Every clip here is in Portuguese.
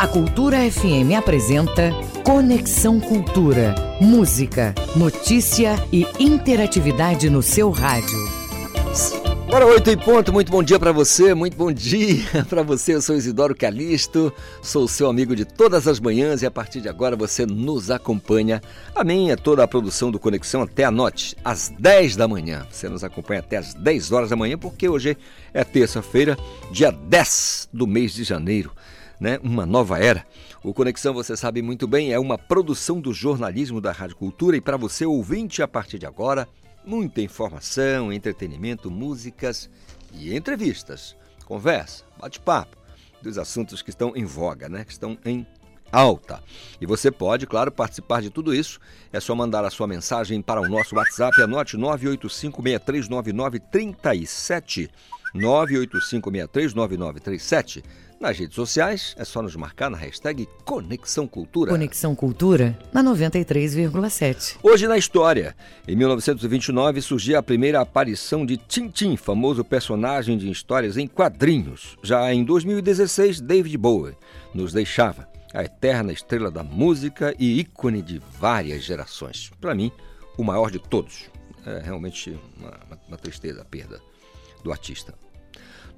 A Cultura FM apresenta Conexão Cultura. Música, notícia e interatividade no seu rádio. Bora, oito em ponto, muito bom dia para você, muito bom dia para você. Eu sou Isidoro Calixto, sou seu amigo de todas as manhãs e a partir de agora você nos acompanha. A minha, toda a produção do Conexão até a noite, às 10 da manhã. Você nos acompanha até às 10 horas da manhã, porque hoje é terça-feira, dia 10 do mês de janeiro né? Uma nova era. O Conexão, você sabe muito bem, é uma produção do jornalismo da Rádio Cultura e para você ouvinte a partir de agora, muita informação, entretenimento, músicas e entrevistas, conversa, bate-papo dos assuntos que estão em voga, né? Que estão em alta. E você pode, claro, participar de tudo isso. É só mandar a sua mensagem para o nosso WhatsApp. Anote 985639937. 985639937. Nas redes sociais, é só nos marcar na hashtag Conexão Cultura. Conexão Cultura, na 93,7. Hoje na história, em 1929 surgia a primeira aparição de Tintin, famoso personagem de histórias em quadrinhos. Já em 2016, David Bowie nos deixava a eterna estrela da música e ícone de várias gerações. Para mim, o maior de todos. É realmente uma, uma tristeza a perda do artista.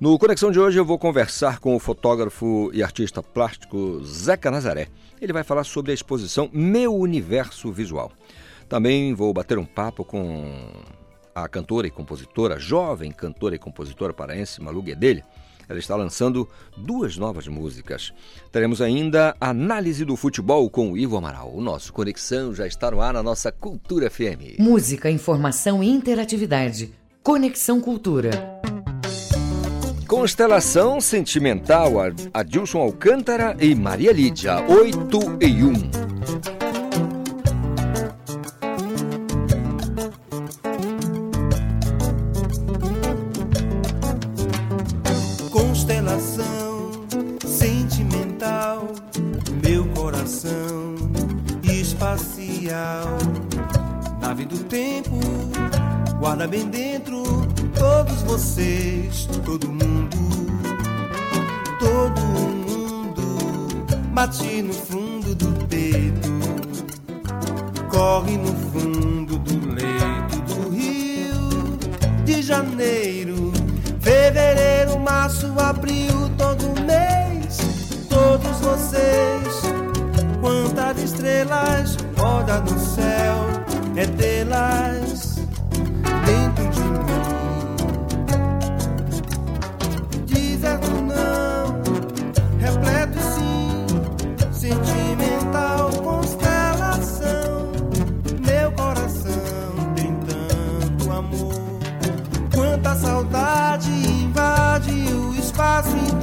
No Conexão de hoje eu vou conversar com o fotógrafo e artista plástico Zeca Nazaré. Ele vai falar sobre a exposição Meu Universo Visual. Também vou bater um papo com a cantora e compositora, jovem cantora e compositora paraense Malu Guedelha. Ela está lançando duas novas músicas. Teremos ainda análise do futebol com o Ivo Amaral. O nosso Conexão já está no ar na nossa Cultura FM. Música, informação e interatividade. Conexão Cultura. Constelação Sentimental, Adilson Alcântara e Maria Lídia, 8 e 1. Constelação sentimental, meu coração espacial, nave do tempo, guarda bem dentro todos vocês, todo mundo, todo mundo bate no fundo do peito, corre no fundo do leito do Rio de Janeiro, fevereiro, março, abril, todo mês, todos vocês, quantas estrelas roda no céu, é delas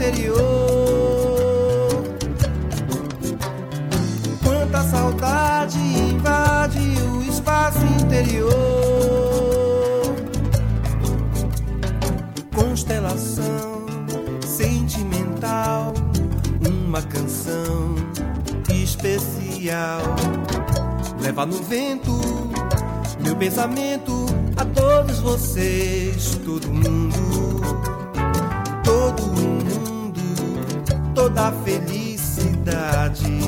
interior. Quanta saudade invade o espaço interior. Constelação sentimental, uma canção especial. Leva no vento meu pensamento a todos vocês, todo mundo, todo mundo, toda felicidade,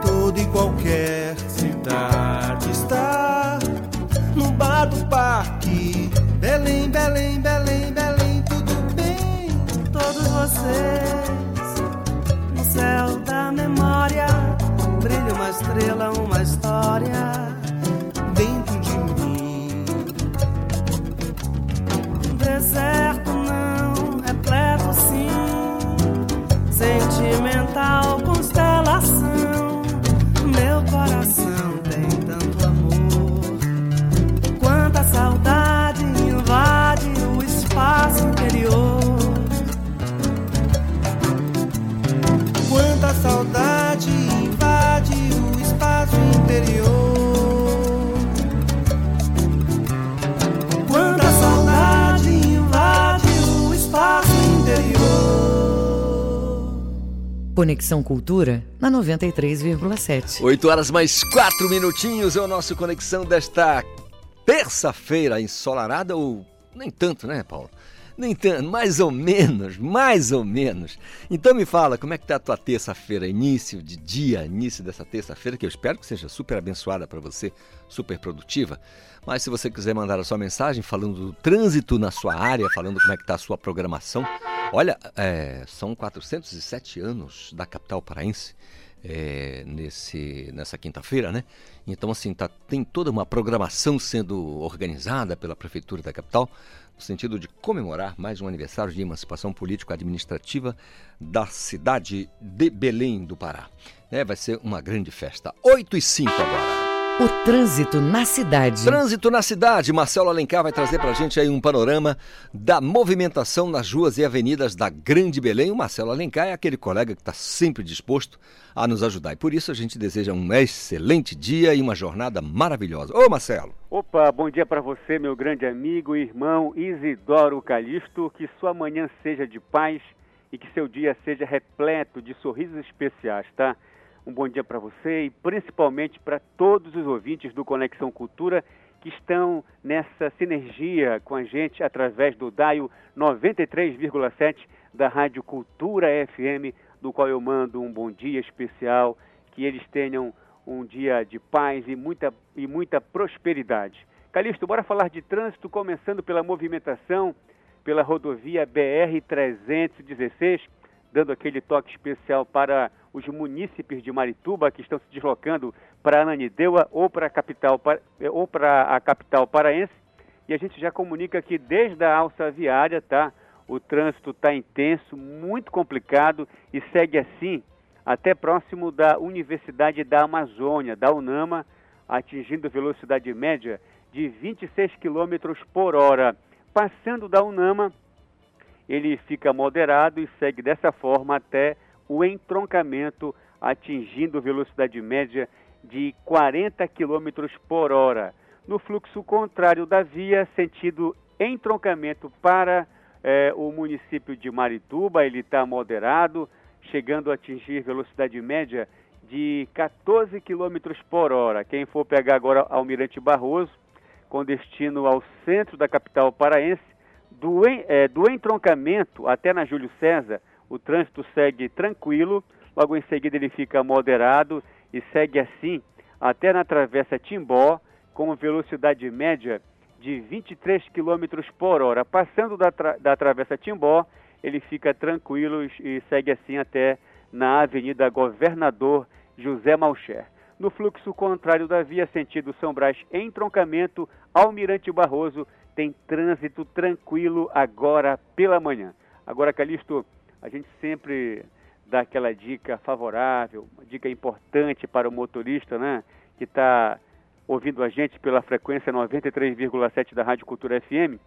toda e qualquer cidade está no bar do parque. Belém, Belém, Belém, Belém, tudo bem, todos vocês no céu da memória brilha uma estrela, uma história Conexão Cultura, na 93,7. 8 horas mais 4 minutinhos é o nosso Conexão desta terça-feira ensolarada ou nem tanto, né, Paulo? No entanto, mais ou menos, mais ou menos. Então me fala, como é que tá a tua terça-feira, início de dia, início dessa terça-feira, que eu espero que seja super abençoada para você, super produtiva. Mas se você quiser mandar a sua mensagem falando do trânsito na sua área, falando como é que está a sua programação, olha, é, são 407 anos da capital paraense é, nesse, nessa quinta-feira, né? Então, assim, tá, tem toda uma programação sendo organizada pela Prefeitura da capital, no sentido de comemorar mais um aniversário de emancipação político-administrativa da cidade de Belém do Pará. É, vai ser uma grande festa. 8 e 5 agora. O trânsito na cidade. Trânsito na cidade. Marcelo Alencar vai trazer para a gente aí um panorama da movimentação nas ruas e avenidas da Grande Belém. O Marcelo Alencar é aquele colega que está sempre disposto a nos ajudar. E por isso a gente deseja um excelente dia e uma jornada maravilhosa. Ô Marcelo. Opa, bom dia para você, meu grande amigo e irmão Isidoro Calixto. Que sua manhã seja de paz e que seu dia seja repleto de sorrisos especiais, tá? Um bom dia para você e principalmente para todos os ouvintes do Conexão Cultura que estão nessa sinergia com a gente através do DAIO 93,7 da Rádio Cultura FM, do qual eu mando um bom dia especial, que eles tenham um dia de paz e muita, e muita prosperidade. Calixto, bora falar de trânsito, começando pela movimentação pela rodovia BR-316, dando aquele toque especial para os munícipes de Marituba que estão se deslocando para Ananindeua ou para a capital ou para a capital paraense. E a gente já comunica que desde a alça viária, tá? O trânsito está intenso, muito complicado e segue assim até próximo da Universidade da Amazônia, da UNAMA, atingindo velocidade média de 26 km por hora. Passando da UNAMA, ele fica moderado e segue dessa forma até o entroncamento, atingindo velocidade média de 40 km por hora. No fluxo contrário da via, sentido entroncamento para eh, o município de Marituba, ele está moderado, chegando a atingir velocidade média de 14 km por hora. Quem for pegar agora Almirante Barroso, com destino ao centro da capital paraense, do, é, do entroncamento até na Júlio César, o trânsito segue tranquilo, logo em seguida ele fica moderado e segue assim até na travessa Timbó, com velocidade média de 23 km por hora. Passando da, tra da travessa Timbó, ele fica tranquilo e segue assim até na Avenida Governador José Malcher. No fluxo contrário da via sentido São Brás, entroncamento, Almirante Barroso, tem trânsito tranquilo agora pela manhã. Agora, Calixto, a gente sempre dá aquela dica favorável, uma dica importante para o motorista, né? Que está ouvindo a gente pela frequência 93,7 da Rádio Cultura FM.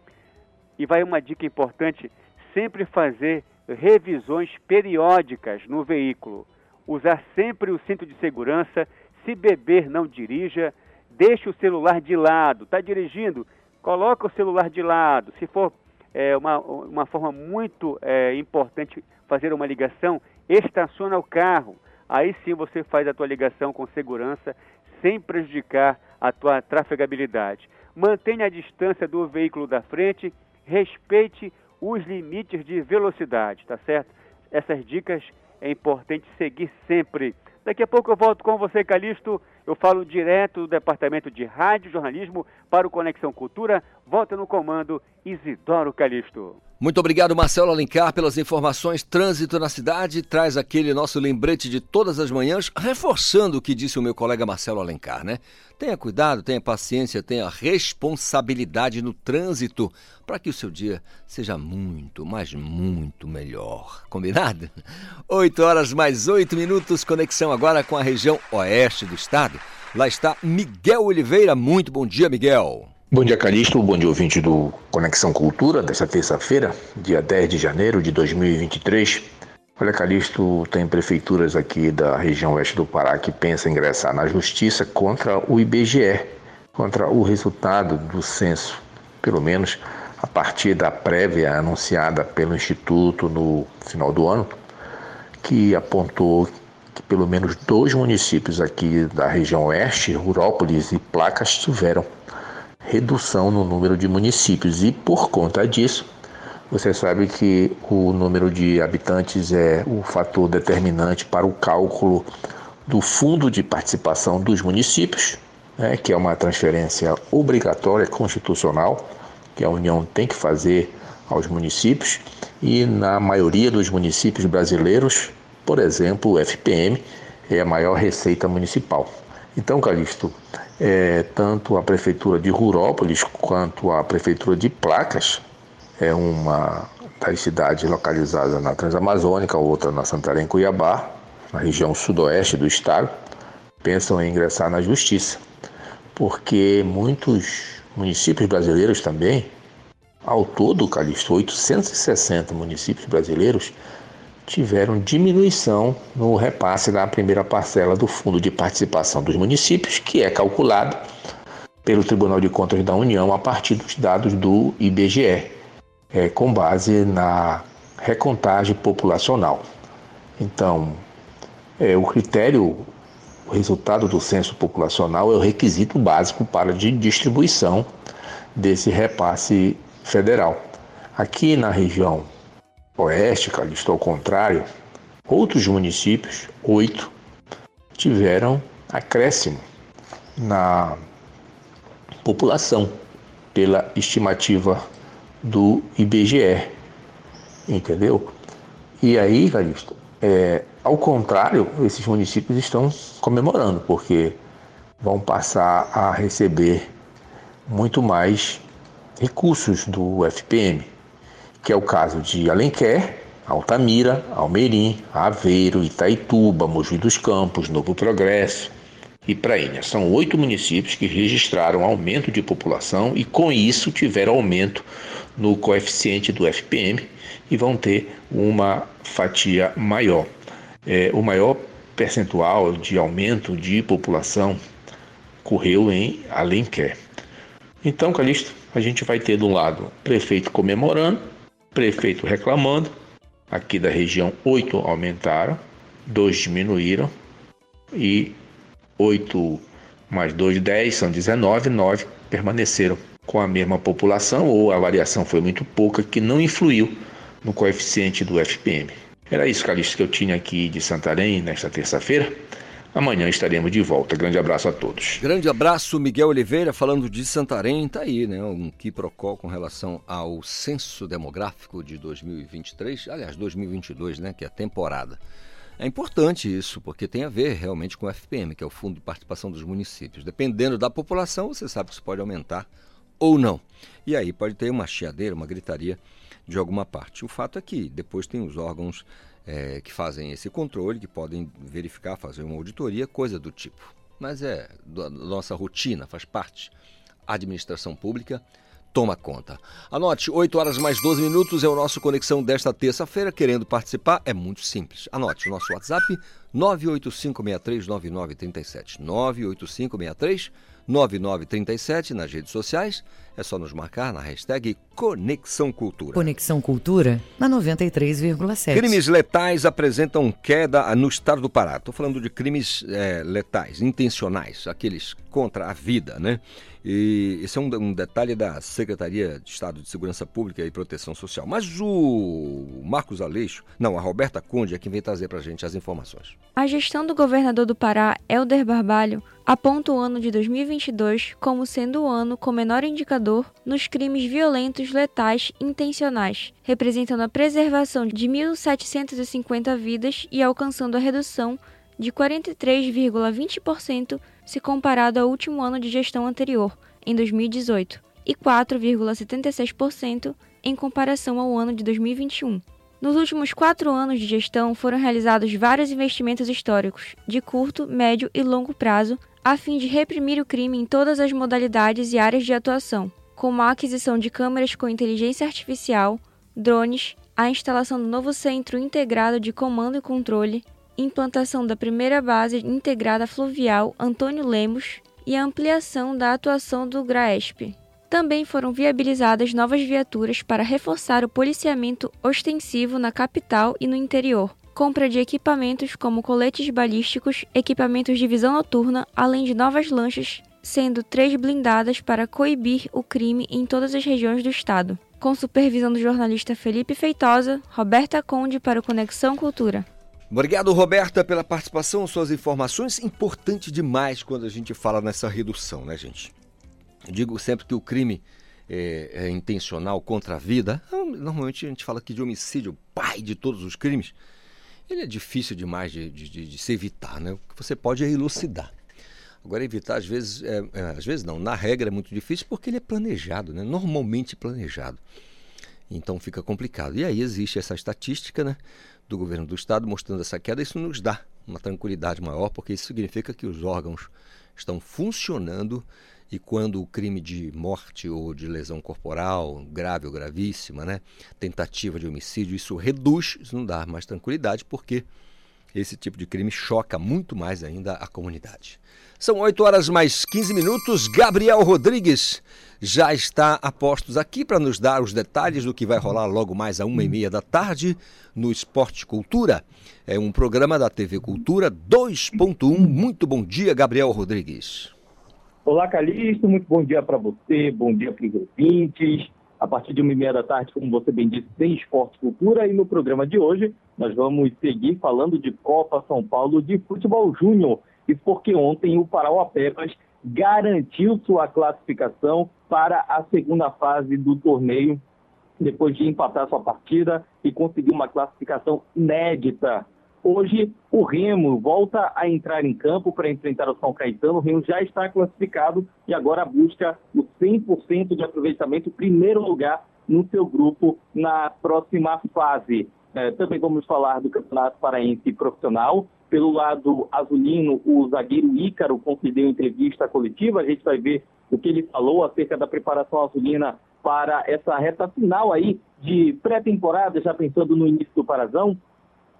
E vai uma dica importante: sempre fazer revisões periódicas no veículo. Usar sempre o cinto de segurança. Se beber, não dirija. Deixe o celular de lado. Está dirigindo? Coloca o celular de lado. Se for é, uma, uma forma muito é, importante fazer uma ligação, estaciona o carro. Aí sim você faz a tua ligação com segurança, sem prejudicar a tua trafegabilidade. Mantenha a distância do veículo da frente, respeite os limites de velocidade, tá certo? Essas dicas é importante seguir sempre. Daqui a pouco eu volto com você, Calixto, eu falo direto do Departamento de Rádio Jornalismo para o Conexão Cultura. Volta no comando Isidoro Calixto. Muito obrigado, Marcelo Alencar, pelas informações. Trânsito na cidade traz aquele nosso lembrete de todas as manhãs, reforçando o que disse o meu colega Marcelo Alencar, né? Tenha cuidado, tenha paciência, tenha responsabilidade no trânsito para que o seu dia seja muito, mas muito melhor. Combinado? 8 horas mais 8 minutos, conexão agora com a região oeste do estado. Lá está Miguel Oliveira. Muito bom dia, Miguel. Bom dia, Calixto. Bom dia, ouvinte do Conexão Cultura, desta terça-feira, dia 10 de janeiro de 2023. Olha, Calixto, tem prefeituras aqui da região oeste do Pará que pensam ingressar na justiça contra o IBGE, contra o resultado do censo, pelo menos a partir da prévia anunciada pelo Instituto no final do ano, que apontou que pelo menos dois municípios aqui da região oeste, Rurópolis e Placas, tiveram redução no número de municípios e, por conta disso, Você sabe que o número de habitantes é o fator determinante para o cálculo do Fundo de Participação dos Municípios, né, que é uma transferência obrigatória constitucional que a União tem que fazer aos municípios e na maioria dos municípios brasileiros, por exemplo, o FPM é a maior receita municipal. Então, Calixto, é, tanto a prefeitura de Rurópolis quanto a prefeitura de Placas é uma das cidades localizadas na Transamazônica, outra na Santarém, Cuiabá, na região sudoeste do estado, pensam em ingressar na justiça, porque muitos municípios brasileiros também, ao todo, Calixto, 860 municípios brasileiros tiveram diminuição no repasse da primeira parcela do Fundo de Participação dos Municípios, que é calculado pelo Tribunal de Contas da União a partir dos dados do IBGE, é, com base na recontagem populacional. Então, é, o critério, o resultado do censo populacional é o requisito básico para a distribuição desse repasse federal. Aqui na região oeste, Calixto, ao contrário, outros municípios, oito, tiveram acréscimo na população pela estimativa do IBGE, entendeu? E aí, Calixto, é, ao contrário, esses municípios estão comemorando, porque vão passar a receber muito mais recursos do FPM que é o caso de Alenquer, Altamira, Almeirim, Aveiro, Itaituba, Mogi dos Campos, Novo Progresso e Prainha. São oito municípios que registraram aumento de população e, com isso, tiveram aumento no coeficiente do FPM e vão ter uma fatia maior. É, o maior percentual de aumento de população ocorreu em Alenquer. Então, Calixto, a gente vai ter do lado prefeito comemorando Prefeito reclamando. Aqui da região, oito aumentaram, dois diminuíram e oito mais dois, dez, são 19, nove permaneceram com a mesma população ou a variação foi muito pouca que não influiu no coeficiente do FPM. Era isso, Calixto, que eu tinha aqui de Santarém nesta terça-feira. Amanhã estaremos de volta. Grande abraço a todos. Grande abraço, Miguel Oliveira, falando de Santarém. Está aí, né? Um quiprocó com relação ao censo demográfico de 2023, aliás, 2022, né? Que é a temporada. É importante isso, porque tem a ver realmente com o FPM, que é o Fundo de Participação dos Municípios. Dependendo da população, você sabe que isso pode aumentar ou não. E aí pode ter uma chiadeira, uma gritaria de alguma parte. O fato é que depois tem os órgãos é, que fazem esse controle, que podem verificar, fazer uma auditoria, coisa do tipo. Mas é da nossa rotina, faz parte. A administração pública toma conta. Anote, 8 horas mais 12 minutos é o nosso Conexão desta terça-feira. Querendo participar, é muito simples. Anote o nosso WhatsApp 985639937. 98563 9937 nas redes sociais. É só nos marcar na hashtag Conexão Cultura. Conexão Cultura na 93,7. Crimes letais apresentam queda no estado do Pará. Estou falando de crimes é, letais, intencionais, aqueles contra a vida, né? E esse é um, um, detalhe da Secretaria de Estado de Segurança Pública e Proteção Social. Mas o Marcos Aleixo, não, a Roberta Conde é quem vem trazer para a gente as informações. A gestão do governador do Pará, Helder Barbalho, aponta o ano de 2022 como sendo o ano com menor indicador nos crimes violentos letais intencionais, representando a preservação de 1.750 vidas e alcançando a redução de 43,20% se comparado ao último ano de gestão anterior, em 2018, e 4,76% em comparação ao ano de 2021. Nos últimos quatro anos de gestão foram realizados vários investimentos históricos, de curto, médio e longo prazo, a fim de reprimir o crime em todas as modalidades e áreas de atuação, como a aquisição de câmeras com inteligência artificial, drones, a instalação do novo Centro Integrado de Comando e Controle, implantação da primeira base integrada fluvial Antônio Lemos e a ampliação da atuação do GRAESP. Também foram viabilizadas novas viaturas para reforçar o policiamento ostensivo na capital e no interior, compra de equipamentos como coletes balísticos, equipamentos de visão noturna, além de novas lanchas, sendo três blindadas para coibir o crime em todas as regiões do estado com supervisão do jornalista Felipe Feitosa, Roberta Conde para o Conexão Cultura. Obrigado, Roberta, pela participação, suas informações. Importante demais quando a gente fala nessa redução, né, gente? Eu digo sempre que o crime é, é intencional contra a vida. Normalmente a gente fala aqui de homicídio, pai de todos os crimes. Ele é difícil demais de, de, de, se evitar, né? O que você pode é elucidar. Agora, evitar, às vezes, é, é, às vezes não, na regra é muito difícil porque ele é planejado, né? normalmente planejado. Então fica complicado. E aí existe essa estatística né, do governo do estado mostrando essa queda. Isso nos dá uma tranquilidade maior, porque isso significa que os órgãos estão funcionando e quando o crime de morte ou de lesão corporal, grave ou gravíssima, né, tentativa de homicídio, isso reduz, isso não dá mais tranquilidade, porque esse tipo de crime choca muito mais ainda a comunidade. São 8 horas mais 15 minutos. Gabriel Rodrigues já está a postos aqui para nos dar os detalhes do que vai rolar logo mais a uma e meia da tarde no Esporte Cultura. É um programa da TV Cultura 2.1. Muito bom dia, Gabriel Rodrigues. Olá, Calixto. Muito bom dia para você, bom dia para os ouvintes. A partir de uma e meia da tarde, como você bem disse, tem Esporte Cultura. E no programa de hoje, nós vamos seguir falando de Copa São Paulo de Futebol Júnior isso porque ontem o Parauapebas garantiu sua classificação para a segunda fase do torneio, depois de empatar sua partida e conseguir uma classificação inédita. Hoje, o Remo volta a entrar em campo para enfrentar o São Caetano. O Remo já está classificado e agora busca o 100% de aproveitamento, primeiro lugar no seu grupo na próxima fase. É, também vamos falar do Campeonato Paraense Profissional. Pelo lado azulino, o zagueiro Ícaro concedeu entrevista coletiva. A gente vai ver o que ele falou acerca da preparação azulina para essa reta final aí de pré-temporada, já pensando no início do Parazão.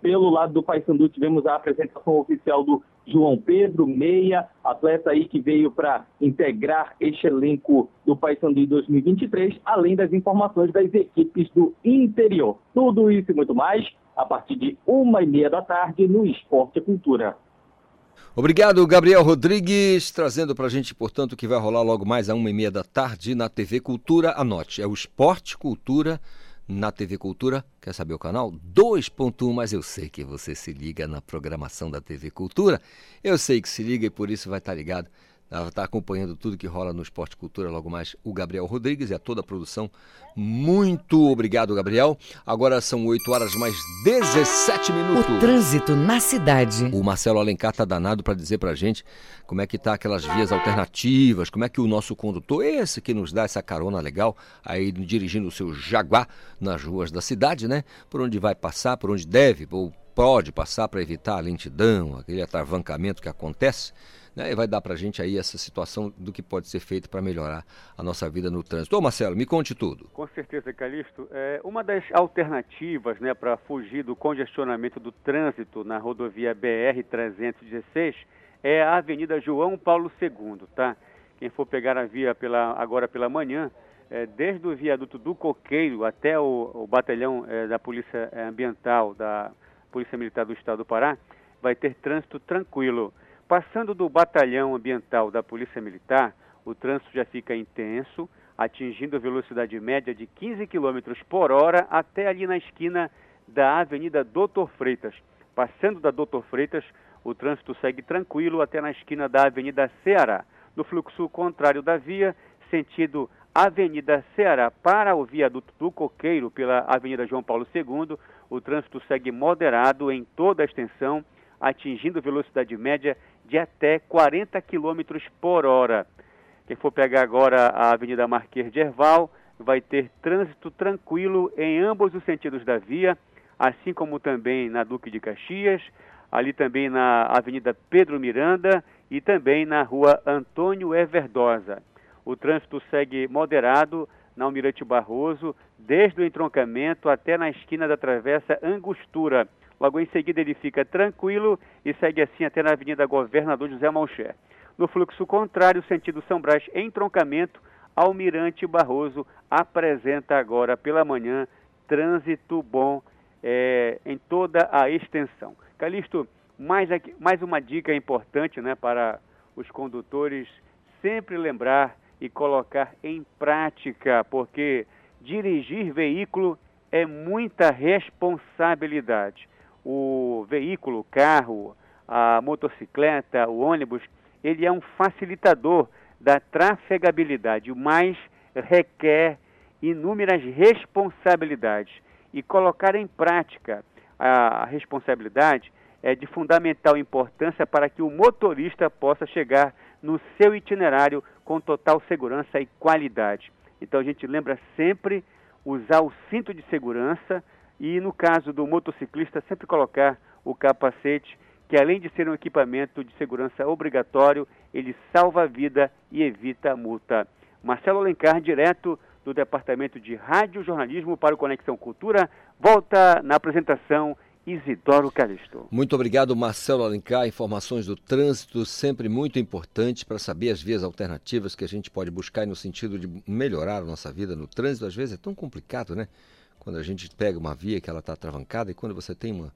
Pelo lado do Paysandu, tivemos a apresentação oficial do João Pedro Meia, atleta aí que veio para integrar este elenco do Paysandu em 2023, além das informações das equipes do interior. Tudo isso e muito mais a partir de uma e meia da tarde no Esporte Cultura. Obrigado, Gabriel Rodrigues, trazendo para a gente, portanto, que vai rolar logo mais a uma e meia da tarde na TV Cultura. Anote, é o Esporte Cultura na TV Cultura. Quer saber o canal? 2.1, mas eu sei que você se liga na programação da TV Cultura. Eu sei que se liga e por isso vai estar ligado está acompanhando tudo que rola no Esporte Cultura, logo mais o Gabriel Rodrigues e a toda a produção. Muito obrigado, Gabriel. Agora são 8 horas mais 17 minutos. O trânsito na cidade. O Marcelo Alencar está danado para dizer para a gente como é que tá aquelas vias alternativas, como é que o nosso condutor, esse que nos dá essa carona legal, aí dirigindo o seu Jaguar nas ruas da cidade, né? Por onde vai passar, por onde deve ou pode passar para evitar a lentidão, aquele atravancamento que acontece né, e vai dar para a gente aí essa situação do que pode ser feito para melhorar a nossa vida no trânsito. Ô Marcelo, me conte tudo. Com certeza, Calixto. É, uma das alternativas né, para fugir do congestionamento do trânsito na rodovia BR-316 é a Avenida João Paulo II, tá? Quem for pegar a via pela, agora pela manhã, é, desde o viaduto do Coqueiro até o, o batalhão é, da Polícia Ambiental, da Polícia Militar do Estado do Pará, vai ter trânsito tranquilo. Passando do batalhão ambiental da Polícia Militar, o trânsito já fica intenso, atingindo velocidade média de 15 km por hora até ali na esquina da Avenida Doutor Freitas. Passando da Doutor Freitas, o trânsito segue tranquilo até na esquina da Avenida Ceará. No fluxo contrário da via, sentido Avenida Ceará para o viaduto do Coqueiro pela Avenida João Paulo II, o trânsito segue moderado em toda a extensão, atingindo velocidade média de até 40 km por hora. Quem for pegar agora a Avenida Marquês de Herval vai ter trânsito tranquilo em ambos os sentidos da via, assim como também na Duque de Caxias, ali também na Avenida Pedro Miranda e também na Rua Antônio Everdosa. O trânsito segue moderado na Almirante Barroso, desde o entroncamento até na esquina da Travessa Angostura. Logo em seguida ele fica tranquilo e segue assim até na Avenida Governador José Malcher. No fluxo contrário, sentido São Brás, entroncamento, Almirante Barroso apresenta agora pela manhã trânsito bom é, em toda a extensão. Calixto, mais, aqui, mais uma dica importante né, para os condutores sempre lembrar e colocar em prática, porque dirigir veículo é muita responsabilidade. O veículo, o carro, a motocicleta, o ônibus, ele é um facilitador da trafegabilidade, mas requer inúmeras responsabilidades. E colocar em prática a responsabilidade é de fundamental importância para que o motorista possa chegar no seu itinerário com total segurança e qualidade. Então a gente lembra sempre usar o cinto de segurança e, no caso do motociclista, sempre colocar o capacete, que além de ser um equipamento de segurança obrigatório, ele salva a vida e evita a multa. Marcelo Alencar, direto do Departamento de Rádio Jornalismo para o Conexão Cultura, volta na apresentação Isidoro Calixto. Muito obrigado, Marcelo Alencar. Informações do trânsito sempre muito importantes para saber as vias alternativas que a gente pode buscar no sentido de melhorar a nossa vida no trânsito. Às vezes é tão complicado, né? Quando a gente pega uma via que ela está travancada e quando você tem uma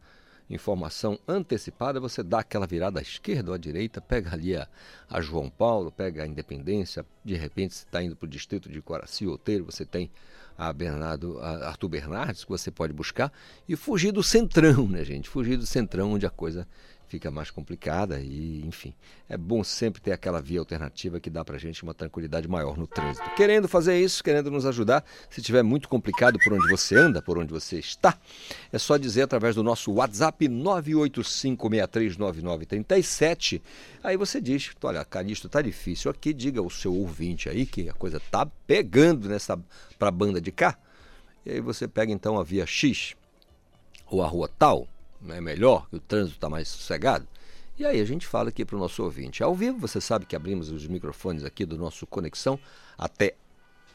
informação antecipada, você dá aquela virada à esquerda ou à direita, pega ali a, a João Paulo, pega a Independência, de repente você está indo para o distrito de Coraci, Outeiro, você tem a Bernardo, a Arthur Bernardes, que você pode buscar, e fugir do centrão, né, gente? Fugir do centrão onde a coisa fica mais complicada e, enfim, é bom sempre ter aquela via alternativa que dá para gente uma tranquilidade maior no trânsito. Querendo fazer isso, querendo nos ajudar, se tiver muito complicado por onde você anda, por onde você está, é só dizer através do nosso WhatsApp 985639937. Aí você diz, olha, Calixto, tá difícil aqui, diga ao seu ouvinte aí que a coisa tá pegando nessa para banda de cá. E aí você pega então a via X ou a rua tal, é melhor, que o trânsito está mais sossegado. E aí a gente fala aqui para o nosso ouvinte. Ao vivo, você sabe que abrimos os microfones aqui do nosso Conexão até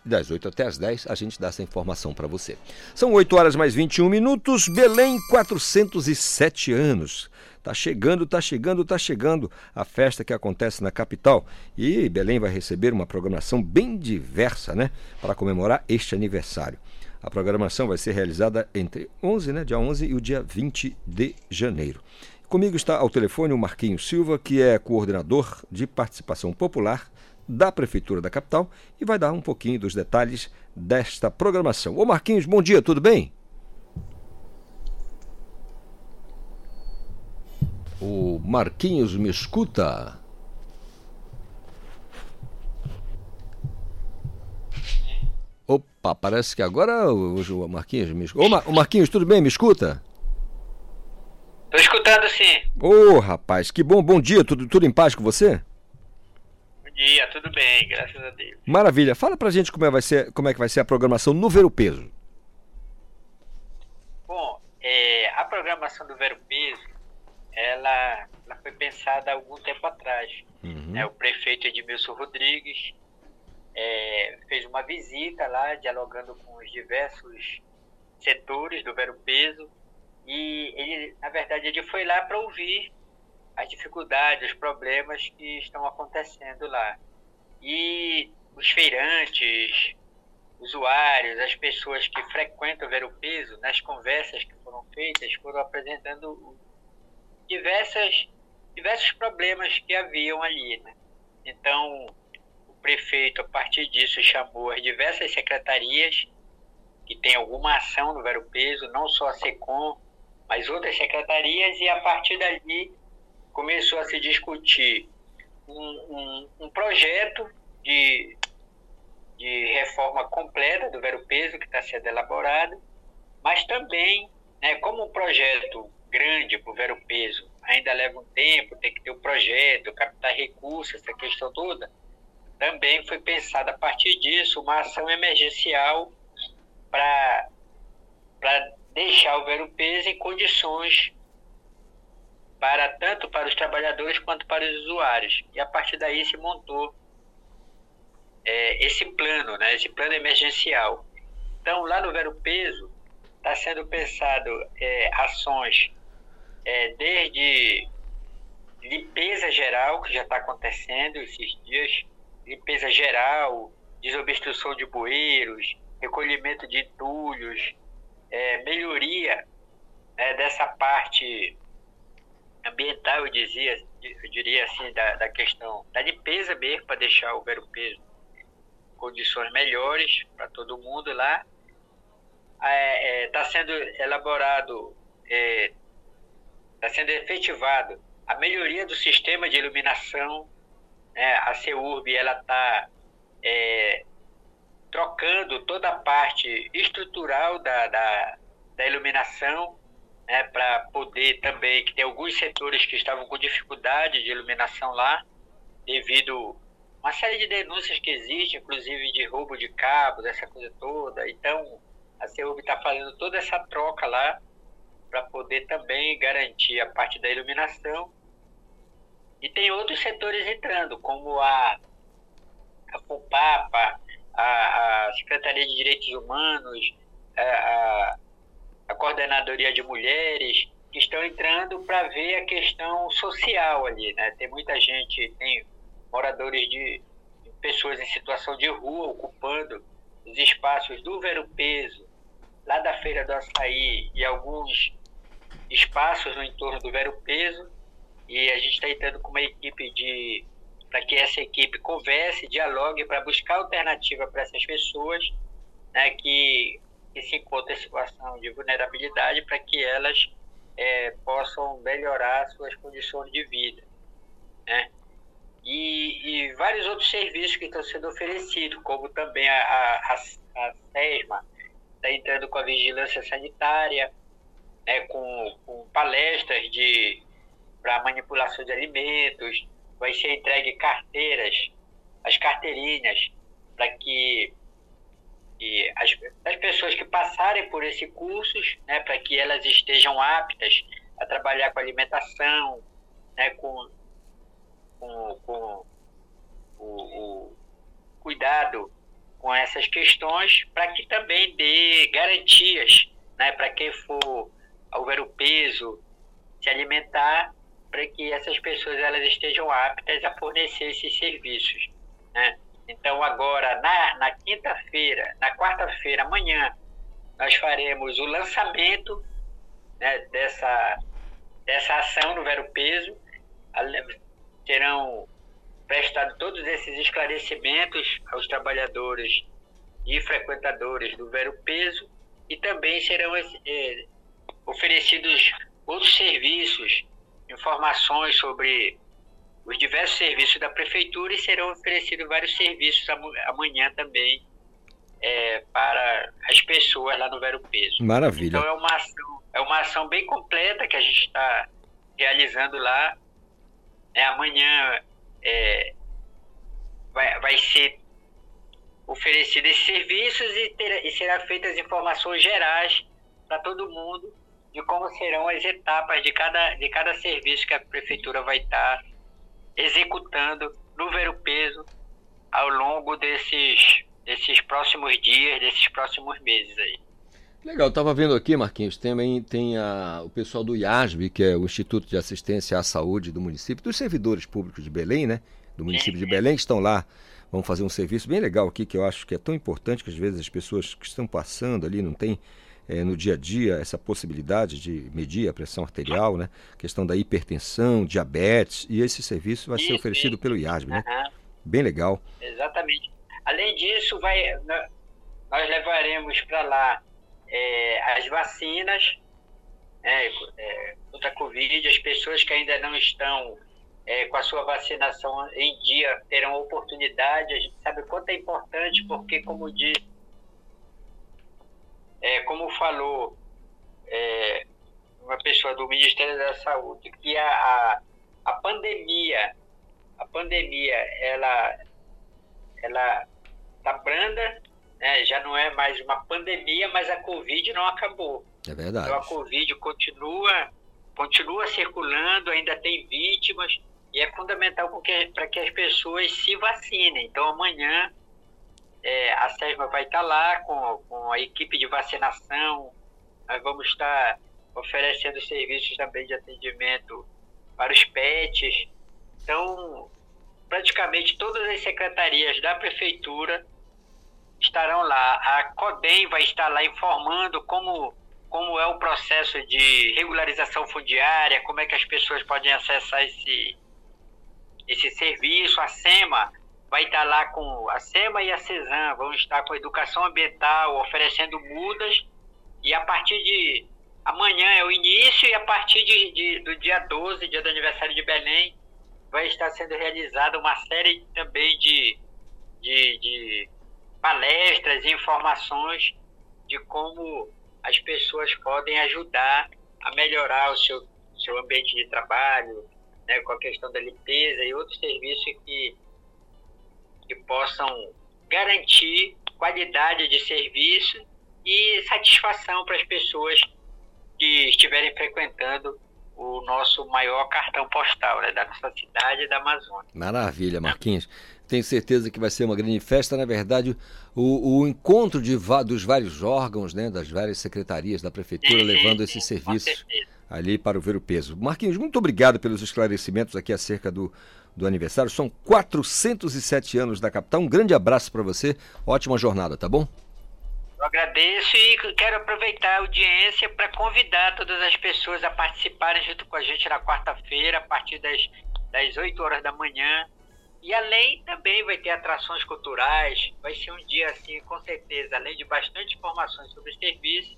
das 8 até as 10, a gente dá essa informação para você. São 8 horas mais 21 minutos, Belém, 407 anos. Tá chegando, tá chegando, tá chegando a festa que acontece na capital. E Belém vai receber uma programação bem diversa, né, para comemorar este aniversário. A programação vai ser realizada entre 11, né, dia 11 e o dia 20 de janeiro. Comigo está ao telefone o Marquinhos Silva, que é coordenador de participação popular da Prefeitura da capital e vai dar um pouquinho dos detalhes desta programação. Ô Marquinhos, bom dia, tudo bem? O Marquinhos me escuta? Opa, parece que agora o, Marquinhos me escuta. Ô, Marquinhos, tudo bem? Me escuta? Tô escutando sim. Ô, rapaz, que bom. Bom dia. Tudo, tudo em paz com você? Bom dia, tudo bem, graças a Deus. Maravilha. Fala pra gente como é, vai ser, como é que vai ser a programação no Ver o Peso. Bom, é, a programação do Ver o Peso, ela, ela foi pensada há algum tempo atrás. Uhum. Né? O prefeito Edmilson Rodrigues é, fez uma visita lá, dialogando com os diversos setores do Vero Peso, e ele, na verdade, ele foi lá para ouvir as dificuldades, os problemas que estão acontecendo lá. E os feirantes, usuários, as pessoas que frequentam o Vero Peso, nas conversas que foram feitas, foram apresentando diversas, diversos problemas que haviam ali. Né? Então, prefeito, a partir disso, chamou as diversas secretarias que tem alguma ação no Vero Peso, não só a SECOM, mas outras secretarias, e a partir dali começou a se discutir um, um, um projeto de, de reforma completa do Vero Peso que está sendo elaborado, mas também, né, como um projeto grande para o Vero Peso ainda leva um tempo, tem que ter o um projeto, captar recursos, essa questão toda, também foi pensada a partir disso uma ação emergencial para deixar o Vero Peso em condições para tanto para os trabalhadores quanto para os usuários. E a partir daí se montou é, esse plano, né, esse plano emergencial. Então, lá no Vero Peso, está sendo pensado é, ações é, desde limpeza geral, que já está acontecendo esses dias, limpeza geral, desobstrução de bueiros, recolhimento de entulhos, é, melhoria é, dessa parte ambiental, eu, dizia, eu diria assim, da, da questão da limpeza mesmo, para deixar o em condições melhores para todo mundo lá. está é, é tá sendo elaborado, está é, sendo efetivado a melhoria do sistema de iluminação. Né? A CEURB está é, trocando toda a parte estrutural da, da, da iluminação né, para poder também, que tem alguns setores que estavam com dificuldade de iluminação lá, devido uma série de denúncias que existem, inclusive de roubo de cabos, essa coisa toda. Então, a CEUB está fazendo toda essa troca lá para poder também garantir a parte da iluminação. E tem outros setores entrando, como a, a FUPAPA, a, a Secretaria de Direitos Humanos, a, a a coordenadoria de mulheres, que estão entrando para ver a questão social ali, né? Tem muita gente, tem moradores de pessoas em situação de rua ocupando os espaços do Vero Peso, lá da Feira do Açaí e alguns espaços no entorno do Vero Peso. E a gente está entrando com uma equipe de para que essa equipe converse, dialogue para buscar alternativa para essas pessoas, né, que que se encontram em situação de vulnerabilidade para que elas é, possam melhorar suas condições de vida. Né? E, e, vários outros serviços que estão sendo oferecidos, como também a, a, a SESMA está entrando com a vigilância sanitária, né, com, com palestras de para manipulação de alimentos, vai ser entregue carteiras, as carteirinhas, para que que as, as pessoas que passarem por esses cursos, né, para que elas estejam aptas a trabalhar com alimentação, né, com, com, com o, o cuidado com essas questões, para que também dê garantias né, para quem for houver o peso, se alimentar, para que essas pessoas elas estejam aptas a fornecer esses serviços. Né? Então, agora, na, na quinta-feira, na quarta-feira, amanhã, nós faremos o lançamento né, dessa, dessa ação no Vero Peso. Serão prestados todos esses esclarecimentos aos trabalhadores e frequentadores do Vero Peso e também serão é, oferecidos outros serviços, informações sobre os diversos serviços da prefeitura e serão oferecidos vários serviços amanhã também é, para as pessoas lá no Vero Peso. Maravilha. Então é uma ação, é uma ação bem completa que a gente está realizando lá. É, amanhã é, vai, vai ser oferecido esses serviços e, ter, e será feitas informações gerais para todo mundo de como serão as etapas de cada, de cada serviço que a prefeitura vai estar executando no Vero Peso ao longo desses, desses próximos dias, desses próximos meses aí. Legal, estava vendo aqui, Marquinhos, também tem a, o pessoal do IASB, que é o Instituto de Assistência à Saúde do município, dos servidores públicos de Belém, né? Do município de Belém, que estão lá, vão fazer um serviço bem legal aqui, que eu acho que é tão importante que às vezes as pessoas que estão passando ali não têm é, no dia a dia essa possibilidade de medir a pressão arterial, né? questão da hipertensão, diabetes, e esse serviço vai ser oferecido pelo IASB, né? Bem legal. Exatamente. Além disso, vai, nós levaremos para lá é, as vacinas é, é, contra a Covid, as pessoas que ainda não estão é, com a sua vacinação em dia terão oportunidade. A gente sabe quanto é importante, porque, como disse é, como falou é, uma pessoa do Ministério da Saúde, que a, a, a pandemia, a pandemia, ela, ela tá branda, né? já não é mais uma pandemia, mas a Covid não acabou. É verdade. Então a Covid continua, continua circulando, ainda tem vítimas, e é fundamental para que as pessoas se vacinem. Então amanhã é, a SESMA vai estar lá com, com a equipe de vacinação, nós vamos estar oferecendo serviços também de atendimento para os PETs. Então, praticamente todas as secretarias da prefeitura estarão lá. A CODEM vai estar lá informando como, como é o processo de regularização fundiária, como é que as pessoas podem acessar esse, esse serviço. A SEMA vai estar lá com a SEMA e a CESAM, vão estar com a educação ambiental, oferecendo mudas. E a partir de amanhã é o início e a partir de, de, do dia 12, dia do aniversário de Belém, vai estar sendo realizada uma série também de, de, de palestras e informações de como as pessoas podem ajudar a melhorar o seu, seu ambiente de trabalho, né, com a questão da limpeza e outros serviços que, que possam garantir qualidade de serviço e satisfação para as pessoas que estiverem frequentando o nosso maior cartão postal né, da nossa cidade da Amazônia. Maravilha, Marquinhos. Tenho certeza que vai ser uma grande festa. Na verdade, o, o encontro de, dos vários órgãos, né, das várias secretarias da prefeitura, sim, levando sim, esses serviços ali para o ver o peso. Marquinhos, muito obrigado pelos esclarecimentos aqui acerca do, do aniversário. São 407 anos da capital. Um grande abraço para você. Ótima jornada, tá bom? Eu agradeço e quero aproveitar a audiência para convidar todas as pessoas a participarem junto com a gente na quarta-feira, a partir das, das 8 horas da manhã. E além também vai ter atrações culturais, vai ser um dia assim, com certeza, além de bastante informações sobre o serviço,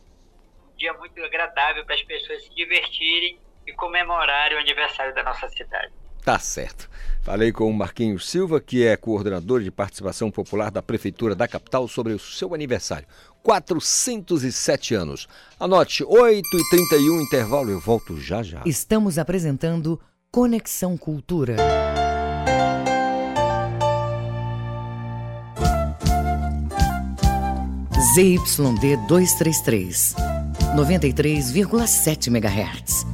um dia muito agradável para as pessoas se divertirem e comemorarem o aniversário da nossa cidade. Tá certo. Falei com o Marquinhos Silva, que é coordenador de participação popular da Prefeitura da capital, sobre o seu aniversário. 407 anos. Anote, 8h31, intervalo, eu volto já já. Estamos apresentando Conexão Cultura. ZYD 233, 93,7 MHz.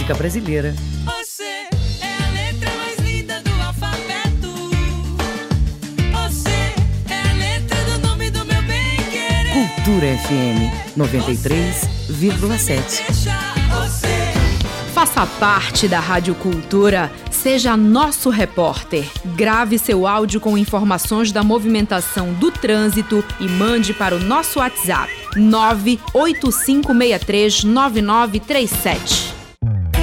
Música brasileira. Você é a letra mais linda do alfabeto. Você é a letra do nome do meu bem querer. Cultura FM 93,7. Deixa você. Faça parte da Rádio Cultura. Seja nosso repórter. Grave seu áudio com informações da movimentação do trânsito e mande para o nosso WhatsApp 985639937.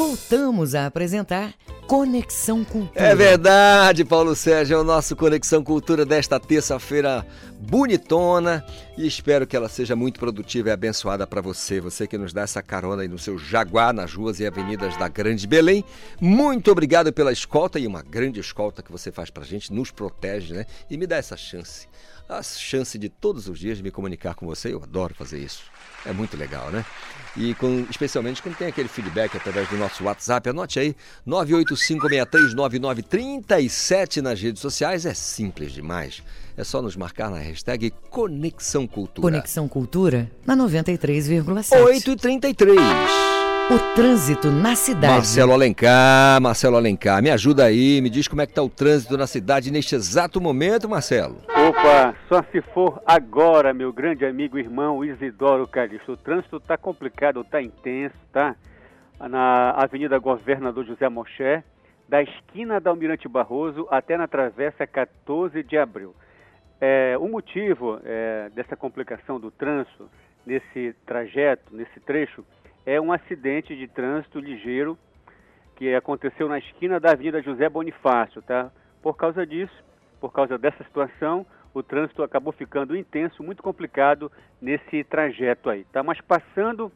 Voltamos a apresentar Conexão Cultura. É verdade, Paulo Sérgio, é o nosso Conexão Cultura desta terça-feira bonitona e espero que ela seja muito produtiva e abençoada para você, você que nos dá essa carona aí no seu Jaguar nas ruas e avenidas da Grande Belém. Muito obrigado pela escolta e uma grande escolta que você faz pra gente, nos protege, né? E me dá essa chance, a chance de todos os dias me comunicar com você, eu adoro fazer isso. É muito legal, né? E com, especialmente quando tem aquele feedback através do nosso WhatsApp, anote aí, 985639937 nas redes sociais, é simples demais. É só nos marcar na hashtag Conexão Cultura. Conexão Cultura na 93,7. 8 e 33 O trânsito na cidade. Marcelo Alencar, Marcelo Alencar, me ajuda aí, me diz como é que tá o trânsito na cidade neste exato momento, Marcelo. Opa, só se for agora, meu grande amigo e irmão Isidoro Calixto. O trânsito está complicado, está intenso, tá? Na Avenida Governador José Moché, da esquina da Almirante Barroso até na travessa 14 de abril. É, o motivo é, dessa complicação do trânsito nesse trajeto, nesse trecho, é um acidente de trânsito ligeiro que aconteceu na esquina da Avenida José Bonifácio, tá? Por causa disso, por causa dessa situação, o trânsito acabou ficando intenso, muito complicado nesse trajeto aí, tá? Mas passando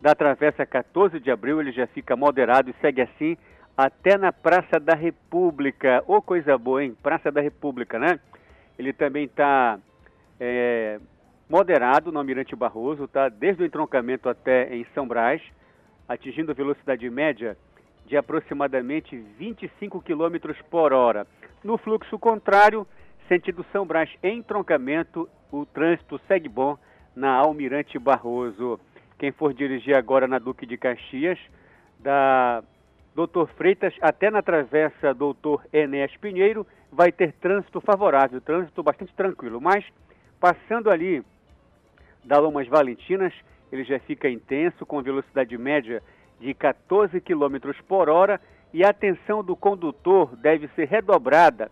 da Travessa 14 de Abril, ele já fica moderado e segue assim até na Praça da República. Ô, oh, coisa boa, hein? Praça da República, né? Ele também está é, moderado no Almirante Barroso, tá? Desde o entroncamento até em São Brás, atingindo velocidade média de aproximadamente 25 km por hora. No fluxo contrário, sentido São Brás entroncamento, o trânsito segue bom na Almirante Barroso. Quem for dirigir agora na Duque de Caxias, da Doutor Freitas até na travessa Doutor Enéas Pinheiro, vai ter trânsito favorável, trânsito bastante tranquilo. Mas, passando ali da Lomas Valentinas, ele já fica intenso, com velocidade média de 14 km por hora e a atenção do condutor deve ser redobrada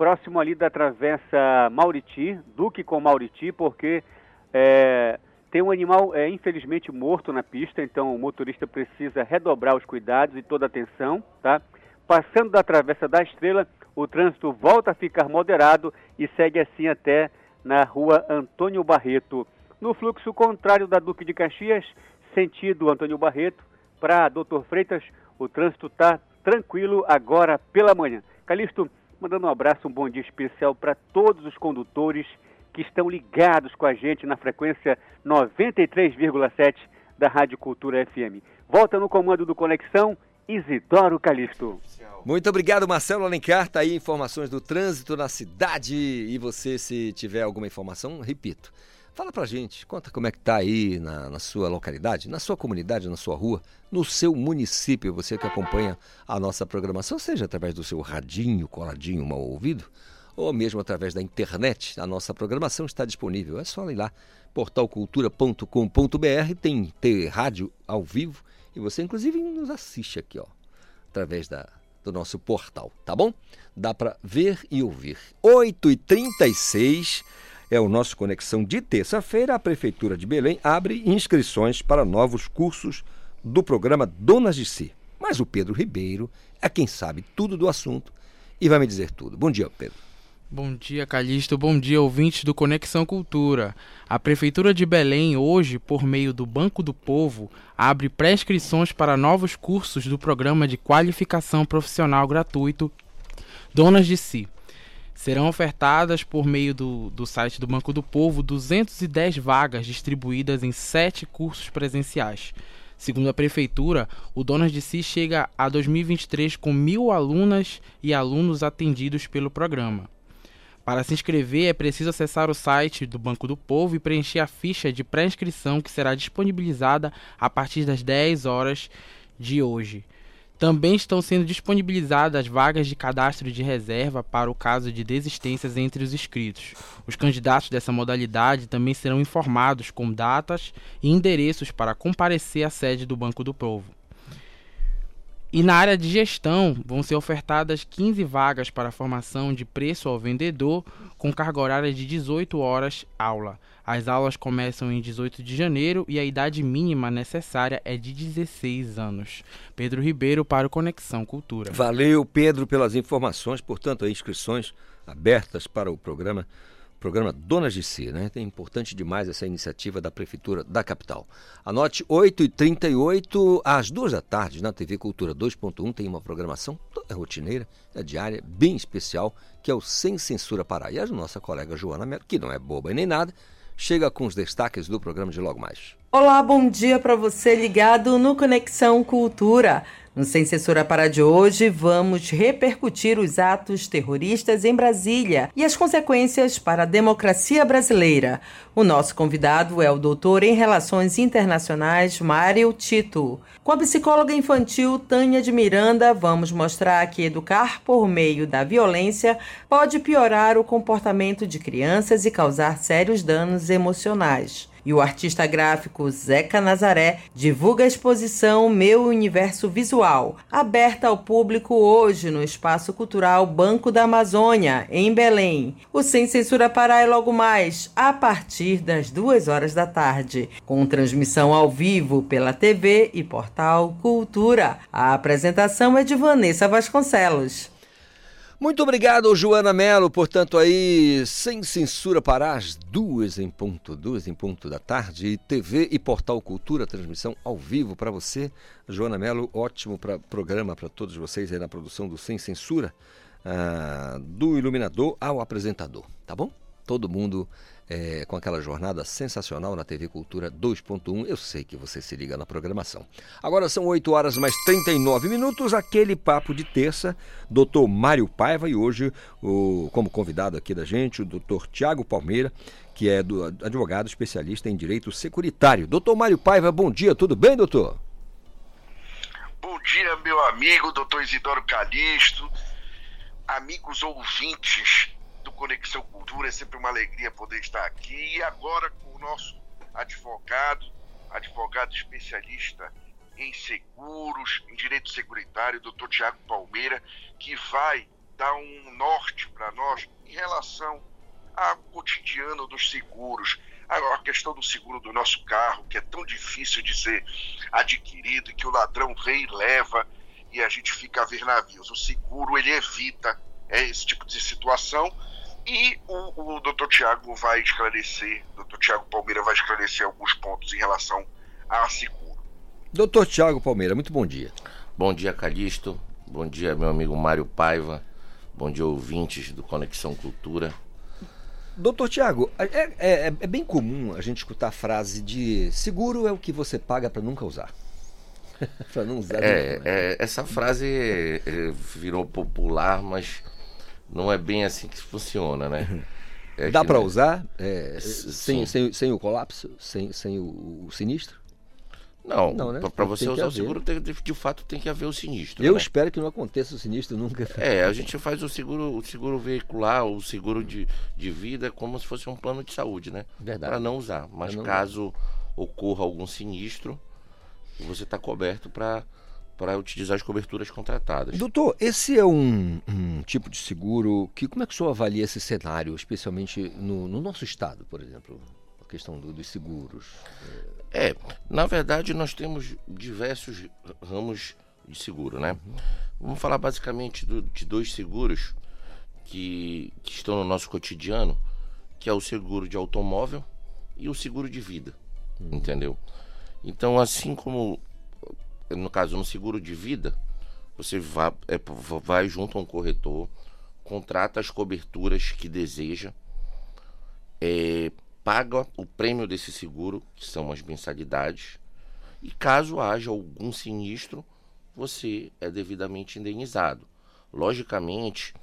próximo ali da travessa Mauriti, Duque com Mauriti, porque é, tem um animal, é, infelizmente, morto na pista, então o motorista precisa redobrar os cuidados e toda a atenção, tá? Passando da Travessa da Estrela, o trânsito volta a ficar moderado e segue assim até na rua Antônio Barreto. No fluxo contrário da Duque de Caxias, sentido Antônio Barreto, para Doutor Freitas, o trânsito está tranquilo agora pela manhã. Calixto, mandando um abraço, um bom dia especial para todos os condutores que estão ligados com a gente na frequência 93,7 da Rádio Cultura FM. Volta no comando do Conexão, Isidoro Calixto. Muito obrigado, Marcelo Alencar. Tá aí informações do trânsito na cidade. E você, se tiver alguma informação, repito. Fala pra gente, conta como é que tá aí na, na, sua localidade, na sua comunidade, na sua rua, no seu município, você que acompanha a nossa programação, seja através do seu radinho coladinho mal ouvido, ou mesmo através da internet. A nossa programação está disponível. É só ir lá, portalcultura.com.br, tem, tem rádio ao vivo e você inclusive nos assiste aqui, ó, através da, do nosso portal, tá bom? Dá para ver e ouvir. 8h36 é o nosso Conexão de terça-feira. A Prefeitura de Belém abre inscrições para novos cursos do programa Donas de Si. Mas o Pedro Ribeiro é quem sabe tudo do assunto e vai me dizer tudo. Bom dia, Pedro. Bom dia, Calixto. Bom dia, ouvintes do Conexão Cultura. A Prefeitura de Belém, hoje, por meio do Banco do Povo, abre pré-inscrições para novos cursos do programa de qualificação profissional gratuito Donas de Si. Serão ofertadas por meio do, do site do Banco do Povo 210 vagas distribuídas em sete cursos presenciais. Segundo a Prefeitura, o Donas de Si chega a 2023 com mil alunas e alunos atendidos pelo programa. Para se inscrever, é preciso acessar o site do Banco do Povo e preencher a ficha de pré-inscrição que será disponibilizada a partir das 10 horas de hoje. Também estão sendo disponibilizadas vagas de cadastro de reserva para o caso de desistências entre os inscritos. Os candidatos dessa modalidade também serão informados com datas e endereços para comparecer à sede do Banco do Povo. E na área de gestão, vão ser ofertadas 15 vagas para formação de preço ao vendedor, com carga horária de 18 horas aula. As aulas começam em 18 de janeiro e a idade mínima necessária é de 16 anos. Pedro Ribeiro para o Conexão Cultura. Valeu, Pedro, pelas informações. Portanto, inscrições abertas para o programa programa Donas de Si, né? É importante demais essa iniciativa da Prefeitura da capital. Anote 8h38 às 2 da tarde na TV Cultura 2.1 tem uma programação toda rotineira, é diária, bem especial, que é o Sem Censura Pará. E a nossa colega Joana Melo, que não é boba nem nada, chega com os destaques do programa de logo mais. Olá, bom dia para você ligado no Conexão Cultura. No Sem Censura para de hoje, vamos repercutir os atos terroristas em Brasília e as consequências para a democracia brasileira. O nosso convidado é o doutor em Relações Internacionais, Mário Tito. Com a psicóloga infantil Tânia de Miranda, vamos mostrar que educar por meio da violência pode piorar o comportamento de crianças e causar sérios danos emocionais. E o artista gráfico Zeca Nazaré divulga a exposição Meu Universo Visual, aberta ao público hoje no Espaço Cultural Banco da Amazônia, em Belém. O Sem Censura Pará é logo mais, a partir das duas horas da tarde, com transmissão ao vivo pela TV e portal Cultura. A apresentação é de Vanessa Vasconcelos. Muito obrigado, Joana Melo. Portanto, aí, sem censura para as duas em ponto, duas em ponto da tarde. TV e Portal Cultura, transmissão ao vivo para você. Joana Melo, ótimo pra, programa para todos vocês aí na produção do Sem Censura, ah, do iluminador ao apresentador, tá bom? Todo mundo é, com aquela jornada sensacional na TV Cultura 2.1. Eu sei que você se liga na programação. Agora são 8 horas mais 39 minutos, aquele papo de terça, doutor Mário Paiva, e hoje, o, como convidado aqui da gente, o doutor Tiago Palmeira, que é do advogado especialista em direito securitário. Doutor Mário Paiva, bom dia, tudo bem, doutor? Bom dia, meu amigo, doutor Isidoro Calixto, amigos ouvintes do Conexão Cultura. É sempre uma alegria poder estar aqui. E agora com o nosso advogado, advogado especialista em seguros, em direito securitário, doutor Tiago Palmeira, que vai dar um norte para nós em relação ao cotidiano dos seguros. A questão do seguro do nosso carro, que é tão difícil de ser adquirido e que o ladrão vem e leva e a gente fica a ver navios. O seguro ele evita é, esse tipo de situação e o, o doutor Tiago vai esclarecer, o doutor Tiago Palmeira vai esclarecer alguns pontos em relação a seguro. Doutor Tiago Palmeira, muito bom dia. Bom dia, Calixto. Bom dia, meu amigo Mário Paiva. Bom dia, ouvintes do Conexão Cultura. Doutor Tiago, é, é, é, bem comum a gente escutar a frase de seguro é o que você paga para nunca usar. para não usar. É, nunca, né? é, essa frase é, virou popular, mas não é bem assim que funciona, né? É Dá para né? usar é, sem, sem, sem, o colapso, sem, sem o, o sinistro? Não, não né? para você usar o seguro, tem, de fato tem que haver o sinistro. Eu né? espero que não aconteça o sinistro nunca. É, a gente faz o seguro, o seguro veicular, o seguro de, de vida como se fosse um plano de saúde, né? Verdade. Para não usar. Mas não caso ocorra algum sinistro, você está coberto para para utilizar as coberturas contratadas. Doutor, esse é um, um, tipo de seguro que como é que o senhor avalia esse cenário, especialmente no, no nosso estado, por exemplo, a questão do, dos seguros? É, na verdade nós temos diversos ramos de seguro, né? Uhum. Vamos falar basicamente do, de dois seguros que, que estão no nosso cotidiano, que é o seguro de automóvel e o seguro de vida, uhum. entendeu? Então, assim como no caso, no seguro de vida, você vai, é, vai junto a um corretor, contrata as coberturas que deseja, é, paga o prêmio desse seguro, que são as mensalidades, e caso haja algum sinistro, você é devidamente indenizado. Logicamente,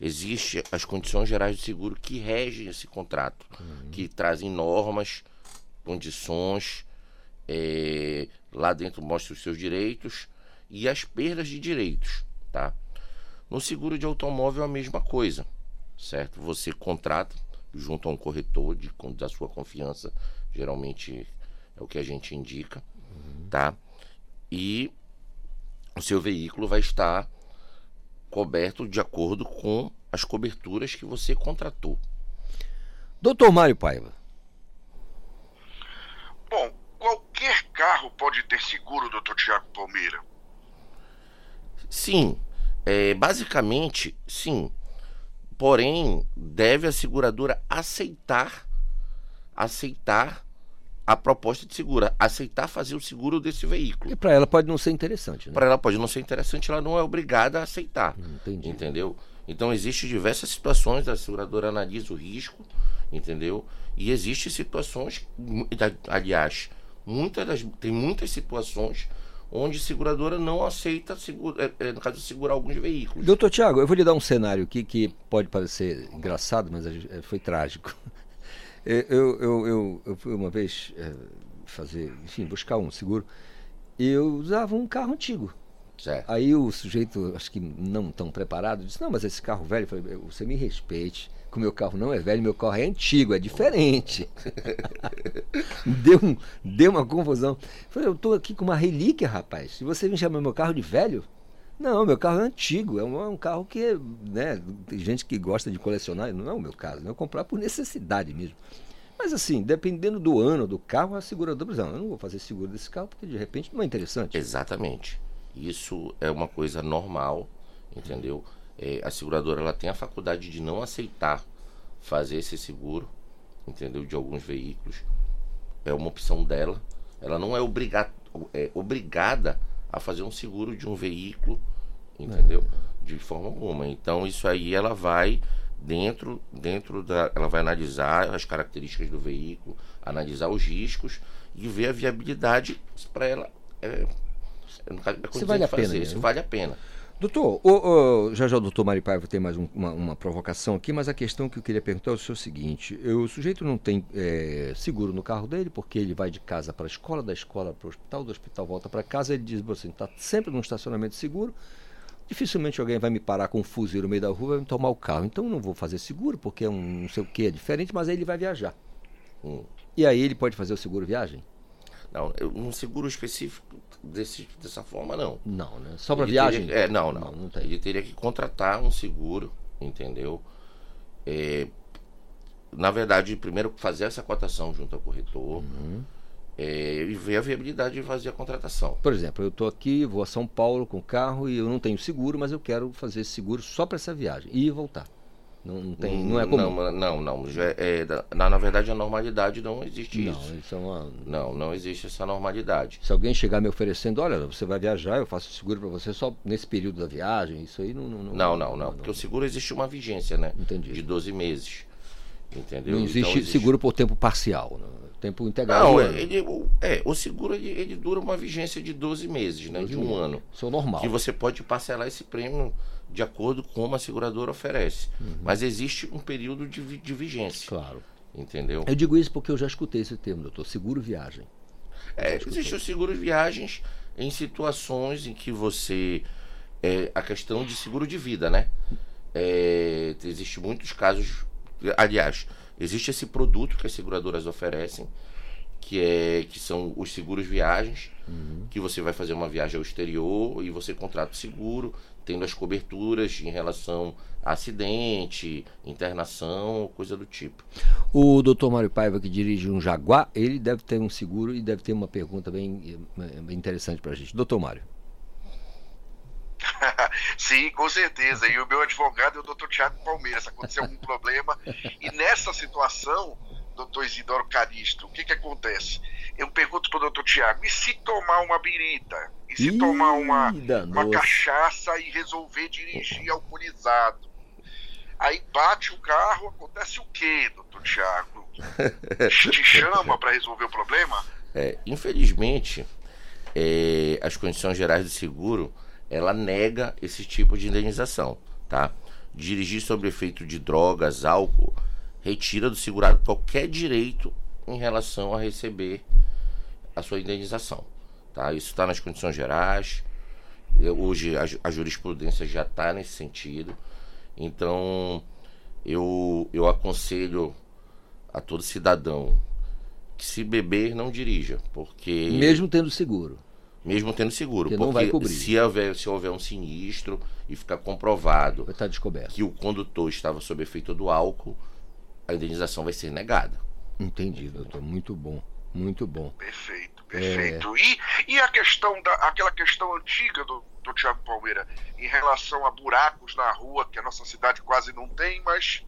existem as condições gerais de seguro que regem esse contrato, uhum. que trazem normas, condições, é, lá dentro mostra os seus direitos e as perdas de direitos, tá? No seguro de automóvel é a mesma coisa, certo? Você contrata junto a um corretor de, da sua confiança, geralmente é o que a gente indica, uhum. tá? E o seu veículo vai estar coberto de acordo com as coberturas que você contratou. Doutor Mário Paiva. Bom, qualquer carro pode ter seguro, doutor Tiago Palmeira? Sim, é, basicamente sim. Porém, deve a seguradora aceitar aceitar a proposta de seguro, aceitar fazer o seguro desse veículo. E para ela pode não ser interessante, né? Para ela pode não ser interessante, ela não é obrigada a aceitar. Hum, entendi. Entendeu? Então existem diversas situações, a seguradora analisa o risco, entendeu? E existem situações, aliás, muitas das, tem muitas situações onde seguradora não aceita, segura, é, é, no caso, segurar alguns veículos. Doutor Tiago, eu vou lhe dar um cenário aqui que pode parecer engraçado, mas é, foi trágico. Eu, eu, eu, eu fui uma vez é, fazer, enfim, buscar um seguro e eu usava um carro antigo. Certo. Aí o sujeito, acho que não tão preparado, disse: Não, mas esse carro velho, eu falei, você me respeite que o meu carro não é velho, meu carro é antigo, é diferente. deu, um, deu uma confusão. Falei, eu estou aqui com uma relíquia, rapaz. Se você me chama meu carro de velho, não, meu carro é antigo, é um, é um, carro que, né, tem gente que gosta de colecionar, não é o meu caso, né, eu comprar por necessidade mesmo. Mas assim, dependendo do ano do carro, a seguradora, não, eu não vou fazer seguro desse carro porque de repente não é interessante. Exatamente. Isso é uma coisa normal, entendeu? É, a seguradora ela tem a faculdade de não aceitar fazer esse seguro, entendeu? De alguns veículos. É uma opção dela. Ela não é, obriga é obrigada a fazer um seguro de um veículo, entendeu? De forma alguma. Então isso aí ela vai dentro dentro da ela vai analisar as características do veículo, analisar os riscos e ver a viabilidade para ela é, é se vale a fazer, pena, se vale a pena. Doutor, o, o, já já o doutor Mari Paiva tem mais um, uma, uma, provocação aqui, mas a questão que eu queria perguntar é o seguinte: o sujeito não tem é, seguro no carro dele, porque ele vai de casa para a escola, da escola para o hospital, do hospital volta para casa, ele diz assim, está sempre num estacionamento seguro, dificilmente alguém vai me parar com um fuzil no meio da rua e vai me tomar o carro. Então eu não vou fazer seguro, porque é um não sei o que, é diferente, mas aí ele vai viajar. Hum. E aí ele pode fazer o seguro viagem? Não, um seguro específico desse, dessa forma, não. Não, né? Só para viagem? Teria, é, não, não. não, não ele teria que contratar um seguro, entendeu? É, na verdade, primeiro fazer essa cotação junto ao corretor. Uhum. É, e ver a viabilidade de fazer a contratação. Por exemplo, eu estou aqui, vou a São Paulo com o carro e eu não tenho seguro, mas eu quero fazer esse seguro só para essa viagem e voltar. Não, não, tem, não é comum. Não, não, não. É, na, na verdade, a normalidade não existe não, isso. isso é uma... Não, não existe essa normalidade. Se alguém chegar me oferecendo, olha, você vai viajar, eu faço seguro para você só nesse período da viagem, isso aí não... Não, não, não, não, não porque o seguro existe uma vigência, né? Entendi. De 12 meses. Entendeu? Não existe, então, existe... seguro por tempo parcial, né? tempo integral. Não, ele, é, o seguro ele, ele, dura uma vigência de 12 meses, né? 12 de um meses. ano. Isso é normal. Que você pode parcelar esse prêmio de acordo com como a seguradora oferece. Uhum. Mas existe um período de, de vigência. Claro. Entendeu? Eu digo isso porque eu já escutei esse termo, doutor. Seguro viagem. É, existe o seguro viagens em situações em que você. É, a questão de seguro de vida, né? É, existe muitos casos. Aliás, existe esse produto que as seguradoras oferecem, que, é, que são os seguros viagens, uhum. que você vai fazer uma viagem ao exterior e você contrata o seguro, tendo as coberturas em relação a acidente, internação, coisa do tipo. O doutor Mário Paiva, que dirige um Jaguar, ele deve ter um seguro e deve ter uma pergunta bem, bem interessante para a gente. Doutor Mário. Sim, com certeza. E o meu advogado é o doutor Tiago Palmeiras. Aconteceu algum problema. E nessa situação, doutor Isidoro Caristo, o que, que acontece? Eu pergunto para o doutor Tiago, e se tomar uma birita? E se Ih, tomar uma, uma cachaça e resolver dirigir alcoolizado? Aí bate o carro, acontece o quê, doutor Tiago? Te chama para resolver o problema? É, infelizmente, é, as condições gerais de seguro ela nega esse tipo de indenização, tá? Dirigir sob efeito de drogas, álcool, retira do segurado qualquer direito em relação a receber a sua indenização, tá? Isso está nas condições gerais. Hoje a, a jurisprudência já está nesse sentido. Então eu, eu aconselho a todo cidadão que se beber não dirija, porque mesmo tendo seguro mesmo tendo seguro. Porque, não vai cobrir. Se houver, se houver um sinistro e ficar comprovado vai estar descoberto. que o condutor estava sob efeito do álcool, a indenização vai ser negada. Entendi, doutor. Muito bom. Muito bom. Perfeito, perfeito. É... E, e a questão da aquela questão antiga do, do Tiago Palmeira em relação a buracos na rua, que a nossa cidade quase não tem, mas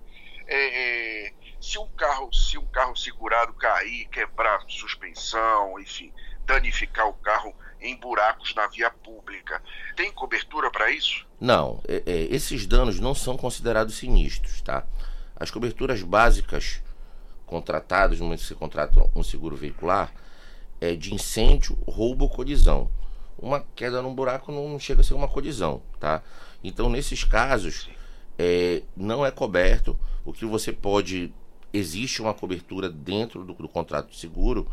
é, é, se um carro, se um carro segurado cair, quebrar suspensão, enfim, danificar o carro em buracos na via pública. Tem cobertura para isso? Não, é, é, esses danos não são considerados sinistros, tá? As coberturas básicas contratadas no momento que você contrata um seguro veicular é de incêndio, roubo ou colisão. Uma queda num buraco não chega a ser uma colisão, tá? Então, nesses casos, é, não é coberto. O que você pode. Existe uma cobertura dentro do, do contrato de seguro,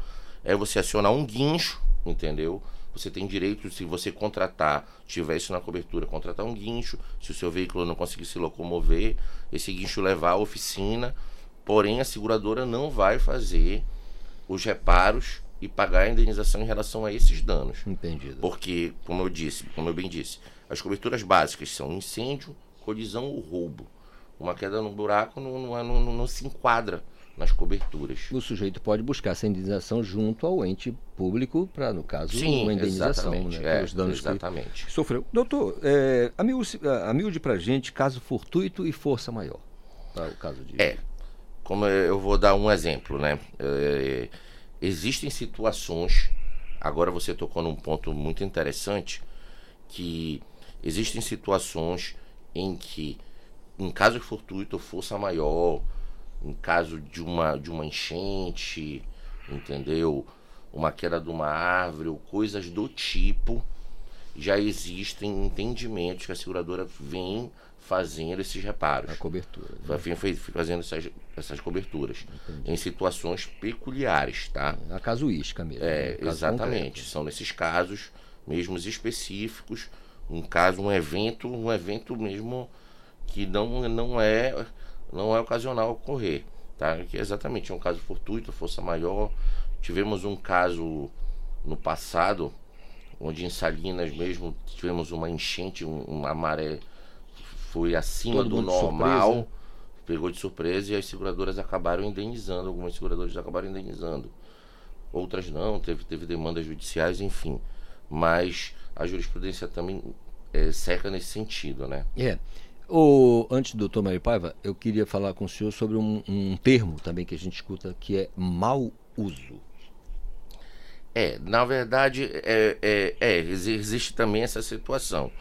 é você acionar um guincho, entendeu? você tem direito, se você contratar, tiver isso na cobertura, contratar um guincho, se o seu veículo não conseguir se locomover, esse guincho levar à oficina, porém a seguradora não vai fazer os reparos e pagar a indenização em relação a esses danos. Entendido. Porque, como eu disse, como eu bem disse, as coberturas básicas são incêndio, colisão ou roubo. Uma queda no buraco não, não, não, não se enquadra nas coberturas. O sujeito pode buscar essa indenização junto ao ente público para, no caso, Sim, uma indenização né, é, pelos danos exatamente. que sofreu. Doutor, é, amiúde, amiúde para gente caso fortuito e força maior. Para o caso de... É, como eu vou dar um exemplo, né? É, existem situações, agora você tocou num ponto muito interessante, que existem situações em que, em caso fortuito, força maior, em caso de uma, de uma enchente, entendeu? Uma queda de uma árvore ou coisas do tipo, já existem entendimentos que a seguradora vem fazendo esses reparos. A cobertura. Né? Vem fazendo essas, essas coberturas. Entendi. Em situações peculiares, tá? A casuística mesmo. É, né? exatamente. Concreto. São nesses casos mesmo específicos. Um caso, um evento, um evento mesmo que não, não é não é ocasional ocorrer, tá? Que exatamente é um caso fortuito, força maior. Tivemos um caso no passado, onde em Salinas mesmo tivemos uma enchente, um, uma maré foi acima Todo do normal, surpresa. pegou de surpresa e as seguradoras acabaram indenizando, algumas seguradoras acabaram indenizando. Outras não, teve, teve demandas judiciais, enfim. Mas a jurisprudência também é, seca nesse sentido, né? É. O, antes do doutor Mário Paiva, eu queria falar com o senhor sobre um, um termo também que a gente escuta que é mau uso. É, na verdade, é, é, é, existe também essa situação.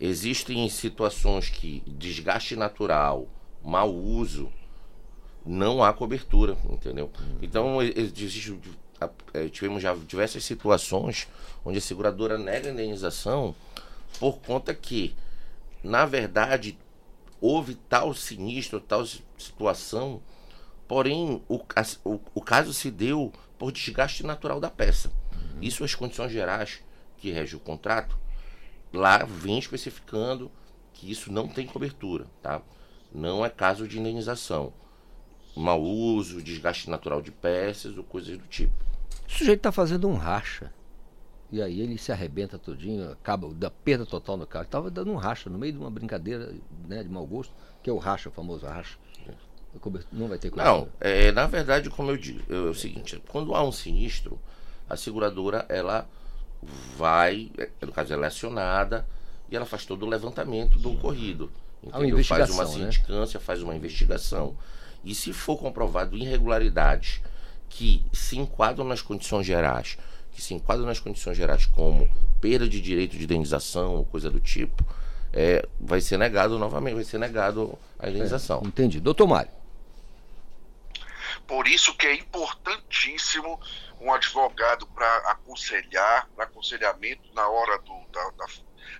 Existem situações que desgaste natural, mau uso, não há cobertura, entendeu? Então, existe, é, tivemos já diversas situações onde a seguradora nega a indenização por conta que, na verdade, houve tal sinistro, tal situação, porém o, o, o caso se deu por desgaste natural da peça. Uhum. Isso as condições gerais que rege o contrato, lá vem especificando que isso não tem cobertura, tá? Não é caso de indenização. Mau uso, desgaste natural de peças ou coisas do tipo. O sujeito está fazendo um racha. E aí ele se arrebenta todinho, acaba da perda total no carro. Estava dando um racha no meio de uma brincadeira né, de mau gosto, que é o racha, o famoso racha. Não vai ter Não, é, na verdade, como eu digo, é o seguinte, quando há um sinistro, a seguradora, ela vai, no caso ela é acionada, e ela faz todo o levantamento do ocorrido. Entendeu? Faz uma sindicância, né? faz uma investigação. E se for comprovado irregularidades que se enquadram nas condições gerais, que se enquadram nas condições gerais como perda de direito de indenização ou coisa do tipo, é, vai ser negado novamente, vai ser negado a indenização. É, entendi. Doutor Mário. Por isso que é importantíssimo um advogado para aconselhar, para aconselhamento na hora do, da, da,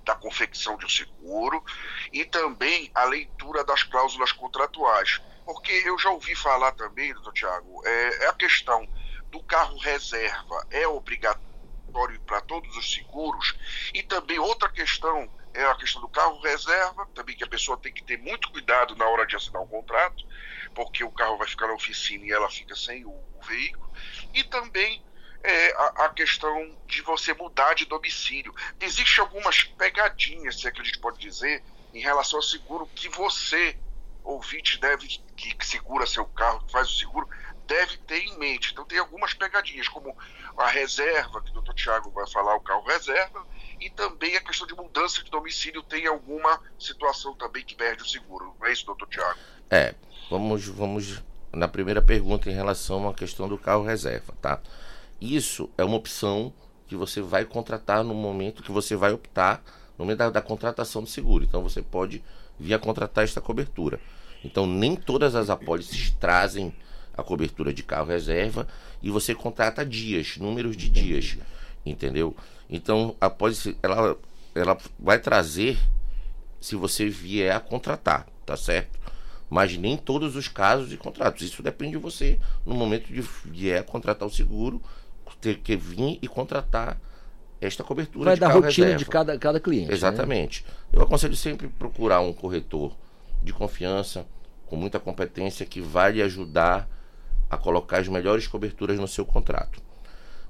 da, confecção de um seguro e também a leitura das cláusulas contratuais. Porque eu já ouvi falar também, doutor Tiago, é, é a questão do carro reserva é obrigatório para todos os seguros e também outra questão é a questão do carro reserva, também que a pessoa tem que ter muito cuidado na hora de assinar um contrato, porque o carro vai ficar na oficina e ela fica sem o, o veículo. E também é, a, a, questão de você mudar de domicílio. Existem algumas pegadinhas, se é que a gente pode dizer, em relação ao seguro que você, ouvinte, deve, que, que segura seu carro, que faz o seguro, deve ter em mente. Então tem algumas pegadinhas, como a reserva, que o doutor Tiago vai falar, o carro reserva, e também a questão de mudança de domicílio tem alguma situação também que perde o seguro. Não é isso, doutor Tiago? É, vamos, vamos na primeira pergunta em relação à questão do carro reserva, tá? Isso é uma opção que você vai contratar no momento que você vai optar no momento da, da contratação do seguro. Então você pode vir a contratar esta cobertura. Então nem todas as apólices trazem a cobertura de carro reserva e você contrata dias, números de dias, entendeu? Então a pólice ela, ela vai trazer se você vier a contratar, tá certo? Mas nem todos os casos de contratos. Isso depende de você no momento de vier a contratar o seguro, ter que vir e contratar esta cobertura vai de da rotina reserva. de cada, cada cliente. Exatamente. Né? Eu aconselho sempre procurar um corretor de confiança, com muita competência, que vai lhe ajudar a colocar as melhores coberturas no seu contrato.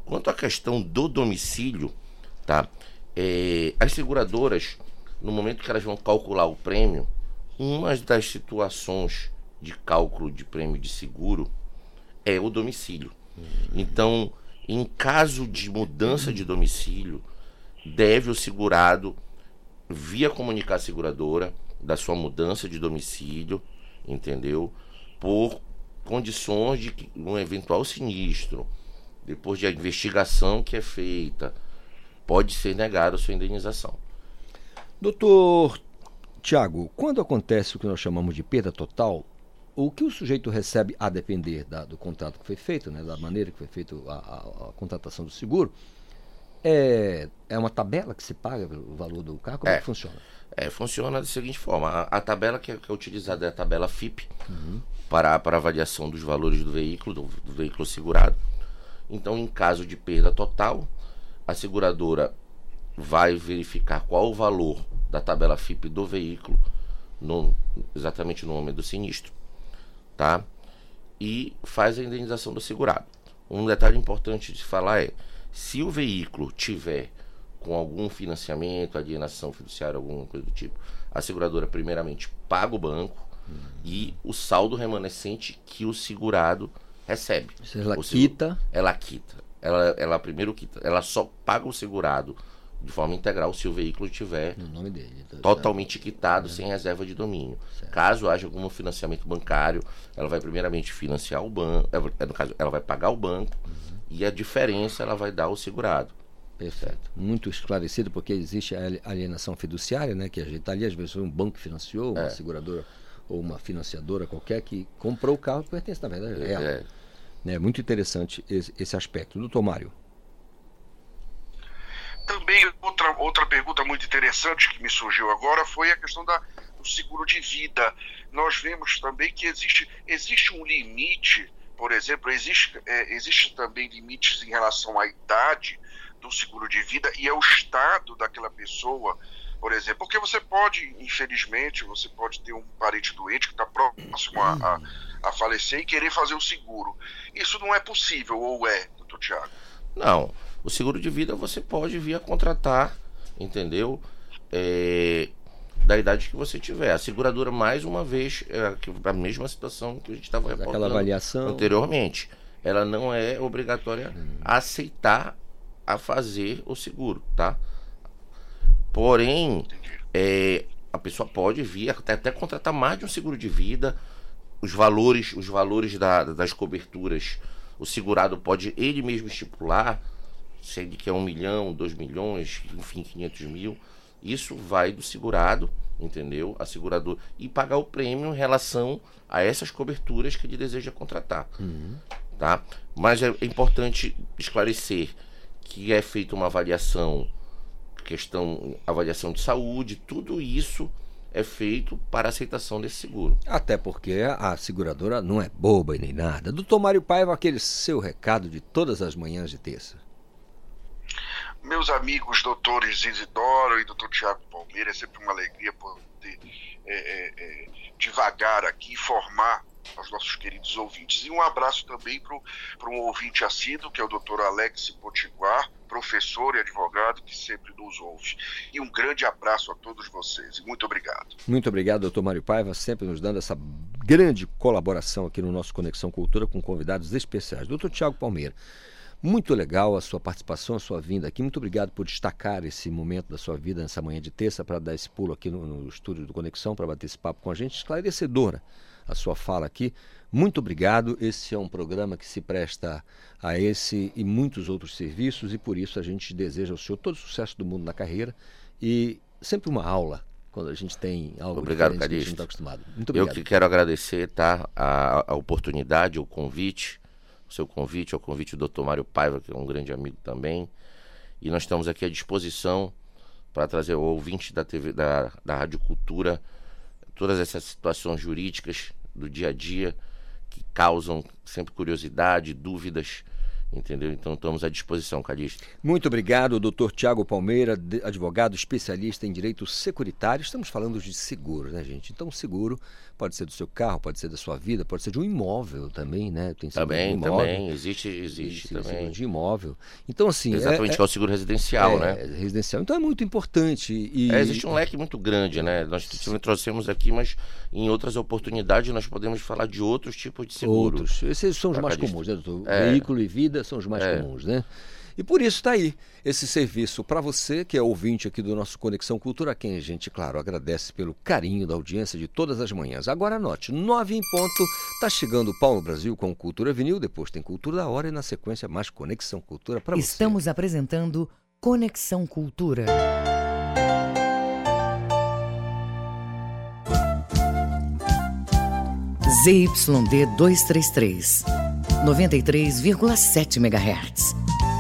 Quanto à questão do domicílio, tá? É, as seguradoras, no momento que elas vão calcular o prêmio, uma das situações de cálculo de prêmio de seguro é o domicílio. Então, em caso de mudança de domicílio, deve o segurado, via comunicar a seguradora, da sua mudança de domicílio, entendeu? Por condições de um eventual sinistro, depois de a investigação que é feita, pode ser negada a sua indenização. Doutor Tiago, quando acontece o que nós chamamos de perda total, o que o sujeito recebe a depender da, do contrato que foi feito, né, da maneira que foi feita a, a, a, contratação do seguro, é, é uma tabela que se paga o valor do carro? Como é, é que funciona? É, funciona da seguinte forma: a, a tabela que é, que é, utilizada é a tabela FIP uhum. para, para avaliação dos valores do veículo, do, do veículo segurado. Então, em caso de perda total, a seguradora vai verificar qual o valor da tabela FIP do veículo no, exatamente no momento do sinistro tá? E faz a indenização do segurado. Um detalhe importante de falar é, se o veículo tiver com algum financiamento, alienação fiduciária, alguma coisa do tipo, a seguradora primeiramente paga o banco hum. e o saldo remanescente que o segurado recebe. ela quita? Ela quita. Ela, ela primeiro quita. Ela só paga o segurado de forma integral se o veículo estiver dele, tá totalmente quitado, é. sem reserva de domínio. Certo. Caso haja algum financiamento bancário, ela vai primeiramente financiar o banco, é, no caso, ela vai pagar o banco uhum. e a diferença ela vai dar ao segurado. Perfeito. Muito esclarecido, porque existe a alienação fiduciária, né? Que a gente está ali, às vezes, um banco financiou, uma é. seguradora ou uma financiadora qualquer que comprou o carro que pertence, na verdade, é. é. É muito interessante esse, esse aspecto. Doutor Mário. Também outra, outra pergunta muito interessante que me surgiu agora foi a questão da, do seguro de vida. Nós vemos também que existe, existe um limite, por exemplo, existe, é, existe também limites em relação à idade do seguro de vida e ao estado daquela pessoa, por exemplo. Porque você pode, infelizmente, você pode ter um parente doente que está próximo a, a, a falecer e querer fazer o seguro. Isso não é possível, ou é, doutor Tiago? Não. O seguro de vida você pode vir a contratar, entendeu? É, da idade que você tiver. A seguradora, mais uma vez, é a mesma situação que a gente estava reportando avaliação. anteriormente. Ela não é obrigatória hum. a aceitar a fazer o seguro, tá? Porém, é, a pessoa pode vir até, até contratar mais de um seguro de vida. Os valores, os valores da, das coberturas, o segurado pode ele mesmo estipular se ele quer um milhão, dois milhões, enfim, 500 mil, isso vai do segurado, entendeu? A seguradora e pagar o prêmio em relação a essas coberturas que ele deseja contratar, uhum. tá? Mas é importante esclarecer que é feita uma avaliação, questão, avaliação de saúde, tudo isso é feito para aceitação desse seguro. Até porque a seguradora não é boba e nem nada. Doutor Mário Paiva, aquele seu recado de todas as manhãs de terça meus amigos doutores Isidoro e doutor Tiago Palmeira, é sempre uma alegria poder é, é, é, devagar aqui, informar aos nossos queridos ouvintes. E um abraço também para um ouvinte assíduo, que é o doutor Alex Potiguar, professor e advogado que sempre nos ouve. E um grande abraço a todos vocês muito obrigado. Muito obrigado, doutor Mário Paiva, sempre nos dando essa grande colaboração aqui no nosso Conexão Cultura com convidados especiais. Doutor Tiago Palmeira. Muito legal a sua participação, a sua vinda aqui. Muito obrigado por destacar esse momento da sua vida nessa manhã de terça para dar esse pulo aqui no, no estúdio do Conexão para bater esse papo com a gente. Esclarecedora a sua fala aqui. Muito obrigado. Esse é um programa que se presta a esse e muitos outros serviços e por isso a gente deseja ao senhor todo o sucesso do mundo na carreira e sempre uma aula quando a gente tem algo obrigado, que a gente não está acostumado. Muito obrigado. Eu que quero agradecer tá, a, a oportunidade, o convite o seu convite, ao convite do Dr. Mário Paiva, que é um grande amigo também. E nós estamos aqui à disposição para trazer ao ouvinte da TV, da, da Rádio Cultura, todas essas situações jurídicas do dia a dia que causam sempre curiosidade, dúvidas Entendeu? Então estamos à disposição, Calixto. Muito obrigado, doutor Tiago Palmeira, advogado especialista em direito securitário. Estamos falando de seguro, né, gente? Então, seguro pode ser do seu carro, pode ser da sua vida, pode ser de um imóvel também, né? Tem também, imóvel, também, existe, existe, também. de imóvel. Então, assim. Exatamente, é, que é o seguro residencial, é, né? Residencial. Então é muito importante. E... É, existe um leque muito grande, né? Nós trouxemos aqui, mas em outras oportunidades nós podemos falar de outros tipos de seguro. Outros. Esses são os mais comuns, né, doutor? É. Veículo e vida são os mais é. comuns, né? E por isso está aí esse serviço para você, que é ouvinte aqui do nosso Conexão Cultura, a quem a gente, claro, agradece pelo carinho da audiência de todas as manhãs. Agora anote, nove em ponto, está chegando o Paulo Brasil com Cultura Vinil, depois tem Cultura da Hora e na sequência mais Conexão Cultura para você. Estamos apresentando Conexão Cultura. ZYD 233, 93,7 MHz.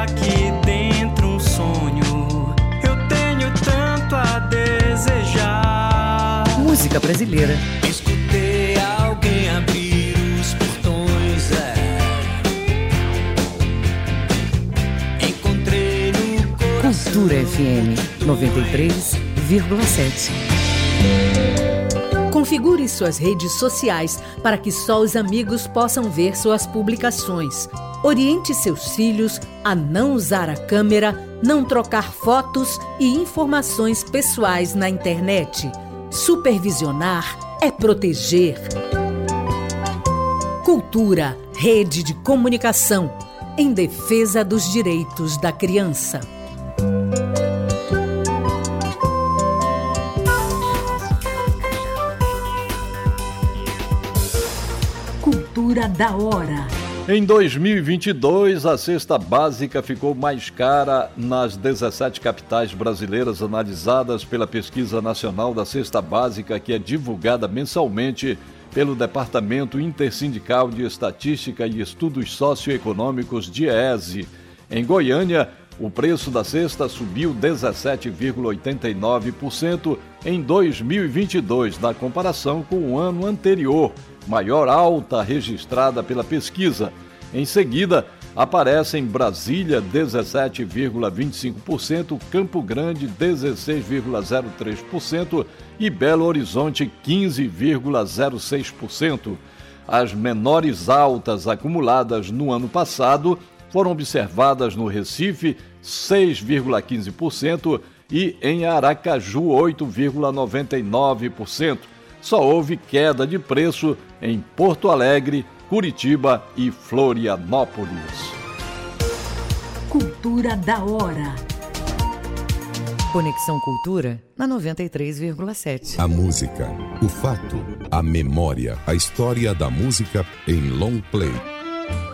aqui dentro um sonho. Eu tenho tanto a desejar. Música brasileira. Escutei alguém abrir os portões. É. Encontrei no coração. Cultura FM 93,7. Configure suas redes sociais para que só os amigos possam ver suas publicações. Oriente seus filhos a não usar a câmera, não trocar fotos e informações pessoais na internet. Supervisionar é proteger. Cultura, rede de comunicação, em defesa dos direitos da criança. Cultura da hora. Em 2022, a cesta básica ficou mais cara nas 17 capitais brasileiras analisadas pela Pesquisa Nacional da Cesta Básica, que é divulgada mensalmente pelo Departamento Intersindical de Estatística e Estudos Socioeconômicos, DIESE. Em Goiânia, o preço da cesta subiu 17,89% em 2022, na comparação com o ano anterior, maior alta registrada pela pesquisa. Em seguida, aparecem Brasília 17,25%, Campo Grande 16,03% e Belo Horizonte 15,06%. As menores altas acumuladas no ano passado foram observadas no Recife 6,15% e em Aracaju 8,99%. Só houve queda de preço em Porto Alegre, Curitiba e Florianópolis. Cultura da hora. Conexão Cultura na 93,7. A música, o fato, a memória, a história da música em long play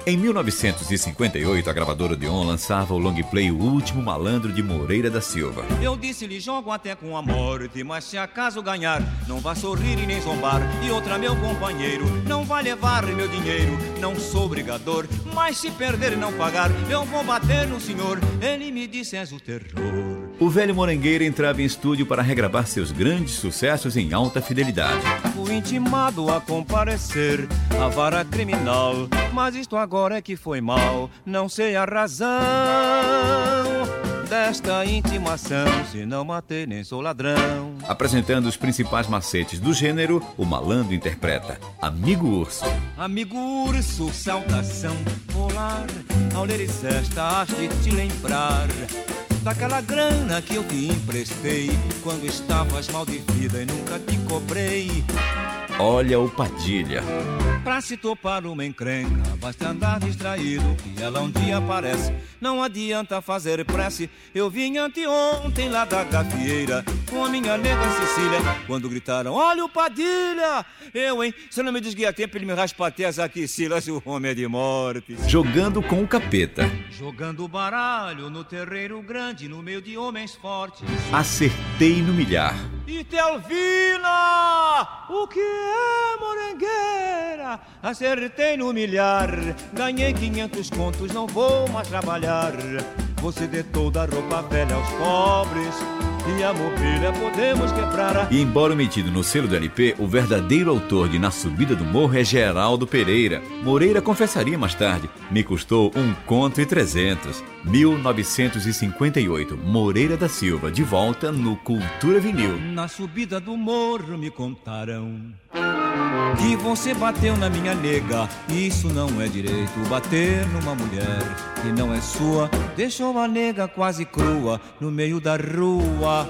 em 1958, a gravadora Odeon lançava o long play O Último Malandro de Moreira da Silva. Eu disse-lhe, jogo até com a morte, mas se acaso ganhar, não vá sorrir e nem zombar. E outra, meu companheiro, não vai levar meu dinheiro, não sou brigador, mas se perder e não pagar, eu vou bater no senhor. Ele me disse, és o terror. O velho Morangueira entrava em estúdio para regravar seus grandes sucessos em alta fidelidade. Fui intimado a comparecer à vara criminal, mas isto agora é que foi mal, não sei a razão desta intimação, se não matei nem sou ladrão. Apresentando os principais macetes do gênero, o malandro interpreta Amigo Urso. Amigo Urso, saudação polar, ao leres esta, de te lembrar daquela grana que eu te emprestei quando estavas mal de vida e nunca te cobrei. olha o Padilha. Pra se topar uma encrenca, basta andar distraído, que ela um dia aparece. Não adianta fazer prece. Eu vim anteontem lá da gafieira, com a minha nega Cecília, quando gritaram: Olha o Padilha! Eu, hein? Se não me desguia tempo, ele me raspa até as axilas, o homem é de morte. Jogando com o capeta. Jogando baralho no terreiro grande, no meio de homens fortes. Acertei no milhar. E Telvina, o que é morangueira? Acertei no milhar, ganhei 500 contos, não vou mais trabalhar. Você dê toda a roupa velha aos pobres e a mobília podemos quebrar. E embora metido no selo do LP, o verdadeiro autor de Na Subida do Morro é Geraldo Pereira. Moreira confessaria mais tarde, me custou um conto e trezentos. 1958, Moreira da Silva, de volta no Cultura Vinil. Na subida do morro me contaram que você bateu na minha nega. Isso não é direito, bater numa mulher que não é sua. Deixou a nega quase crua no meio da rua.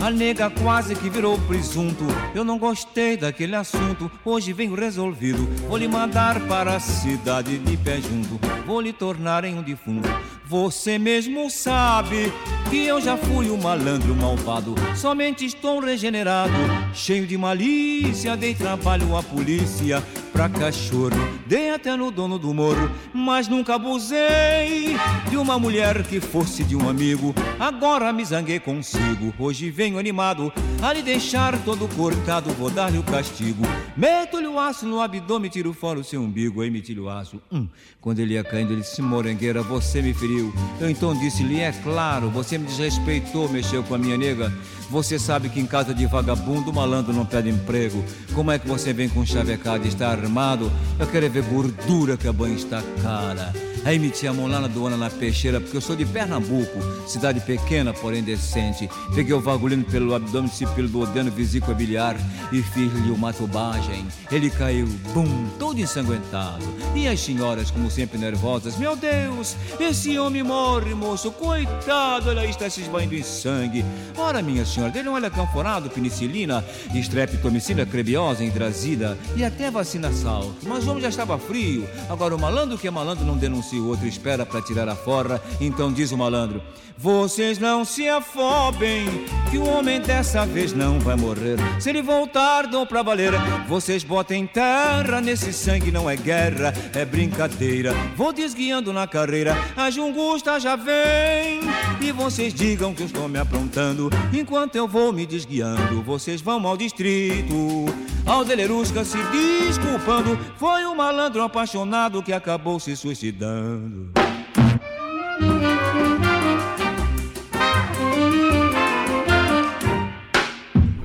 A nega quase que virou presunto. Eu não gostei daquele assunto. Hoje venho resolvido. Vou lhe mandar para a cidade de pé junto. Vou lhe tornar em um defunto. Você mesmo sabe que eu já fui um malandro malvado. Somente estou regenerado, cheio de malícia. Dei trabalho à polícia pra cachorro. Dei até no dono do morro, mas nunca abusei de uma mulher que fosse de um amigo. Agora me zanguei consigo. Hoje venho animado a lhe deixar todo cortado. Vou dar-lhe o castigo. Meto-lhe o aço no abdômen, tiro fora o seu umbigo. Aí meti-lhe o aço. Hum. Quando ele ia caindo, ele disse: Morangueira, você me feriu. Eu então disse-lhe: É claro, você me desrespeitou, mexeu com a minha nega. Você sabe que em casa de vagabundo, malandro não pede emprego. Como é que você vem com chavecada e está armado? Eu quero ver gordura que a banha está cara. A mão lá na doana na peixeira, porque eu sou de Pernambuco, cidade pequena, porém decente. Peguei o vagulino pelo abdômen, pelo do odeno vesícula biliar e fiz-lhe uma tubagem. Ele caiu, bum, todo ensanguentado. E as senhoras, como sempre nervosas, meu Deus, esse homem morre, moço, coitado, olha aí, está se esvaindo em sangue. Ora, minha senhora, dele olha canforado, penicilina, estreptomicina, crebiosa, hidrazida e até vacina salto. Mas o homem já estava frio. Agora, o malandro que é malandro não denuncia o outro espera para tirar a forra. Então diz o malandro: Vocês não se afobem, que o homem dessa vez não vai morrer. Se ele voltar, dou pra valer. Vocês botem terra nesse sangue, não é guerra, é brincadeira. Vou desguiando na carreira, a Jungusta já vem. E vocês digam que eu estou me aprontando. Enquanto eu vou me desguiando, vocês vão ao distrito. Ao Delerusca se desculpando, foi um malandro apaixonado que acabou se suicidando.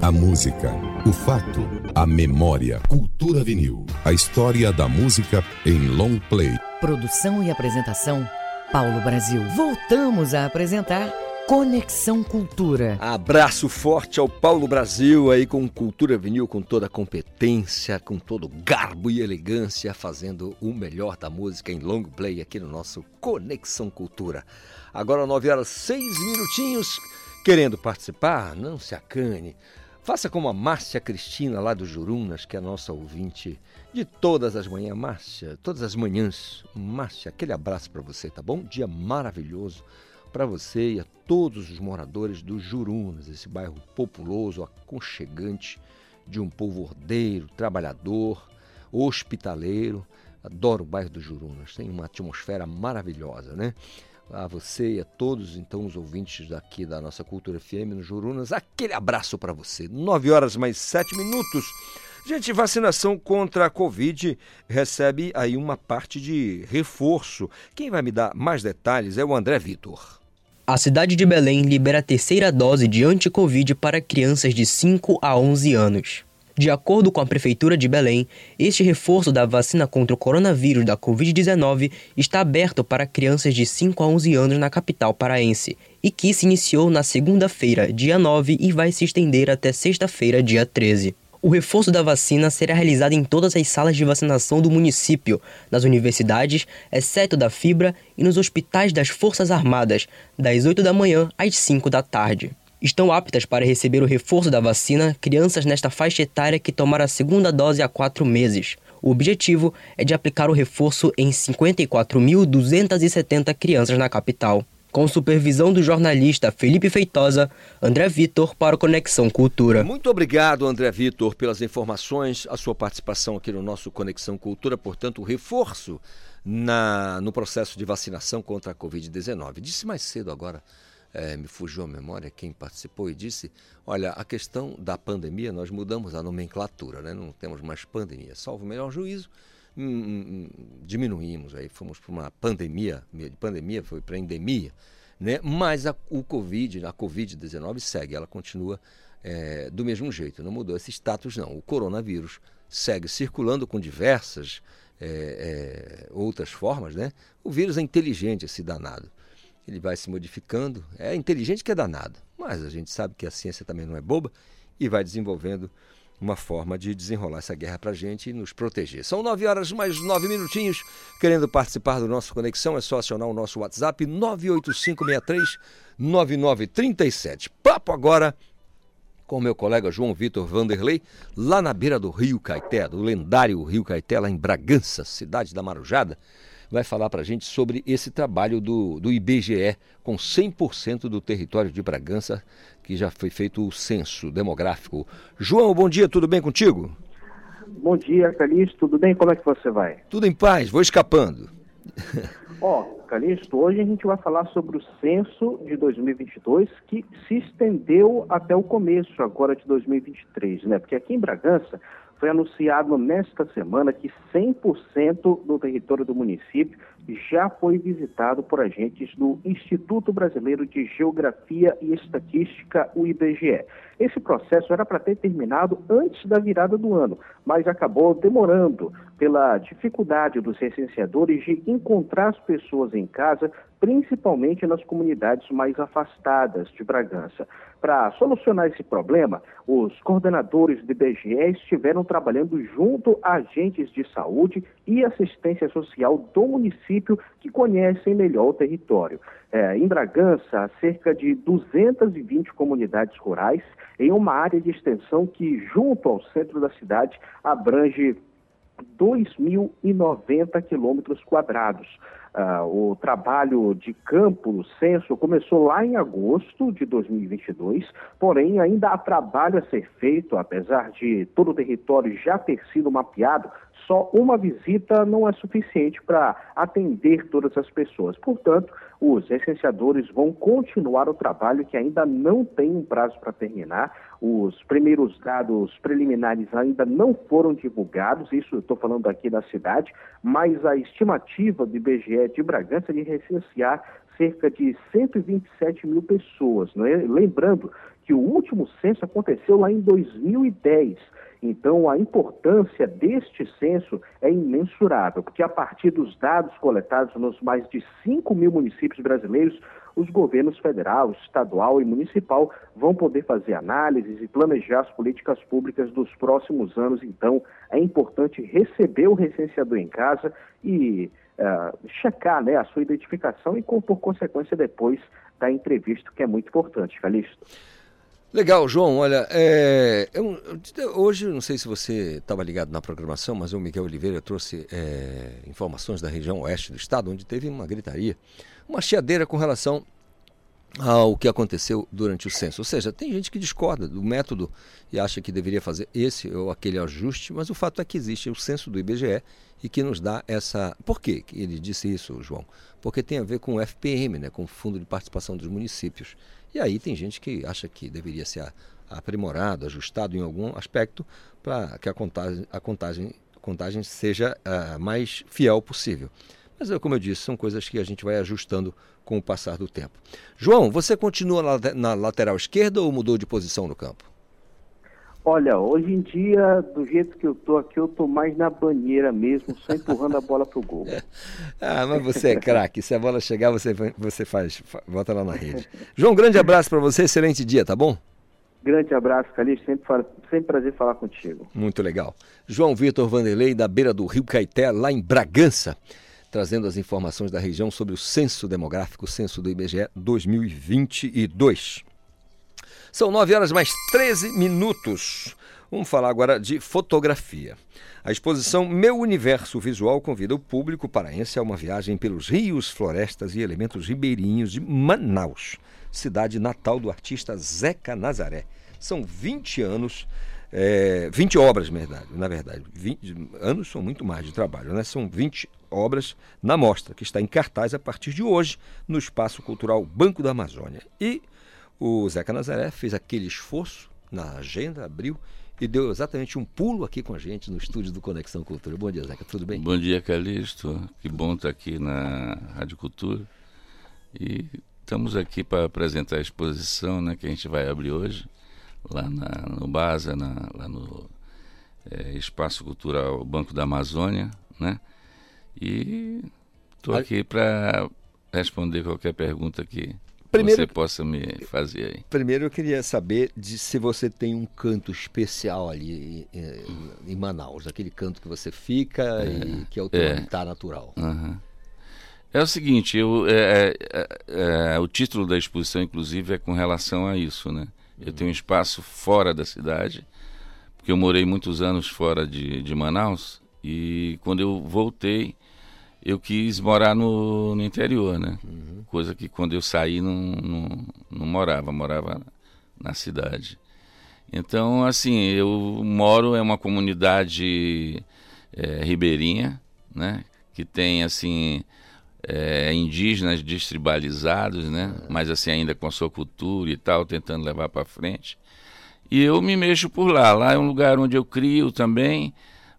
A música, o fato, a memória. Cultura vinil. A história da música em long play. Produção e apresentação, Paulo Brasil. Voltamos a apresentar Conexão Cultura. Abraço forte ao Paulo Brasil aí com Cultura Vinil, com toda a competência, com todo garbo e elegância, fazendo o melhor da música em long play aqui no nosso Conexão Cultura. Agora 9 horas 6 minutinhos. Querendo participar? Não se acane. Faça como a Márcia Cristina lá do Jurunas, que é a nossa ouvinte de todas as manhãs. Márcia, todas as manhãs. Márcia, aquele abraço para você, tá bom? Dia maravilhoso para você e a todos os moradores do Jurunas, esse bairro populoso, aconchegante de um povo ordeiro, trabalhador, hospitaleiro. Adoro o bairro do Jurunas, tem uma atmosfera maravilhosa, né? A você e a todos, então, os ouvintes daqui da nossa Cultura FM no Jurunas, aquele abraço para você. 9 horas mais 7 minutos. Gente, vacinação contra a Covid recebe aí uma parte de reforço. Quem vai me dar mais detalhes é o André Vitor. A cidade de Belém libera a terceira dose de anti-Covid para crianças de 5 a 11 anos. De acordo com a Prefeitura de Belém, este reforço da vacina contra o coronavírus da Covid-19 está aberto para crianças de 5 a 11 anos na capital paraense e que se iniciou na segunda-feira, dia 9, e vai se estender até sexta-feira, dia 13. O reforço da vacina será realizado em todas as salas de vacinação do município, nas universidades, exceto da Fibra, e nos hospitais das Forças Armadas, das 8 da manhã às 5 da tarde. Estão aptas para receber o reforço da vacina crianças nesta faixa etária que tomaram a segunda dose há quatro meses. O objetivo é de aplicar o reforço em 54.270 crianças na capital. Com supervisão do jornalista Felipe Feitosa, André Vitor para o Conexão Cultura. Muito obrigado, André Vitor, pelas informações, a sua participação aqui no nosso Conexão Cultura, portanto, o reforço na, no processo de vacinação contra a Covid-19. Disse mais cedo agora, é, me fugiu a memória quem participou e disse: olha, a questão da pandemia, nós mudamos a nomenclatura, né? não temos mais pandemia. Salvo o melhor juízo, hum, hum, hum diminuímos, aí fomos para uma pandemia, de pandemia foi para endemia, né? mas a, o Covid, a Covid-19 segue, ela continua é, do mesmo jeito, não mudou esse status, não. O coronavírus segue circulando com diversas é, é, outras formas, né? O vírus é inteligente, esse danado. Ele vai se modificando, é inteligente que é danado, mas a gente sabe que a ciência também não é boba e vai desenvolvendo uma forma de desenrolar essa guerra para a gente e nos proteger. São nove horas mais nove minutinhos. Querendo participar do nosso Conexão, é só acionar o nosso WhatsApp 98563 9937. Papo agora com meu colega João Vitor Vanderlei, lá na beira do Rio Caeté, do lendário Rio Caeté, lá em Bragança, cidade da Marujada, vai falar para a gente sobre esse trabalho do, do IBGE, com 100% do território de Bragança, que já foi feito o censo demográfico. João, bom dia, tudo bem contigo? Bom dia, Calixto, tudo bem? Como é que você vai? Tudo em paz, vou escapando. Ó, oh, Calixto, hoje a gente vai falar sobre o censo de 2022 que se estendeu até o começo agora de 2023, né? Porque aqui em Bragança foi anunciado nesta semana que 100% do território do município já foi visitado por agentes do Instituto Brasileiro de Geografia e Estatística, o IBGE. Esse processo era para ter terminado antes da virada do ano, mas acabou demorando pela dificuldade dos recenseadores de encontrar as pessoas em casa, principalmente nas comunidades mais afastadas de Bragança. Para solucionar esse problema, os coordenadores do IBGE estiveram trabalhando junto a agentes de saúde e assistência social do município que conhecem melhor o território. É, em Bragança, há cerca de 220 comunidades rurais em uma área de extensão que, junto ao centro da cidade, abrange 2.090 quilômetros quadrados. Uh, o trabalho de campo, o censo, começou lá em agosto de 2022, porém ainda há trabalho a ser feito, apesar de todo o território já ter sido mapeado, só uma visita não é suficiente para atender todas as pessoas. Portanto, os licenciadores vão continuar o trabalho que ainda não tem um prazo para terminar. Os primeiros dados preliminares ainda não foram divulgados, isso eu estou falando aqui da cidade, mas a estimativa do IBGE de Bragança de recensear cerca de 127 mil pessoas. É? Lembrando que o último censo aconteceu lá em 2010. Então, a importância deste censo é imensurável, porque a partir dos dados coletados nos mais de 5 mil municípios brasileiros, os governos federal, estadual e municipal vão poder fazer análises e planejar as políticas públicas dos próximos anos. Então, é importante receber o recenseador em casa e uh, checar né, a sua identificação e, por consequência, depois da entrevista, que é muito importante, Calixto. Legal, João. Olha, é, eu, hoje, não sei se você estava ligado na programação, mas o Miguel Oliveira trouxe é, informações da região oeste do estado, onde teve uma gritaria, uma chiadeira com relação ao que aconteceu durante o censo. Ou seja, tem gente que discorda do método e acha que deveria fazer esse ou aquele ajuste, mas o fato é que existe o censo do IBGE e que nos dá essa. Por que ele disse isso, João? Porque tem a ver com o FPM, né, com o Fundo de Participação dos Municípios. E aí tem gente que acha que deveria ser aprimorado, ajustado em algum aspecto para que a contagem, a contagem, a contagem seja a ah, mais fiel possível. Mas, como eu disse, são coisas que a gente vai ajustando com o passar do tempo. João, você continua na lateral esquerda ou mudou de posição no campo? Olha, hoje em dia, do jeito que eu tô aqui, eu tô mais na banheira mesmo, só empurrando a bola pro gol. ah, mas você é craque. Se a bola chegar, você, você faz, volta lá na rede. João, grande abraço para você, excelente dia, tá bom? Grande abraço, Calixto. Sempre, sempre prazer falar contigo. Muito legal. João Vitor Vanderlei, da beira do Rio Caeté, lá em Bragança, trazendo as informações da região sobre o censo demográfico, censo do IBGE 2022. São 9 horas mais 13 minutos. Vamos falar agora de fotografia. A exposição Meu Universo Visual convida o público paraense a uma viagem pelos rios, florestas e elementos ribeirinhos de Manaus, cidade natal do artista Zeca Nazaré. São 20 anos, é, 20 obras, na verdade. 20 anos são muito mais de trabalho, né? São 20 obras na mostra, que está em cartaz a partir de hoje no Espaço Cultural Banco da Amazônia. E o Zeca Nazaré fez aquele esforço na agenda, abriu e deu exatamente um pulo aqui com a gente no estúdio do Conexão Cultura. Bom dia, Zeca, tudo bem? Bom dia, Calixto. Que bom estar aqui na Rádio Cultura. E estamos aqui para apresentar a exposição né, que a gente vai abrir hoje, lá na, no Baza, na, lá no é, Espaço Cultural Banco da Amazônia, né? E estou aqui para responder qualquer pergunta que primeiro, você possa me fazer aí. Primeiro eu queria saber de se você tem um canto especial ali em, em Manaus, aquele canto que você fica é, e que é o teu é. habitat natural. Uhum. É o seguinte, eu, é, é, é, o título da exposição, inclusive, é com relação a isso, né? Eu tenho um espaço fora da cidade, porque eu morei muitos anos fora de, de Manaus, e quando eu voltei, eu quis morar no, no interior, né? Uhum. Coisa que quando eu saí não, não, não morava, morava na cidade. Então, assim, eu moro, é uma comunidade é, ribeirinha, né? Que tem, assim, é, indígenas destribalizados, né? Uhum. Mas, assim, ainda com a sua cultura e tal, tentando levar para frente. E eu me mexo por lá. Lá é um lugar onde eu crio também,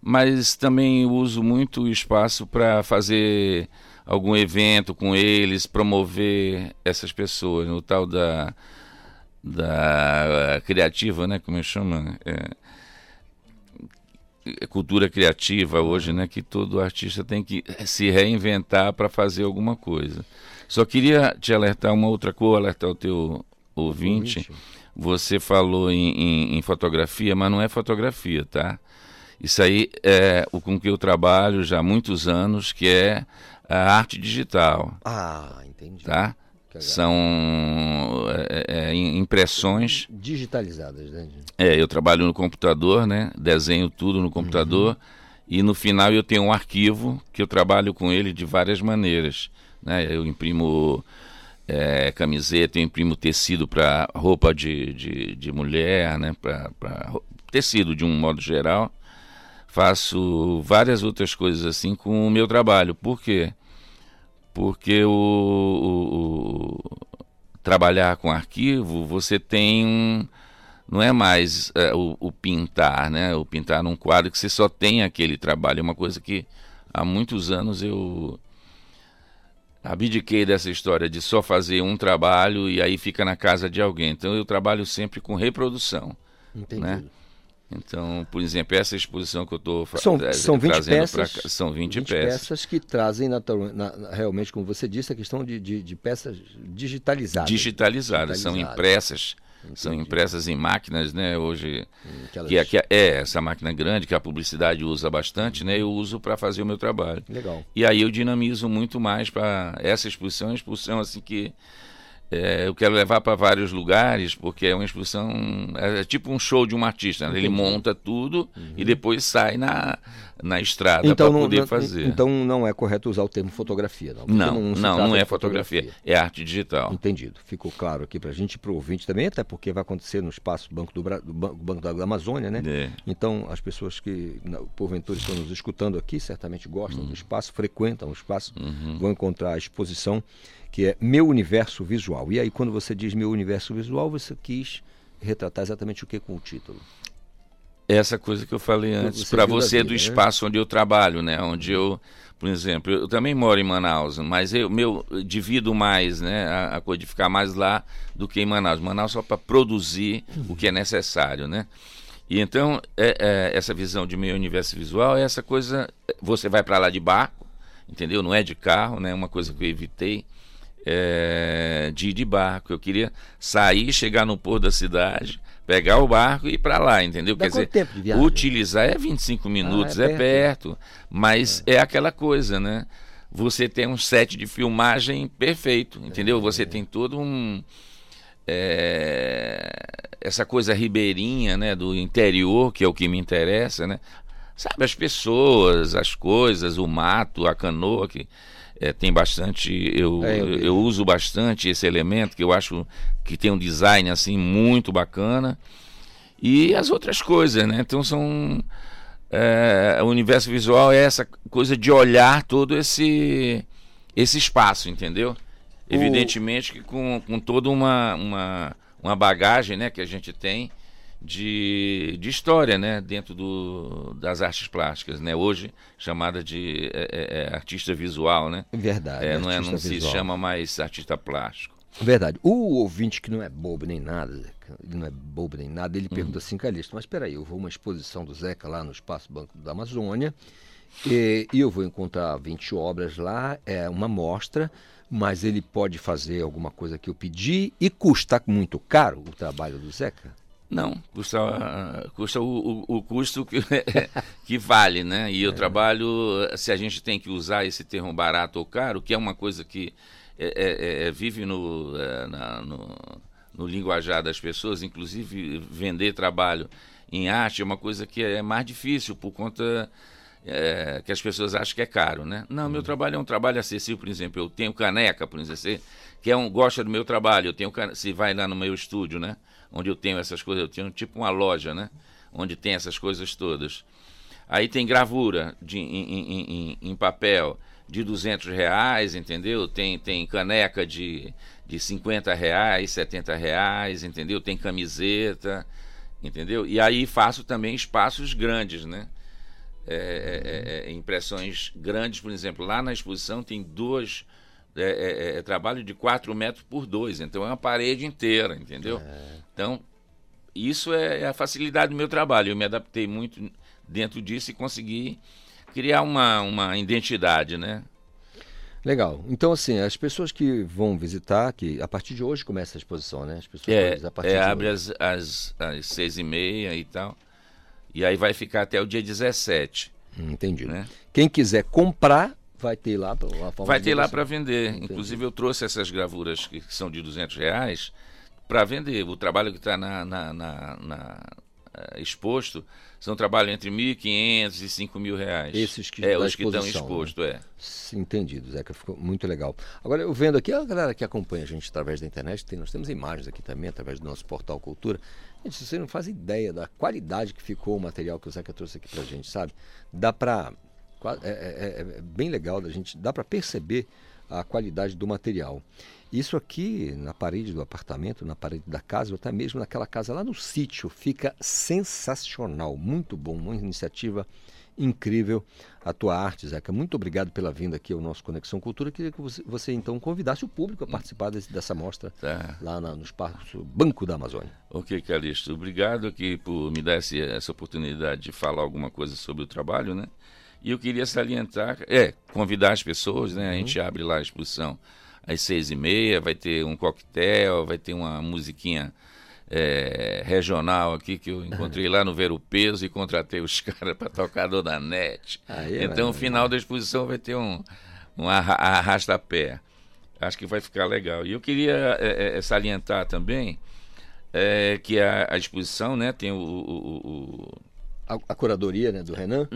mas também uso muito o espaço para fazer algum evento com eles, promover essas pessoas, no tal da, da criativa, né, como eu chamo, é, é, cultura criativa hoje, né, que todo artista tem que se reinventar para fazer alguma coisa. Só queria te alertar uma outra coisa, alertar o teu ouvinte. ouvinte. Você falou em, em, em fotografia, mas não é fotografia, tá? Isso aí é o com que eu trabalho já há muitos anos, que é a arte digital. Ah, entendi. Tá? São é, é, é impressões digitalizadas, né? É, eu trabalho no computador, né? Desenho tudo no computador uhum. e no final eu tenho um arquivo que eu trabalho com ele de várias maneiras, né? Eu imprimo é, camiseta, eu imprimo tecido para roupa de, de, de, mulher, né? Para tecido de um modo geral faço várias outras coisas assim com o meu trabalho. Por quê? Porque o, o, o trabalhar com arquivo, você tem um. Não é mais é, o, o, pintar, né? O pintar num quadro que você só tem aquele trabalho. É uma coisa que há muitos anos eu abdiquei dessa história de só fazer um trabalho e aí fica na casa de alguém. Então eu trabalho sempre com reprodução. Entendi. Né? Então, por exemplo, essa exposição que eu estou é, são 20 trazendo peças, são 20, 20 peças. peças. que trazem na, na, realmente, como você disse, a questão de, de, de peças digitalizadas. digitalizadas. São impressas. Entendi. São impressas em máquinas, né? Hoje, hum, que, é, que é, é, essa máquina grande que a publicidade usa bastante, né? Eu uso para fazer o meu trabalho. Legal. E aí eu dinamizo muito mais para essa exposição, uma exposição assim que é, eu quero levar para vários lugares, porque é uma exposição. É, é tipo um show de um artista. Né? Ele monta tudo uhum. e depois sai na, na estrada então, para poder fazer. Então não é correto usar o termo fotografia, não? Não, não, não, não é fotografia. fotografia. É arte digital. Entendido. Ficou claro aqui para a gente para o ouvinte também, até porque vai acontecer no espaço do Banco, do, Bra... do Banco da Amazônia, né? É. Então as pessoas que, porventura, estão nos escutando aqui, certamente gostam uhum. do espaço, frequentam o espaço, uhum. vão encontrar a exposição que é Meu Universo Visual. E aí, quando você diz Meu Universo Visual, você quis retratar exatamente o que com o título? Essa coisa que eu falei antes, para você, vida, do né? espaço onde eu trabalho, né? Onde eu, por exemplo, eu também moro em Manaus, mas eu meu, divido mais, né? A, a coisa de ficar mais lá do que em Manaus. Manaus só para produzir o que é necessário, né? E então, é, é, essa visão de meio universo visual é essa coisa. Você vai para lá de barco, entendeu? Não é de carro, né? Uma coisa que eu evitei é, de ir de barco. Eu queria sair, chegar no porto da cidade, pegar o barco e ir para lá, entendeu? Dá Quer dizer, tempo de viagem? utilizar é 25 minutos, ah, é, perto. é, perto. mas é. é. aquela coisa, né? Você tem um set de filmagem perfeito, entendeu? É. Você tem todo um é, essa coisa ribeirinha, né, do interior, que é o que me interessa, né? Sabe, as pessoas, as coisas, o mato, a canoa, que é, tem bastante. Eu, É, eu eu, uso bastante esse elemento, que eu acho que tem um design assim muito bacana. E as outras coisas, né? Então são. é, o universo visual é essa coisa de olhar todo esse, esse espaço, entendeu? Evidentemente que com, com toda uma, uma, uma bagagem né, que a gente tem de, de história né, dentro do, das artes plásticas, né, hoje chamada de é, é, é, artista visual. Né? Verdade, É, não é, não se chama mais artista plástico. Verdade. O ouvinte que não é bobo nem nada, ele não é bobo nem nada, Uhum. ele pergunta assim, Calixto, mas peraí, eu vou a uma exposição do Zeca lá no Espaço Banco da Amazônia e, e eu vou encontrar 20 obras lá, é uma mostra, mas ele pode fazer alguma coisa que eu pedi e custa muito caro o trabalho do Zeca? Não, custa, ah, custa o, o, o custo que, que vale, né? E eu trabalho, se a gente tem que usar esse termo barato ou caro, que é uma coisa que é, é, é, vive no, é, na- no, no linguajar das pessoas, inclusive vender trabalho em arte é uma coisa que é mais difícil por conta é, que as pessoas acham que é caro, né? Não, meu trabalho é um trabalho acessível, por exemplo, eu tenho caneca, por exemplo, que é um, gosta do meu trabalho, eu tenho se vai lá no meu estúdio, né? Onde eu tenho essas coisas, eu tenho tipo uma loja, né? Onde tem essas coisas todas. Aí tem gravura de, em, em- em- em papel de 200 reais, entendeu? Tem, tem caneca de, de 50 reais, 70 reais, entendeu? Tem camiseta, entendeu? E aí faço também espaços grandes, né? É, é, é, é, impressões grandes, por exemplo, lá na exposição tem duas. É, é, é, trabalho de 4 metros por 2, então é uma parede inteira, entendeu? Então, isso é, é a facilidade do meu trabalho. Eu me adaptei muito dentro disso e consegui criar uma, uma identidade, né? Legal. Então, assim, as pessoas que vão visitar, que a partir de hoje começa a exposição, né? As pessoas É, a partir é, de abre hoje. às, às, às seis e meia e tal. E aí vai ficar até o dia 17. Hum, Entendi. Né? Quem quiser comprar, vai ter lá a forma Vai ter lá para vender. Inclusive eu trouxe essas gravuras que são de 200 reais para vender. O trabalho que está na, na, na- na, eh, exposto são trabalho entre 1.500 e 5 mil reais. Esses que é os que estão expostos, né? é. Entendido, Zeca, ficou muito legal. Agora, eu vendo aqui, a galera que acompanha a gente através da internet, tem, nós temos imagens aqui também, através do nosso portal Cultura. Gente, você não faz ideia da qualidade que ficou o material que o Zeca trouxe aqui pra gente, sabe? Dá pra. É, é- é- é bem legal da gente, dá pra perceber a qualidade do material. Isso aqui, na parede do apartamento, na parede da casa, ou até mesmo naquela casa lá no sítio, fica sensacional, muito bom, uma iniciativa incrível a tua arte, Zeca. Muito obrigado pela vinda aqui ao nosso Conexão Cultura. Queria que você, você, então convidasse o público a participar desse- dessa mostra Tá. lá na- no espaço Banco da Amazônia. Ok, Calixto. Obrigado aqui por me dar esse- essa oportunidade de falar alguma coisa sobre o trabalho, né? E eu queria salientar, é, convidar as pessoas, né? A gente abre lá a exposição às seis e meia, vai ter um coquetel, vai ter uma musiquinha é, regional aqui que eu encontrei lá no Vero Peso e contratei os caras para tocar Dona Nete. Aí é então, maravilha. final da exposição vai ter um, um arra- arrasta-pé. Acho que vai ficar legal. E eu queria é, é, salientar também que a, a exposição, né, tem o... o- o- A, a curadoria né, do Renan?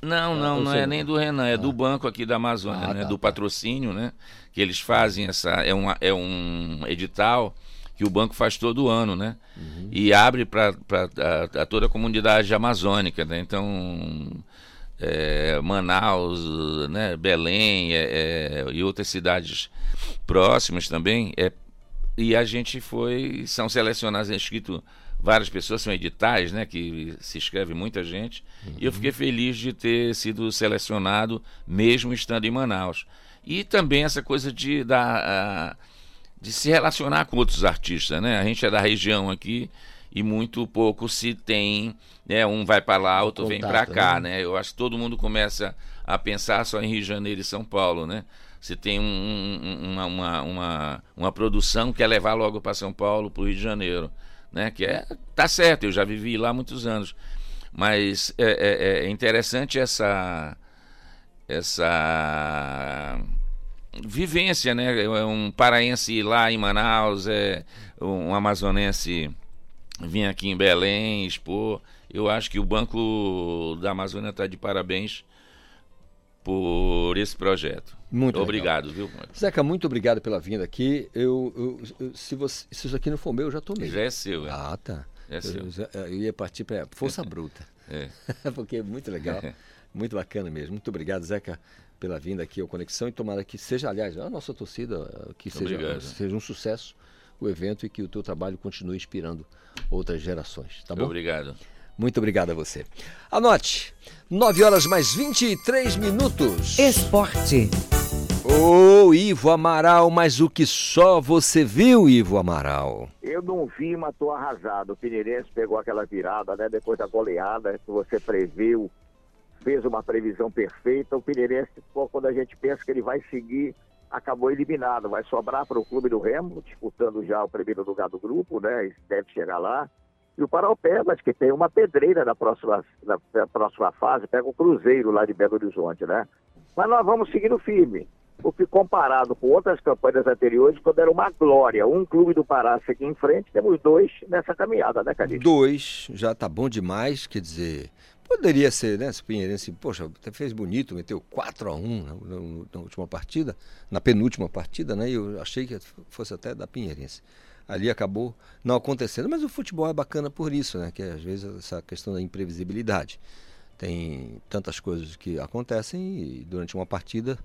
Não, Ah, não, não é nem do Renan, é do banco aqui da Amazônia, Ah, né, tá, do patrocínio, né, que eles fazem essa, é, uma, é um edital que o banco faz todo ano, né, Uhum. e abre para a, a toda a comunidade amazônica, né, então é, Manaus, né, Belém é, é, e outras cidades próximas também, é, e a gente foi, são selecionadas, é escrito várias pessoas, são editais, né, que se escreve muita gente, e eu fiquei feliz de ter sido selecionado, mesmo estando em Manaus. E também essa coisa de, da, de se relacionar com outros artistas, né, a gente é da região aqui, e muito pouco se tem, né, um vai para lá, outro vem para Contato, cá, né? né, eu acho que todo mundo começa a pensar só em Rio de Janeiro e São Paulo, né, você tem um- uma, uma, uma, uma produção que é levar logo para São Paulo, para o Rio de Janeiro, né? Que é tá certo, eu já vivi lá muitos anos, mas é, é- é interessante essa essa vivência, né? É um paraense lá em Manaus, é um amazonense vir aqui em Belém expor. Eu acho que o Banco da Amazônia está de parabéns por esse projeto. Muito obrigado, legal. viu? Zeca, muito obrigado pela vinda aqui. Eu, eu, eu, se, você, se isso aqui não for meu, eu já tomei. Já é seu, é. Ah, tá. É seu. Eu, eu ia partir para força bruta. É. Porque é muito legal. Muito bacana mesmo. Muito obrigado, Zeca, pela vinda aqui ao Conexão e tomara que seja, aliás, a nossa torcida, que seja, seja um sucesso o evento e que o teu trabalho continue inspirando outras gerações, tá bom? Obrigado. Muito obrigado a você. Anote, 9 horas mais 23 minutos. Esporte. Ô, Ivo Amaral, mas o que só você viu, Ivo Amaral? Eu não vi, mas tô arrasado. O Pineirense pegou aquela virada, né? Depois da goleada que você previu, fez uma previsão perfeita. O Pineirense, quando a gente pensa que ele vai seguir, acabou eliminado. Vai sobrar para o Clube do Remo, disputando já o primeiro lugar do grupo, né? Deve chegar lá. E o Paraupebas, que tem uma pedreira na próxima, na próxima fase, pega o Cruzeiro lá de Belo Horizonte, né? Mas nós vamos seguindo firme porque comparado com outras campanhas anteriores, quando era uma glória, um clube do Pará seguir em frente, temos dois nessa caminhada, né, Calixto? Dois, já tá bom demais, quer dizer, poderia ser, né, se o Pinheirense, poxa, até fez bonito, meteu 4 a 1 na, na, na, última partida, na penúltima partida, né, e eu achei que fosse até da Pinheirense. Ali acabou não acontecendo, mas o futebol é bacana por isso, né, que às vezes essa questão da imprevisibilidade. Tem tantas coisas que acontecem e durante uma partida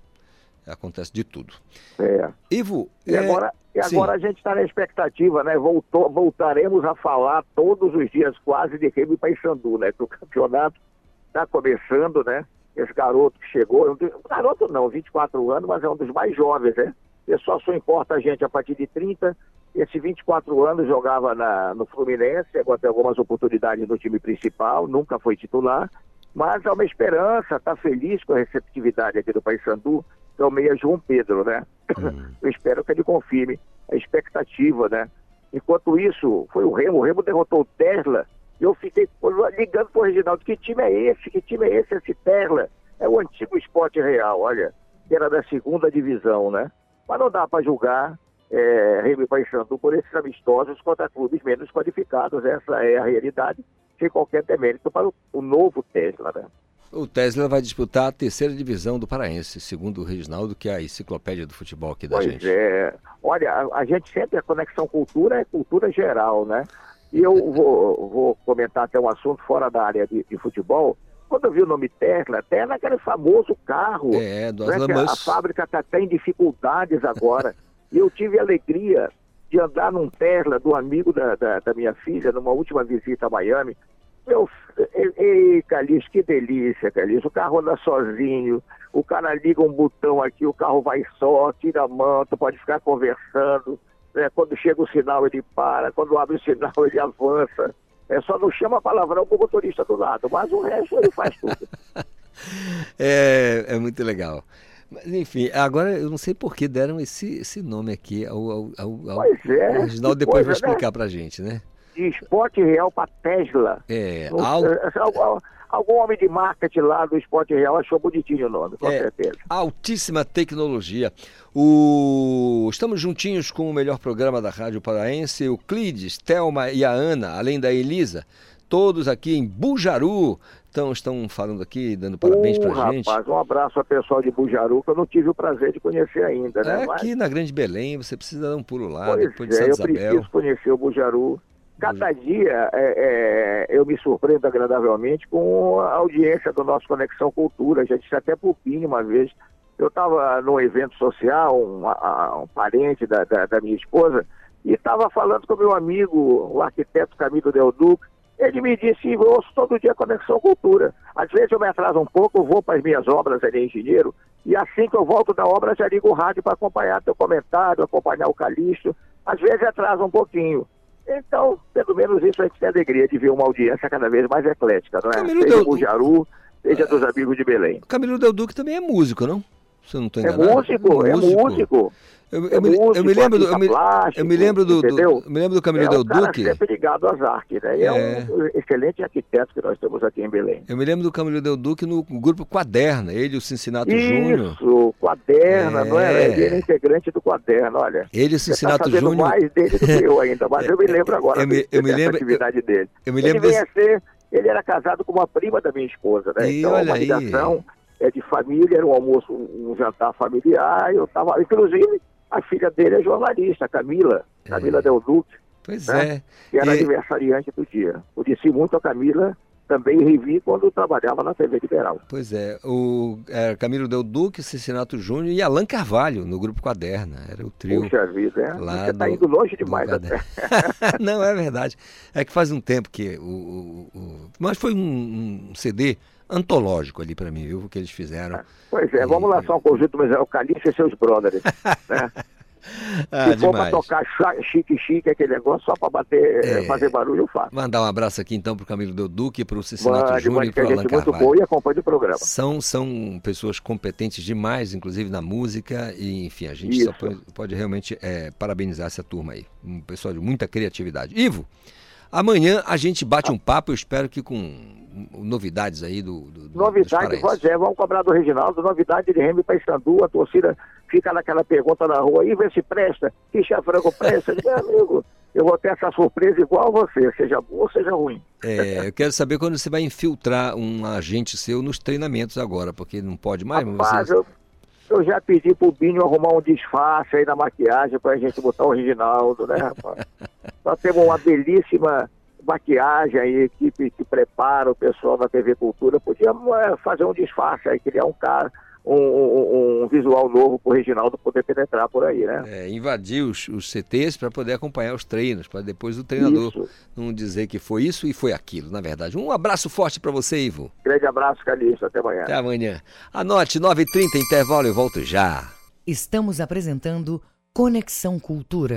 acontece de tudo. É. Ivo, e agora, e agora a gente está na expectativa, né? Voltou, voltaremos a falar todos os dias quase de Remo e Paysandu, né? Que o campeonato está começando, né? Esse garoto que chegou, garoto não, 24 anos, mas é um dos mais jovens, né? Ele só só importa a gente a partir de 30. Esse 24 anos jogava na, no Fluminense, agora tem algumas oportunidades no time principal, nunca foi titular, mas há uma esperança, está feliz com a receptividade aqui do Paysandu que é o meia João Pedro, né? Hum. Eu espero que ele confirme a expectativa, né? Enquanto isso, foi o Remo, o Remo derrotou o Tesla, e eu fiquei ligando pro Reginaldo, que time é esse? Que time é esse, esse Tesla? É o antigo esporte real, olha, que era da segunda divisão, né? Mas não dá para julgar é, Remo e Paysandu por esses amistosos contra clubes menos qualificados, essa é a realidade, sem qualquer demérito para o, o novo Tesla, né? O Tesla vai disputar a terceira divisão do Paraense, segundo o Reginaldo, que é a enciclopédia do futebol aqui da pois gente. É. Olha, a, a, gente sempre, a conexão cultura é cultura geral, né? E eu vou, vou comentar até um assunto fora da área de, de futebol. Quando eu vi o nome Tesla, Tesla é aquele famoso carro. É, do né, a, a fábrica está até em dificuldades agora. e eu tive a alegria de andar num Tesla do amigo da, da, da minha filha, numa última visita a Miami. Meu, ei, Calixto, que delícia, Calixto. O carro anda sozinho, o cara liga um botão aqui, o carro vai só, tira a mão, tu pode ficar conversando. Né? Quando chega o sinal, ele para, quando abre o sinal, ele avança. É só não chama palavrão pro motorista do lado, mas o resto ele faz tudo. é, é muito legal. Mas, enfim, agora eu não sei por que deram esse, esse nome aqui ao, ao, ao, pois é, o Reginaldo depois vai explicar né? pra gente, né? De esporte real para Tesla. É, algo... algum, algum homem de marketing lá do esporte real achou bonitinho o nome, com é, certeza. Altíssima tecnologia. O... Estamos juntinhos com o melhor programa da Rádio Paraense, o Clides, Thelma e a Ana, além da Elisa. Todos aqui em Bujaru então, estão falando aqui, dando parabéns uh, pra gente. Rapaz, um abraço ao pessoal de Bujaru, que eu não tive o prazer de conhecer ainda, né? É aqui Mas... na Grande Belém, você precisa dar um pulo lá, pois depois de é, Santa eu Isabel. preciso conhecer o Bujaru. Cada dia é, é, eu me surpreendo agradavelmente com a audiência do nosso Conexão Cultura. Já disse até Pini uma vez. Eu estava num evento social, um, um parente da, da, da, minha esposa, e estava falando com meu amigo, o arquiteto Camilo Del Duque. Ele me disse, eu ouço todo dia Conexão Cultura. Às vezes eu me atraso um pouco, eu vou para as minhas obras, ele é engenheiro, e assim que eu volto da obra já ligo o rádio para acompanhar teu comentário, acompanhar o Calixto. Às vezes atrasa um pouquinho. Então, pelo menos isso a gente tem alegria de ver uma audiência cada vez mais eclética, não é? Camilo seja Del... do Jaru, seja dos amigos de Belém. Camilo Del Duque também é músico, não? Se eu não estou É enganado. músico, é músico. Eu, É eu, me, eu músico, me lembro do, eu me, plástico, eu me lembro do, do- eu me lembro do Camilo é Del Duque. sempre ligado às artes, né? É. É. um excelente arquiteto que nós temos aqui em Belém. Eu me lembro do Camilo Del Duque no grupo Quaderna, ele e o Cincinnati Júnior. Isso, Quaderna, É. não é? Ele era integrante do Quaderna, olha. Ele e o tá Cincinnati sabendo Júnior. mais dele do que eu ainda, mas eu me lembro agora Eu me- eu me lembro- atividade dele. eu me ele lembro vem a ser, ele era casado com uma prima da minha esposa, né? E então olha uma aí. É de família, era um almoço, um, jantar familiar, eu tava, inclusive, a filha dele é jornalista, Camila, Camila Del Duque. Pois né? é. Que era E- aniversariante do dia. Conheci muito a Camila, também revi quando trabalhava na TV Liberal. Pois é, o é, Camilo Del Duque, Cincinnati Júnior e Alan Carvalho no grupo Quaderna. Era o trio. Puxa vida, é? lá Você tá do- indo longe demais até. Não, é verdade. É que faz um tempo que o. o- o- mas foi um, um CD antológico ali para mim, viu? O que eles fizeram. Pois é, vamos lançar um conjunto, mas é o Calixto e seus brothers, né? Ah, Se for pra tocar chique-chique, aquele negócio, só pra bater, É. fazer barulho, eu faço. Mandar um abraço aqui então para o Camilo Del Duque, para o Cincinnati Mande, Júnior e que a para o Alan gente muito Carvalho. boa e acompanha o programa. São, são pessoas competentes demais, inclusive na música, e enfim, a gente só Isso. pode, pode realmente é, parabenizar essa turma aí. Um pessoal de muita criatividade. Ivo, amanhã a gente bate um papo, eu espero que com novidades aí do. do- do- Novidade, pode é, vamos cobrar do Reginaldo, novidade de Remy Paysandu, a torcida fica naquela pergunta na rua, aí vê se presta, que frango presta, meu amigo, eu vou ter essa surpresa igual a você, seja boa ou seja ruim. É, eu quero saber quando você vai infiltrar um agente seu nos treinamentos agora, porque não pode mais. Rapaz, você- eu, eu já pedi pro Binho arrumar um disfarce aí na maquiagem pra gente botar o Reginaldo, né, rapaz? Nós temos uma belíssima maquiagem aí, equipe que prepara o pessoal da TV Cultura. Podíamos é, fazer um disfarce aí, criar um cara, um, um- um visual novo pro Reginaldo poder penetrar por aí, né? é, invadir os, os CTs para poder acompanhar os treinos, para depois o treinador Isso. não dizer que foi isso e foi aquilo, na verdade. Um abraço forte para você, Ivo. Grande abraço, Calixto. Até amanhã. Até amanhã. Anote, 9h30, intervalo, eu volto já. Estamos apresentando Conexão Cultura.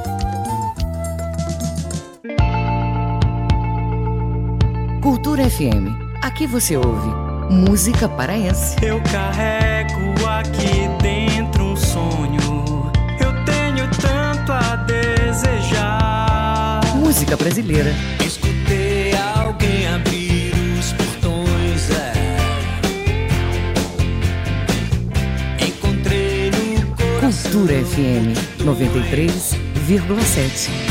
Cultura FM. Aqui você ouve música paraense. Eu carrego aqui dentro um sonho. Eu tenho tanto a desejar. Música brasileira. Escutei alguém abrir os portões. É. Encontrei no coração. Cultura FM 93,7.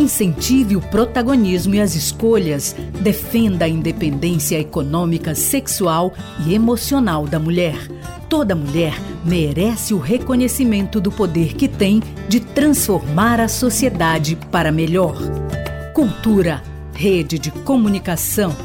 Incentive o protagonismo e as escolhas, defenda a independência econômica, sexual e emocional da mulher. Toda mulher merece o reconhecimento do poder que tem de transformar a sociedade para melhor. Cultura, rede de comunicação.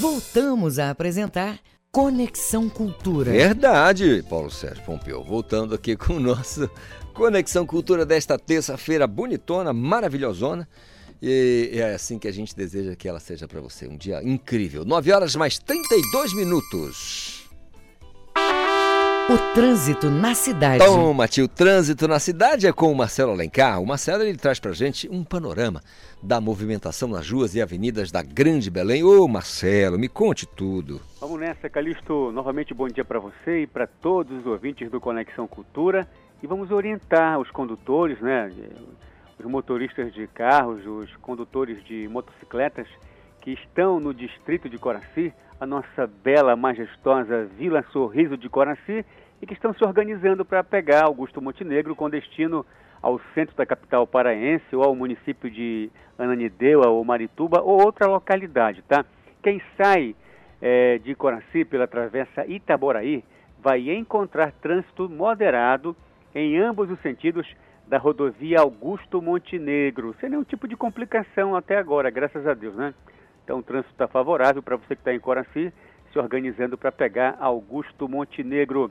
Voltamos a apresentar Conexão Cultura. Verdade, Paulo Sérgio Pompeu. Voltando aqui com o nosso Conexão Cultura desta terça-feira bonitona, maravilhosona. E é assim que a gente deseja que ela seja para você. Um dia incrível. 9 horas mais 32 minutos. O trânsito na cidade. Toma, tio, trânsito na cidade é com o Marcelo Alencar. O Marcelo ele traz pra gente um panorama da movimentação nas ruas e avenidas da Grande Belém. Ô, Marcelo, me conte tudo. Vamos nessa, Calixto. Novamente, bom dia para você e para todos os ouvintes do Conexão Cultura. E vamos orientar os condutores, né? Os motoristas de carros, os condutores de motocicletas que estão no distrito de Coraci, a nossa bela, majestosa Vila Sorriso de Coraci, e que estão se organizando para pegar Augusto Montenegro com destino ao centro da capital paraense ou ao município de Ananindeua ou Marituba ou outra localidade, tá? Quem sai é, de Coraci pela travessa Itaboraí vai encontrar trânsito moderado em ambos os sentidos da rodovia Augusto Montenegro, sem nenhum tipo de complicação até agora, graças a Deus, né? Então o trânsito está favorável para você que está em Coraci, se organizando para pegar Augusto Montenegro.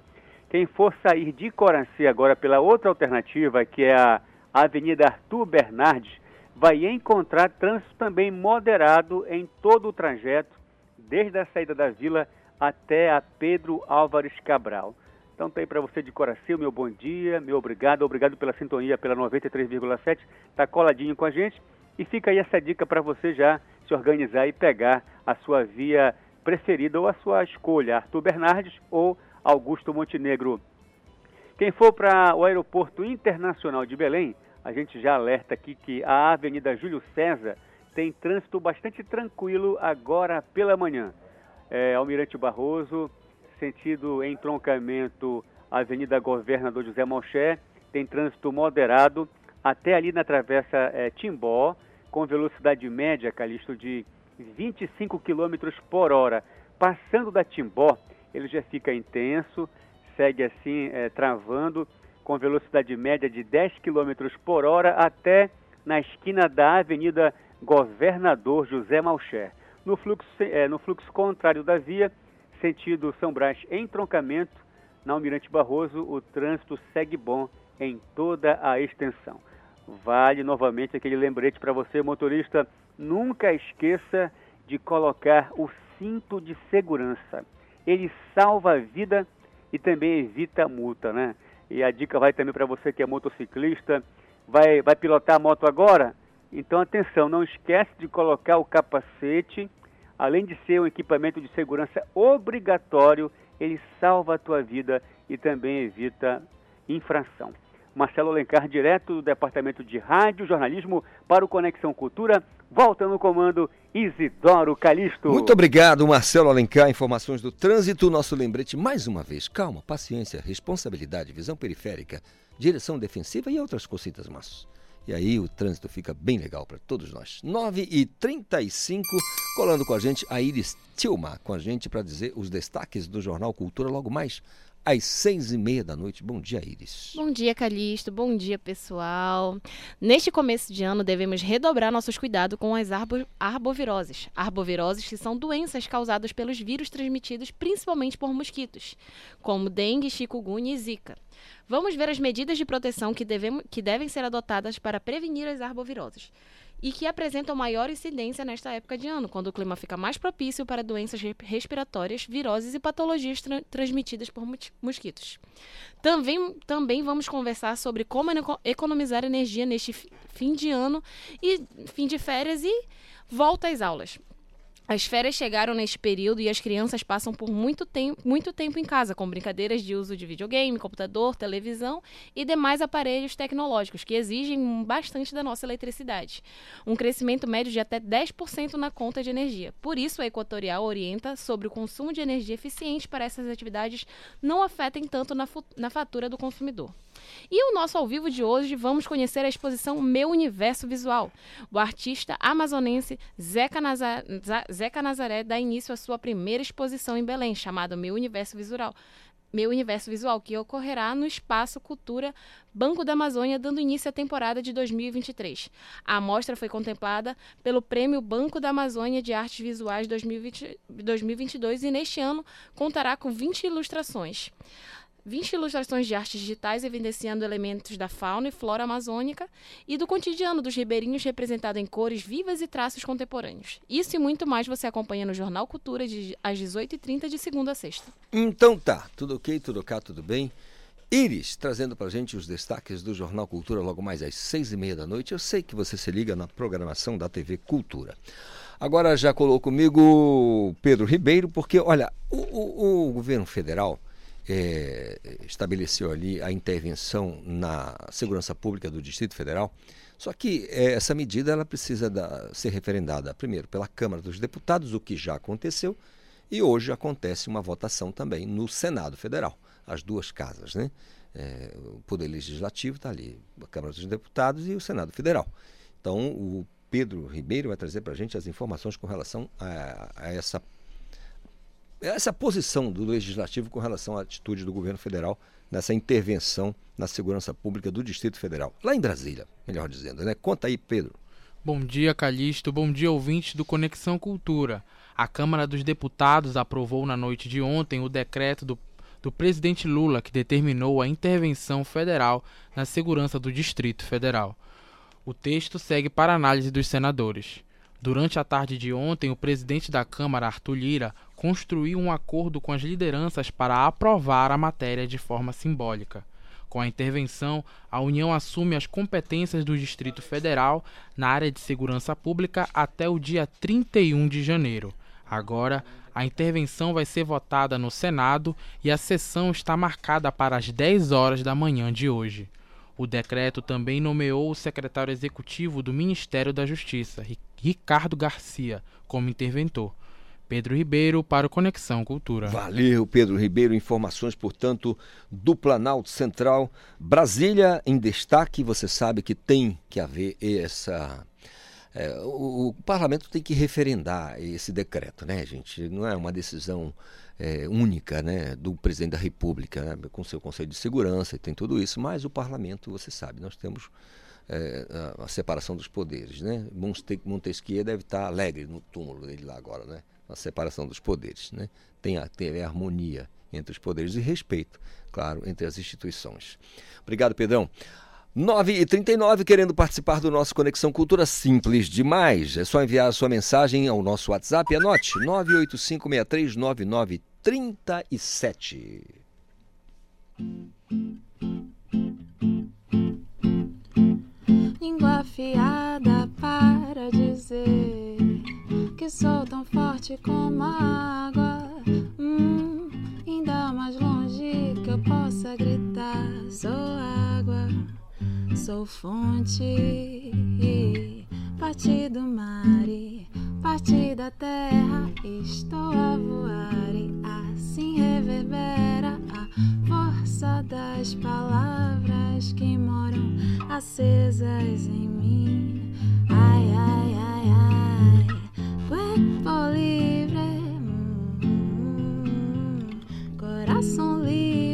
Quem for sair de Coraci agora pela outra alternativa, que é a Avenida Arthur Bernardes, vai encontrar trânsito também moderado em todo o trajeto, desde a saída da vila até a Pedro Álvares Cabral. Então tem para você de Coraci, meu bom dia, meu obrigado, obrigado pela sintonia pela 93,7, tá coladinho com a gente e fica aí essa dica para você já se organizar e pegar a sua via preferida ou a sua escolha, Arthur Bernardes ou Augusto Montenegro. Quem for para o Aeroporto Internacional de Belém, a gente já alerta aqui que a Avenida Júlio César tem trânsito bastante tranquilo agora pela manhã. É, Almirante Barroso, sentido entroncamento Avenida Governador José Malché, tem trânsito moderado até ali na travessa é, Timbó, com velocidade média, Calixto, de 25 km por hora. Passando da Timbó, ele já fica intenso, segue assim, é, travando, com velocidade média de 10 km por hora até na esquina da Avenida Governador José Malcher. No fluxo, é, no fluxo contrário da via, sentido São Brás em troncamento, na Almirante Barroso, o trânsito segue bom em toda a extensão. Vale novamente aquele lembrete para você, motorista, nunca esqueça de colocar o cinto de segurança. Ele salva a vida e também evita a multa, né? E a dica vai também para você que é motociclista, vai, vai pilotar a moto agora? Então atenção, não esquece de colocar o capacete, além de ser um equipamento de segurança obrigatório, ele salva a tua vida e também evita infração. Marcelo Alencar, direto do Departamento de Rádio Jornalismo para o Conexão Cultura. Volta no comando Isidoro Calixto. Muito obrigado, Marcelo Alencar. Informações do trânsito. Nosso lembrete mais uma vez. Calma, paciência, responsabilidade, visão periférica, direção defensiva e outras cositas mas E aí o trânsito fica bem legal para todos nós. 9 e 35 colando com a gente a Iris Tilma, com a gente para dizer os destaques do Jornal Cultura logo mais às seis e meia da noite. Bom dia, Iris. Bom dia, Calixto. Bom dia, pessoal. Neste começo de ano, devemos redobrar nossos cuidados com as arbo arboviroses. Arboviroses que são doenças causadas pelos vírus transmitidos principalmente por mosquitos, como dengue, chikungunya e zika. Vamos ver as medidas de proteção que, devemos, que devem ser adotadas para prevenir as arboviroses e que apresentam maior incidência nesta época de ano, quando o clima fica mais propício para doenças respiratórias, viroses e patologias tra transmitidas por mosquitos. Também, também vamos conversar sobre como economizar energia neste fim de ano e fim de férias e volta às aulas. As férias chegaram neste período e as crianças passam por muito tempo, muito tempo em casa, com brincadeiras de uso de videogame, computador, televisão e demais aparelhos tecnológicos que exigem bastante da nossa eletricidade. Um crescimento médio de até 10% na conta de energia. Por isso, a Equatorial orienta sobre o consumo de energia eficiente para essas atividades não afetem tanto na, na fatura do consumidor. E o nosso ao vivo de hoje, vamos conhecer a exposição Meu Universo Visual. O artista amazonense Zeca, Nazar... Zeca Nazaré dá início à sua primeira exposição em Belém, chamada Meu Universo Visual. Meu Universo Visual, que ocorrerá no Espaço Cultura Banco da Amazônia, dando início à temporada de 2023. A amostra foi contemplada pelo Prêmio Banco da Amazônia de Artes Visuais 2020, 2022 e neste ano contará com 20 ilustrações. 20 ilustrações de artes digitais evidenciando elementos da fauna e flora amazônica e do cotidiano dos ribeirinhos representado em cores vivas e traços contemporâneos. Isso e muito mais você acompanha no Jornal Cultura de, às 18h30 de segunda a sexta. Então tá, tudo ok, tudo cá, tudo bem? Iris, trazendo para gente os destaques do Jornal Cultura logo mais às seis e meia da noite. Eu sei que você se liga na programação da TV Cultura. Agora já colou comigo Pedro Ribeiro, porque, olha, o, o, o governo federal é, estabeleceu ali a intervenção na segurança pública do Distrito Federal. Só que é, essa medida ela precisa da, ser referendada primeiro pela Câmara dos Deputados, o que já aconteceu, e hoje acontece uma votação também no Senado Federal, as duas casas, né? É, o Poder Legislativo está ali, a Câmara dos Deputados e o Senado Federal. Então, o Pedro Ribeiro vai trazer para a gente as informações com relação a, a essa, essa posição do Legislativo com relação à atitude do governo federal nessa intervenção na segurança pública do Distrito Federal, lá em Brasília, melhor dizendo. Né? Conta aí, Pedro. Bom dia, Calixto. Bom dia, ouvintes do Conexão Cultura. A Câmara dos Deputados aprovou na noite de ontem o decreto do, do presidente Lula que determinou a intervenção federal na segurança do Distrito Federal. O texto segue para análise dos senadores. Durante a tarde de ontem, o presidente da Câmara, Arthur Lira, construiu um acordo com as lideranças para aprovar a matéria de forma simbólica. Com a intervenção, a União assume as competências do Distrito Federal na área de segurança pública até o dia 31 de janeiro. Agora, a intervenção vai ser votada no Senado e a sessão está marcada para as 10 horas da manhã de hoje. O decreto também nomeou o secretário executivo do Ministério da Justiça, Ricardo Garcia, como interventor. Pedro Ribeiro para o Conexão Cultura. Valeu, Pedro Ribeiro. Informações, portanto, do Planalto Central. Brasília em destaque. Você sabe que tem que haver essa. É, o, o, parlamento tem que referendar esse decreto, né, gente? Não é uma decisão é, única né, do presidente da República, né, com seu Conselho de Segurança e tem tudo isso, mas o parlamento, você sabe, nós temos é, a, a, separação dos poderes. Né? Montesquieu deve estar alegre no túmulo dele lá agora, né? a separação dos poderes. Né? Tem, a, tem a harmonia entre os poderes e respeito, claro, entre as instituições. Obrigado, Pedrão. 9 e 39 querendo participar do nosso Conexão Cultura Simples demais. É só enviar a sua mensagem ao nosso WhatsApp. Anote 985639937. Língua afiada para dizer que sou tão forte como a água. Hum, ainda mais longe que eu possa gritar: sou água sou fonte, parte do mar parte da terra. Estou a voar assim reverbera a força das palavras que moram acesas em mim. Ai, ai, ai, ai, corpo livre, hum, coração livre.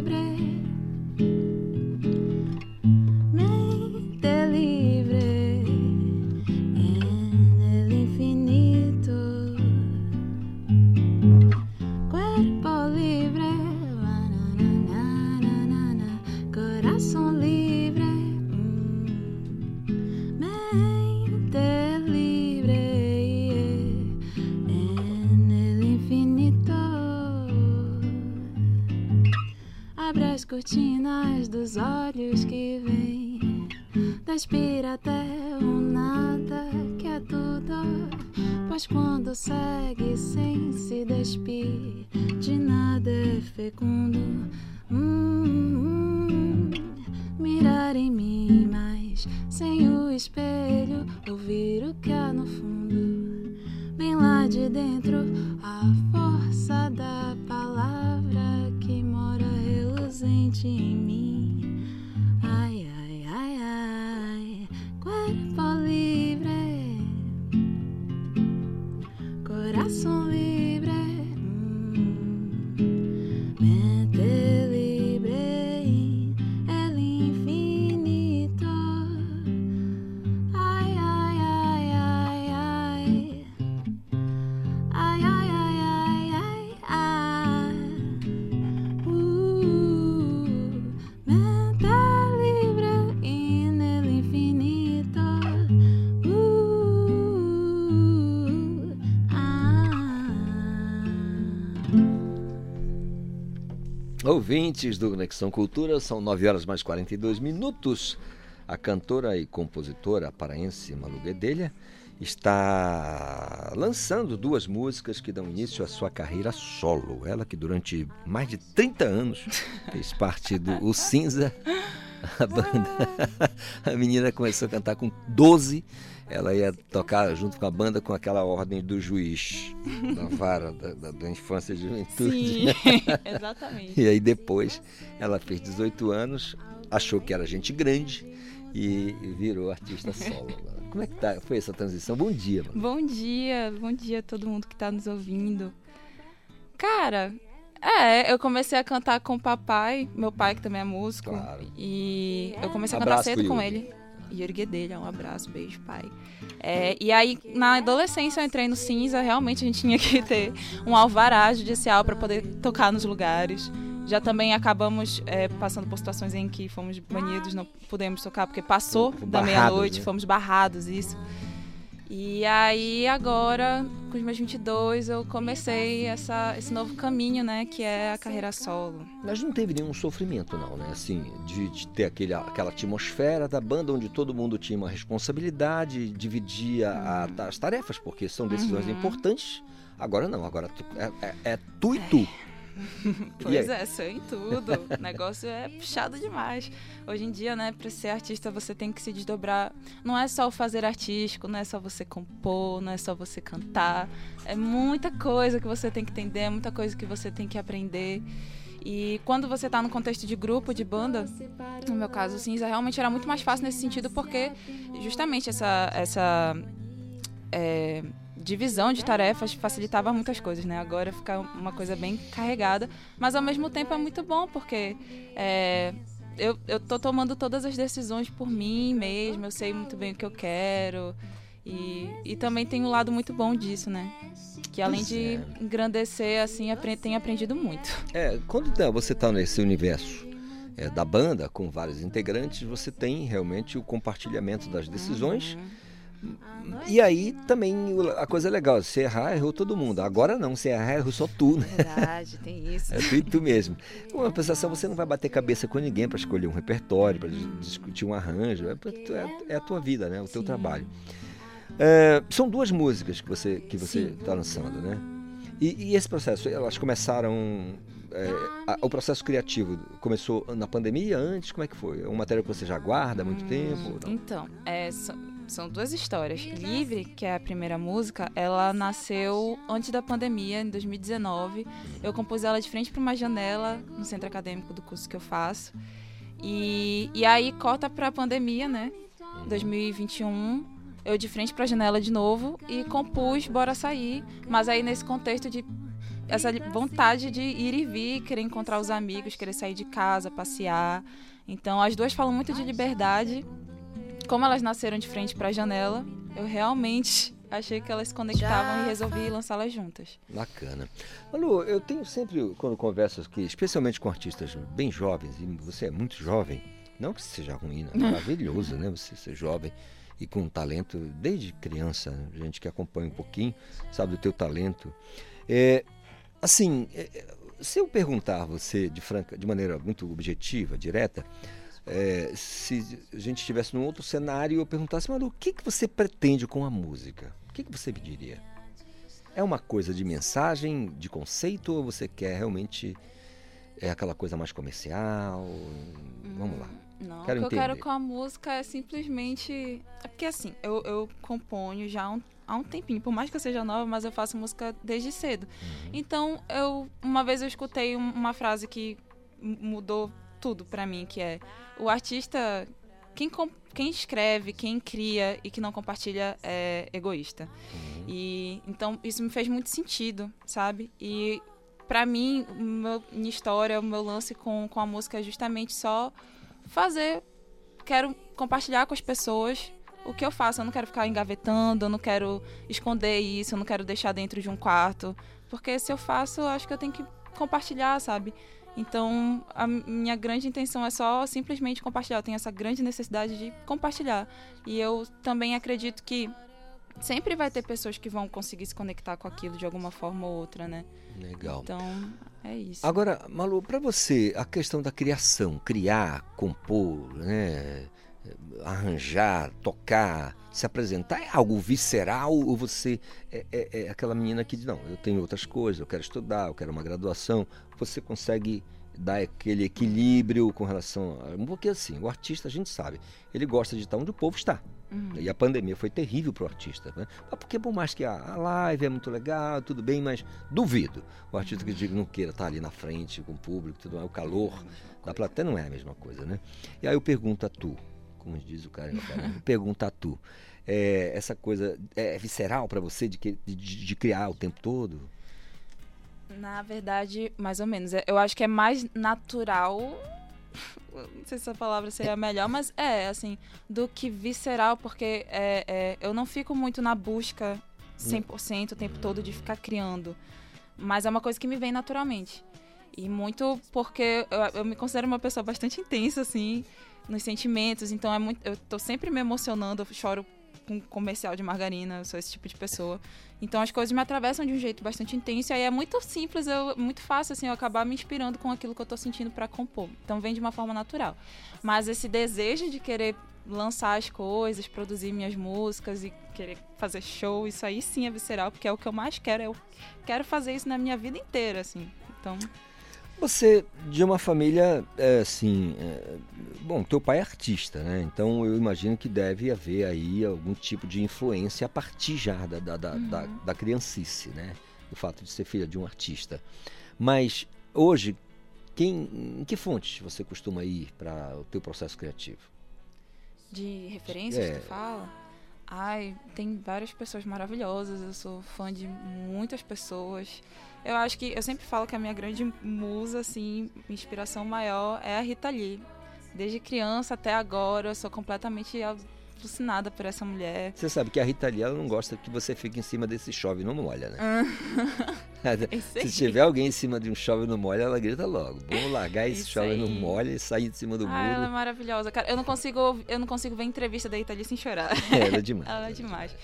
Cortinas dos olhos que vêm. Despira até o nada que é tudo. Pois quando segue sem se despir De nada é fecundo. Hum, hum, Mirar em mim, mas sem o espelho Ouvir o que há no fundo. Bem lá de dentro a força da palavra presente em mim. Ai, ai, ai, ai, corpo livre, coração livre, Ouvintes do Conexão Cultura, são 9 horas mais 42 minutos. A cantora e compositora paraense Malu Guedelha está lançando duas músicas que dão início à sua carreira solo. Ela que durante mais de 30 anos fez parte do O Cinza A banda. A menina começou a cantar com 12. Ela ia tocar junto com a banda com aquela ordem do juiz, da vara da, da, da infância e juventude. Sim, exatamente. E aí depois ela fez 18 anos, achou que era gente grande e virou artista solo. Como é que tá? foi essa transição? Bom dia. Mano. Bom dia, bom dia a todo mundo que está nos ouvindo. Cara, é, eu comecei a cantar com o papai, meu pai que também é músico. Claro. E eu comecei a Abraço cantar cedo pro com Yuri. ele. Yuri Guedelha, um abraço, beijo, pai. É, e aí, na adolescência, eu entrei no Cinza. Realmente, a gente tinha que ter um alvará judicial para poder tocar nos lugares. Já também acabamos é, passando por situações em que fomos banidos, não pudemos tocar porque passou da meia-noite, né? fomos barrados, isso. E aí, agora, com os meus 22, eu comecei essa, esse novo caminho, né, que é a carreira solo. Mas não teve nenhum sofrimento, não, né? Assim, de, de ter aquele, aquela atmosfera da banda onde todo mundo tinha uma responsabilidade, dividia a- as tarefas, porque são decisões Uhum. importantes. Agora não, agora tu- é, é- é tu e tu. Pois é, sou em tudo. O negócio é puxado demais. Hoje em dia, né, pra ser artista, você tem que se desdobrar. Não é só o fazer artístico, não é só você compor, não é só você cantar. É muita coisa que você tem que entender, é muita coisa que você tem que aprender. E quando você tá no contexto de grupo, de banda, no meu caso, o Cinza, realmente era muito mais fácil nesse sentido, porque justamente essa, essa é, divisão de tarefas facilitava muitas coisas, né? Agora fica uma coisa bem carregada, mas ao mesmo tempo é muito bom, porque é, eu, eu tô tomando todas as decisões por mim mesmo, eu sei muito bem o que eu quero. E, e também tem um lado muito bom disso, né? Que além de é. engrandecer, assim, apre tenho aprendido muito. É, quando tá- você está nesse universo é, da banda, com vários integrantes, você tem realmente o compartilhamento das decisões. E aí também o- a coisa é legal, se errar, errou todo mundo. Agora não, se errar, errou só tu, né? Verdade, tem isso. É tu e tu mesmo. Com uma pensação, você não vai bater cabeça com ninguém para escolher um repertório, para discutir um arranjo. É, é- é a tua vida, né? O teu trabalho. É, são duas músicas que você que você está lançando, né? E, e esse processo, elas começaram. é, a- o processo criativo começou na pandemia antes? Como é que foi? É um material que você já guarda há muito tempo? Não? Então, é, são, duas histórias. Livre, que é a primeira música, ela nasceu antes da pandemia, em 2019. Eu compus ela de frente para uma janela no centro acadêmico do curso que eu faço. E, e aí corta para a pandemia, né? 2021. Eu de frente para a janela de novo e compus Bora Sair. Mas aí nesse contexto de essa vontade de ir e vir, querer encontrar os amigos, querer sair de casa, passear. Então as duas falam muito de liberdade. Como elas nasceram de frente para a janela, eu realmente achei que elas se conectavam e resolvi lançá-las juntas. Bacana. Malu, eu tenho sempre, quando converso aqui, especialmente com artistas bem jovens, e você é muito jovem, não que seja ruim, né? maravilhoso, né? Você ser jovem e com um talento desde criança, gente que acompanha um pouquinho, sabe do teu talento. É, assim, é, é, se eu perguntar a você de, franca, de maneira muito objetiva, direta, é, se a gente estivesse num outro cenário e eu perguntasse, Malu, o que, que você pretende com a música? O que, que você me diria? É uma coisa de mensagem, de conceito, ou você quer realmente é aquela coisa mais comercial? Vamos lá. Não, quero o que entender. eu quero com a música é simplesmente. É porque assim, eu, eu componho já há um, há um tempinho. Por mais que eu seja nova, mas eu faço música desde cedo. Uhum. Então, eu uma vez eu escutei um- uma frase que mudou tudo pra mim, que é o artista. Quem, quem escreve, quem cria e que não compartilha é egoísta. Uhum. E então isso me fez muito sentido, sabe? E pra mim, meu- minha história, o meu lance com, com a música é justamente só fazer. Quero compartilhar com as pessoas o que eu faço. Eu não quero ficar engavetando, eu não quero esconder isso, eu não quero deixar dentro de um quarto. Porque se eu faço, eu acho que eu tenho que compartilhar, sabe? Então, a minha grande intenção é só simplesmente compartilhar. Eu tenho essa grande necessidade de compartilhar. E eu também acredito que sempre vai ter pessoas que vão conseguir se conectar com aquilo de alguma forma ou outra, né? Legal. Então, é isso. Agora, Malu, para você, a questão da criação, criar, compor, né, arranjar, tocar, se apresentar, é algo visceral ou você é, é- é aquela menina que diz, não, eu tenho outras coisas, eu quero estudar, eu quero uma graduação, você consegue dar aquele equilíbrio com relação a. Porque assim, o artista, a gente sabe, ele gosta de estar onde o povo está. Uhum. E a pandemia foi terrível para o artista, né? Porque por mais que a, live é muito legal, tudo bem, mas duvido. O artista que diga não queira estar ali na frente com o público, tudo o calor da plateia não é a mesma coisa, né? E aí eu pergunto a tu, como diz o cara, pergunta a tu, é, essa coisa é visceral para você de, que, de, de criar o tempo todo? Na verdade, mais ou menos. Eu acho que é mais natural não sei se essa palavra seria melhor, mas é, assim, do que visceral, porque é, é, eu não fico muito na busca 100% o tempo todo de ficar criando. Mas é uma coisa que me vem naturalmente. E muito porque eu, eu me considero uma pessoa bastante intensa, assim, nos sentimentos. Então é muito, eu tô sempre me emocionando, eu choro com comercial de margarina, eu sou esse tipo de pessoa. Então as coisas me atravessam de um jeito bastante intenso e aí é muito simples, eu, muito fácil assim eu acabar me inspirando com aquilo que eu tô sentindo para compor. Então vem de uma forma natural. Mas esse desejo de querer lançar as coisas, produzir minhas músicas e querer fazer show, isso aí sim é visceral, porque é o que eu mais quero, eu quero fazer isso na minha vida inteira, assim. Então, você de uma família, é, assim, é, bom, teu pai é artista, né? Então eu imagino que deve haver aí algum tipo de influência a partir já da, da, da, uhum. da, da criancice, né? O fato de ser filha de um artista. Mas hoje, quem, em que fontes você costuma ir para o teu processo criativo? De referências é, que tu fala? Ai, tem várias pessoas maravilhosas, eu sou fã de muitas pessoas. Eu acho que eu sempre falo que a minha grande musa, assim, inspiração maior é a Rita Lee. Desde criança até agora, eu sou completamente alucinada por essa mulher. Você sabe que a Rita Lee ela não gosta que você fique em cima desse chove não molha, né? Se tiver alguém em cima de um chove não molha, ela grita logo. Vamos largar esse Isso chove não molha e sair de cima do ah, muro. Ela é maravilhosa, cara. Eu não consigo, eu não consigo ver entrevista da Rita Lee sem chorar. É, ela é demais. ela é demais.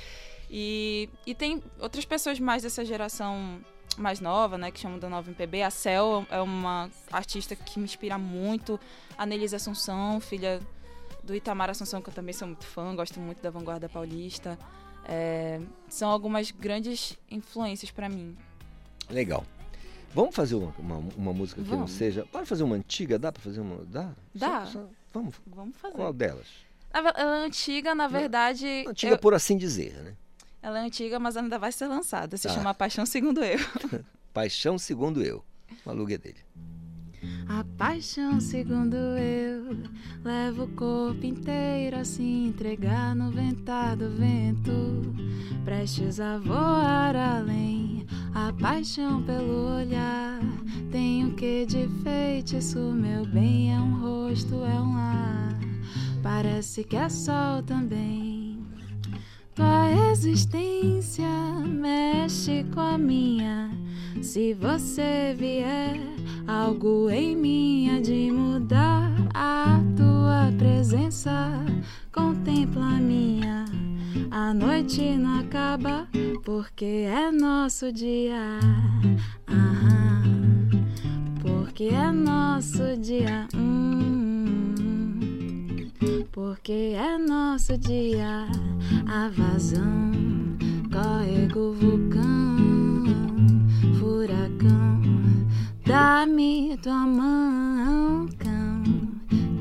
E, e tem outras pessoas mais dessa geração mais nova, né, que chamam da Nova MPB. A Cel é uma artista que me inspira muito. A Nelise Assunção, filha do Itamar Assunção, que eu também sou muito fã, gosto muito da vanguarda paulista. É, são algumas grandes influências para mim. Legal. Vamos fazer uma, uma, uma música que vamos. não seja. Pode fazer uma antiga? Dá para fazer uma? Dá? Dá. Só, só, vamos. Vamos fazer. Qual delas? Ela é antiga, na verdade. Antiga eu... por assim dizer, né? Ela é antiga, mas ainda vai ser lançada. Se tá. chama Paixão Segundo Eu. Paixão Segundo Eu. O alugue é dele. A paixão, segundo eu, leva o corpo inteiro a se entregar no ventado vento, prestes a voar além. A paixão pelo olhar tem o que de feitiço, meu bem, é um rosto, é um lar. Parece que é sol também. Tua existência mexe com a minha. Se você vier, algo em mim há de mudar. A tua presença contempla a minha. A noite não acaba porque é nosso dia. Aham, porque é nosso dia. Hum, porque é nosso dia a vazão, córrego, vulcão, furacão. Dá-me tua mão, cão,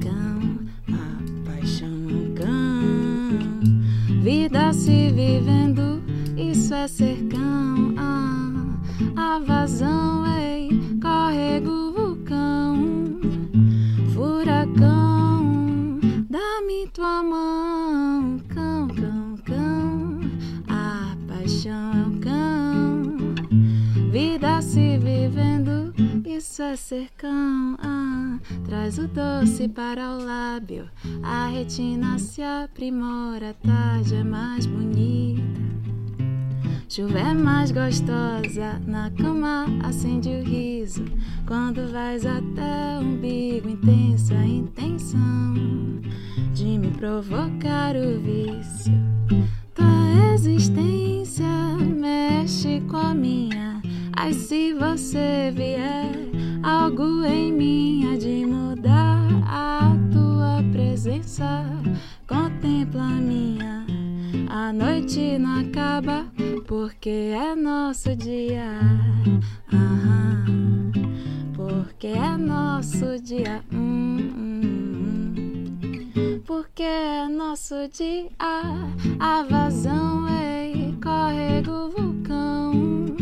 cão, a paixão, cão. Vida se vivendo, isso é ser cão. Ah, a vazão, tua mão, cão, cão, cão. A paixão é o cão. Vida se vivendo, isso é ser cão. Ah, traz o doce para o lábio. A retina se aprimora, a tarde é mais bonita. Chuva é mais gostosa, na cama acende o riso. Quando vais até o umbigo, intensa intenção de me provocar o vício. Tua existência mexe com a minha. Ai, se você vier, algo em mim há de mudar. A tua presença contempla a minha. A noite não acaba porque é nosso dia. Aham, porque é nosso dia. Hum, hum. Porque é nosso dia. A vazão, ei, córrego, vulcão,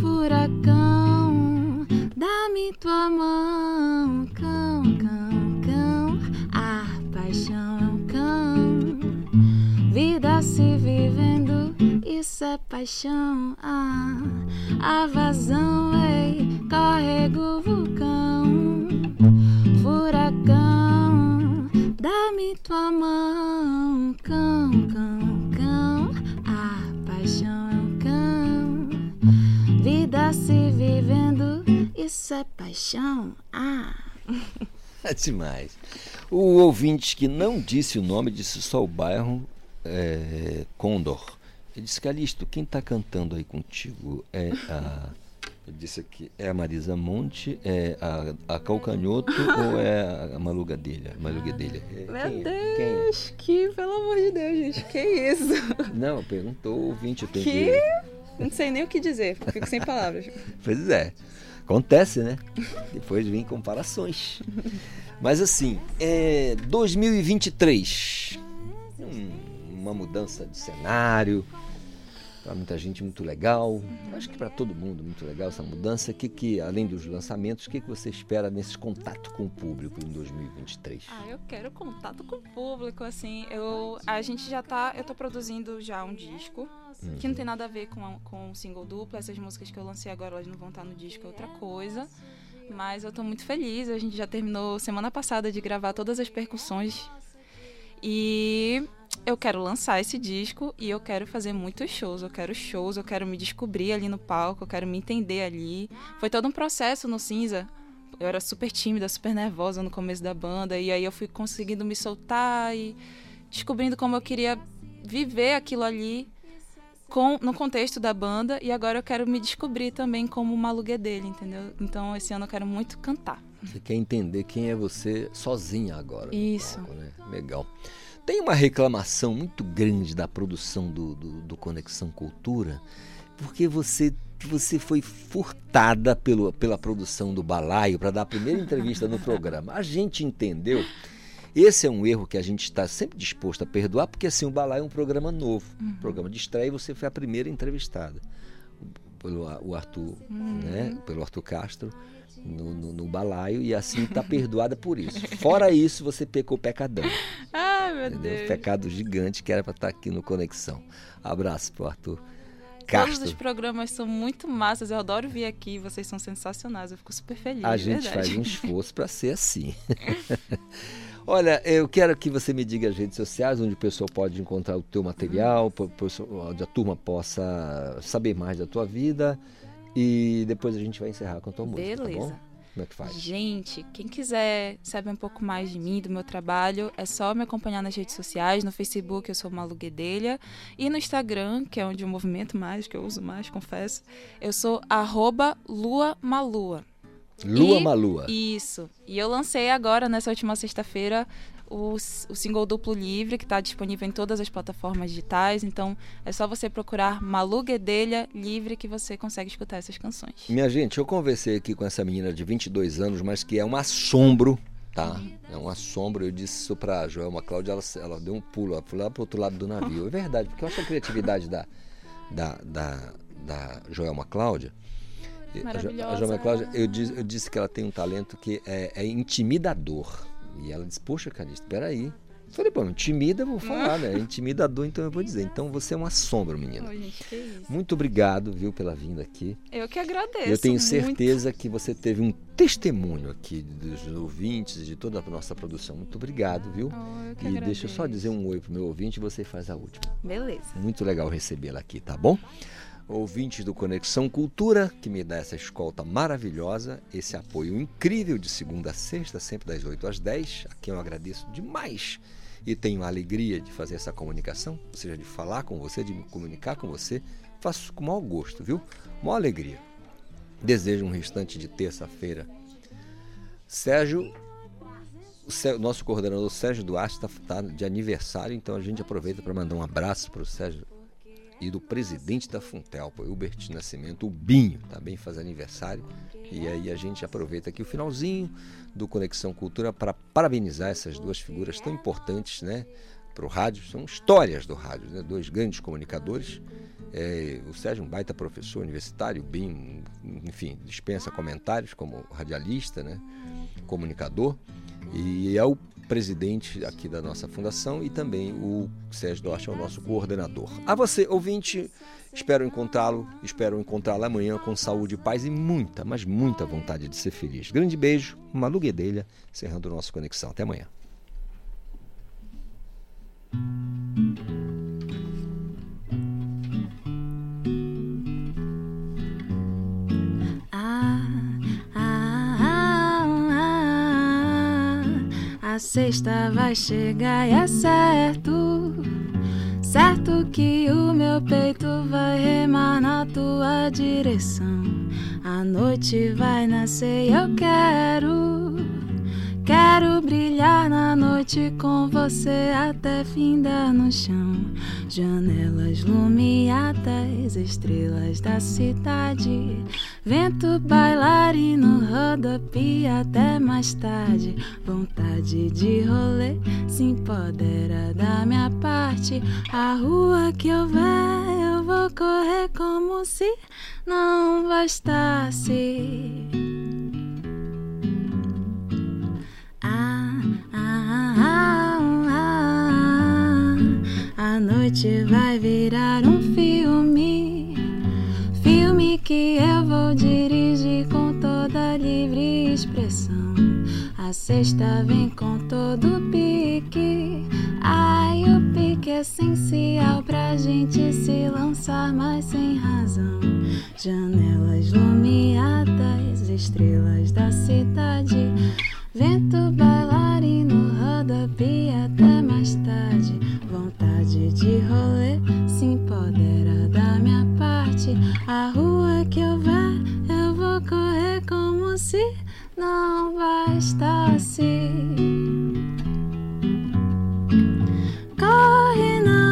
furacão. Dá-me tua mão, cão, cão, cão. A paixão é um cão. Vida se vivendo, isso é paixão. Ah, a vazão, ei, córrego, vulcão, furacão. Dá-me tua mão, cão, cão, cão. A paixão é um cão. Vida se vivendo, isso é paixão. Ah. É demais. O ouvinte que não disse o nome, disse só o bairro é, Condor. Ele disse, Calixto, quem está cantando aí contigo é a. Ele disse aqui, é a Marisa Monte, é a, a Calcanhoto ou é a Maluga dele? A Maluga dele. É, Meu quem é? Deus, que pelo amor de Deus, gente, que isso? Não, perguntou o ouvinte. Eu Que? que... Não sei nem o que dizer, fico sem palavras. Pois é. Acontece, né? Depois vem comparações. Mas assim, é 2023. Hum, uma mudança de cenário. Para muita gente muito legal. Acho que para todo mundo muito legal essa mudança. Que, que além dos lançamentos, o que, que você espera nesse contato com o público em 2023? Ah, eu quero contato com o público, assim. Eu, a gente já tá. Eu tô produzindo já um disco. Que não tem nada a ver com, a- com o single duplo. Essas músicas que eu lancei agora, elas não vão estar no disco, é outra coisa. Mas eu tô muito feliz. A gente já terminou semana passada de gravar todas as percussões. E eu quero lançar esse disco e eu quero fazer muitos shows. Eu quero shows, eu quero me descobrir ali no palco, eu quero me entender ali. Foi todo um processo no Cinza. Eu era super tímida, super nervosa no começo da banda. E aí eu fui conseguindo me soltar e descobrindo como eu queria viver aquilo ali com, no contexto da banda. E agora eu quero me descobrir também como uma aluguê dele, entendeu? Então esse ano eu quero muito cantar. Você quer entender quem é você sozinha agora. no Isso. palco, né? Legal. Tem uma reclamação muito grande da produção do, do, do Conexão Cultura, porque você, você foi furtada pelo, pela produção do Balaio para dar a primeira entrevista no programa. A gente entendeu. Esse é um erro que a gente está sempre disposto a perdoar, porque assim, o Balaio é um programa novo, um programa de estreia e você foi a primeira entrevistada pelo o Arthur, Uhum. né? Pelo Arthur Castro no, no, no balaio e assim está perdoada por isso. Fora isso, você pecou pecadão. Ai, meu Entendeu? Deus. Pecado gigante que era para estar aqui no Conexão. Abraço pro Arthur Todos Castro. os programas são muito massas, eu adoro vir aqui, vocês são sensacionais, eu fico super feliz. A gente verdade. faz um esforço para ser assim. Olha, eu quero que você me diga as redes sociais onde o pessoal pode encontrar o teu material, po- onde a turma possa saber mais da tua vida e depois a gente vai encerrar com a tua música, tá bom? Beleza. Como é que faz? Gente, quem quiser saber um pouco mais de mim, do meu trabalho, é só me acompanhar nas redes sociais. No Facebook eu sou Malu Guedelha. E no Instagram, que é onde eu movimento mais, que eu uso mais, confesso, eu sou arroba Lua Malua. Lua E- Malua. Isso. E eu lancei agora, nessa última sexta-feira, o, o single duplo livre, que está disponível em todas as plataformas digitais. Então, é só você procurar Malu Guedelha Livre que você consegue escutar essas canções. Minha gente, eu conversei aqui com essa menina de 22 anos, mas que é um assombro, tá? É um assombro. Eu disse isso pra Joelma Cláudia, ela, ela deu um pulo, ela foi lá pro outro lado do navio. É verdade, porque eu acho a criatividade da, da, da, da Joelma Cláudia. A Jo- A Maravilhosa. Joelma Cláudia, eu disse, eu disse que ela tem um talento que é, é intimidador. E ela disse, poxa, Calixto, peraí. Eu falei, pô, intimida, vou falar, né? Intimidador, então eu vou dizer. Então você é um assombro, menina. Oi, gente. Muito obrigado, viu, pela vinda aqui. Eu que agradeço. Eu tenho muito. certeza que você teve um testemunho aqui dos ouvintes, de toda a nossa produção. Muito obrigado, viu? Oh, eu que e deixa eu só dizer um oi pro meu ouvinte e você faz a última. Beleza. Muito legal recebê-la aqui, tá bom? Ouvintes do Conexão Cultura, que me dá essa escolta maravilhosa, esse apoio incrível de segunda a sexta, sempre das 8 às 10, a quem eu agradeço demais e tenho a alegria de fazer essa comunicação, ou seja, de falar com você, de me comunicar com você, faço com maior gosto, viu? Maior alegria. Desejo um restante de terça-feira. Sérgio, o nosso coordenador Sérgio Duarte está de aniversário, então a gente aproveita para mandar um abraço para o Sérgio e do presidente da Funtelpa, Hubert Nascimento, o Binho, também faz aniversário. E aí a gente aproveita aqui o finalzinho do Conexão Cultura para parabenizar essas duas figuras tão importantes, né? Para o rádio, são histórias do rádio, né? dois grandes comunicadores. É, o Sérgio um baita professor universitário, bem, enfim, dispensa comentários como radialista, né? comunicador, e é o presidente aqui da nossa fundação e também o Sérgio Dorte é o nosso coordenador. A você, ouvinte, espero encontrá-lo, espero encontrá-lo amanhã com saúde, paz e muita, mas muita vontade de ser feliz. Grande beijo, Malu Guedelha, encerrando o nosso Conexão. Até amanhã. A sexta vai chegar e é certo. Certo que o meu peito vai remar na tua direção. A noite vai nascer e eu quero. Quero brilhar na noite com você até findar no chão. Janelas lumiadas, estrelas da cidade. Vento bailarino, rodopia até mais tarde. Vontade de rolê se empodera da minha parte. A rua que eu ver, eu vou correr como se não bastasse. Ah, ah, ah, ah, a noite vai virar um filme. Que eu vou dirigir com toda livre expressão. A sexta vem com todo pique. Ai, o pique é essencial pra gente se lançar, mas sem razão. Janelas lumiadas, estrelas da cidade. Vento bailarino, rodopia até mais tarde. Vontade de rolê se empodera da minha parte. A rua que eu ver, eu vou correr como se não bastasse. Corre na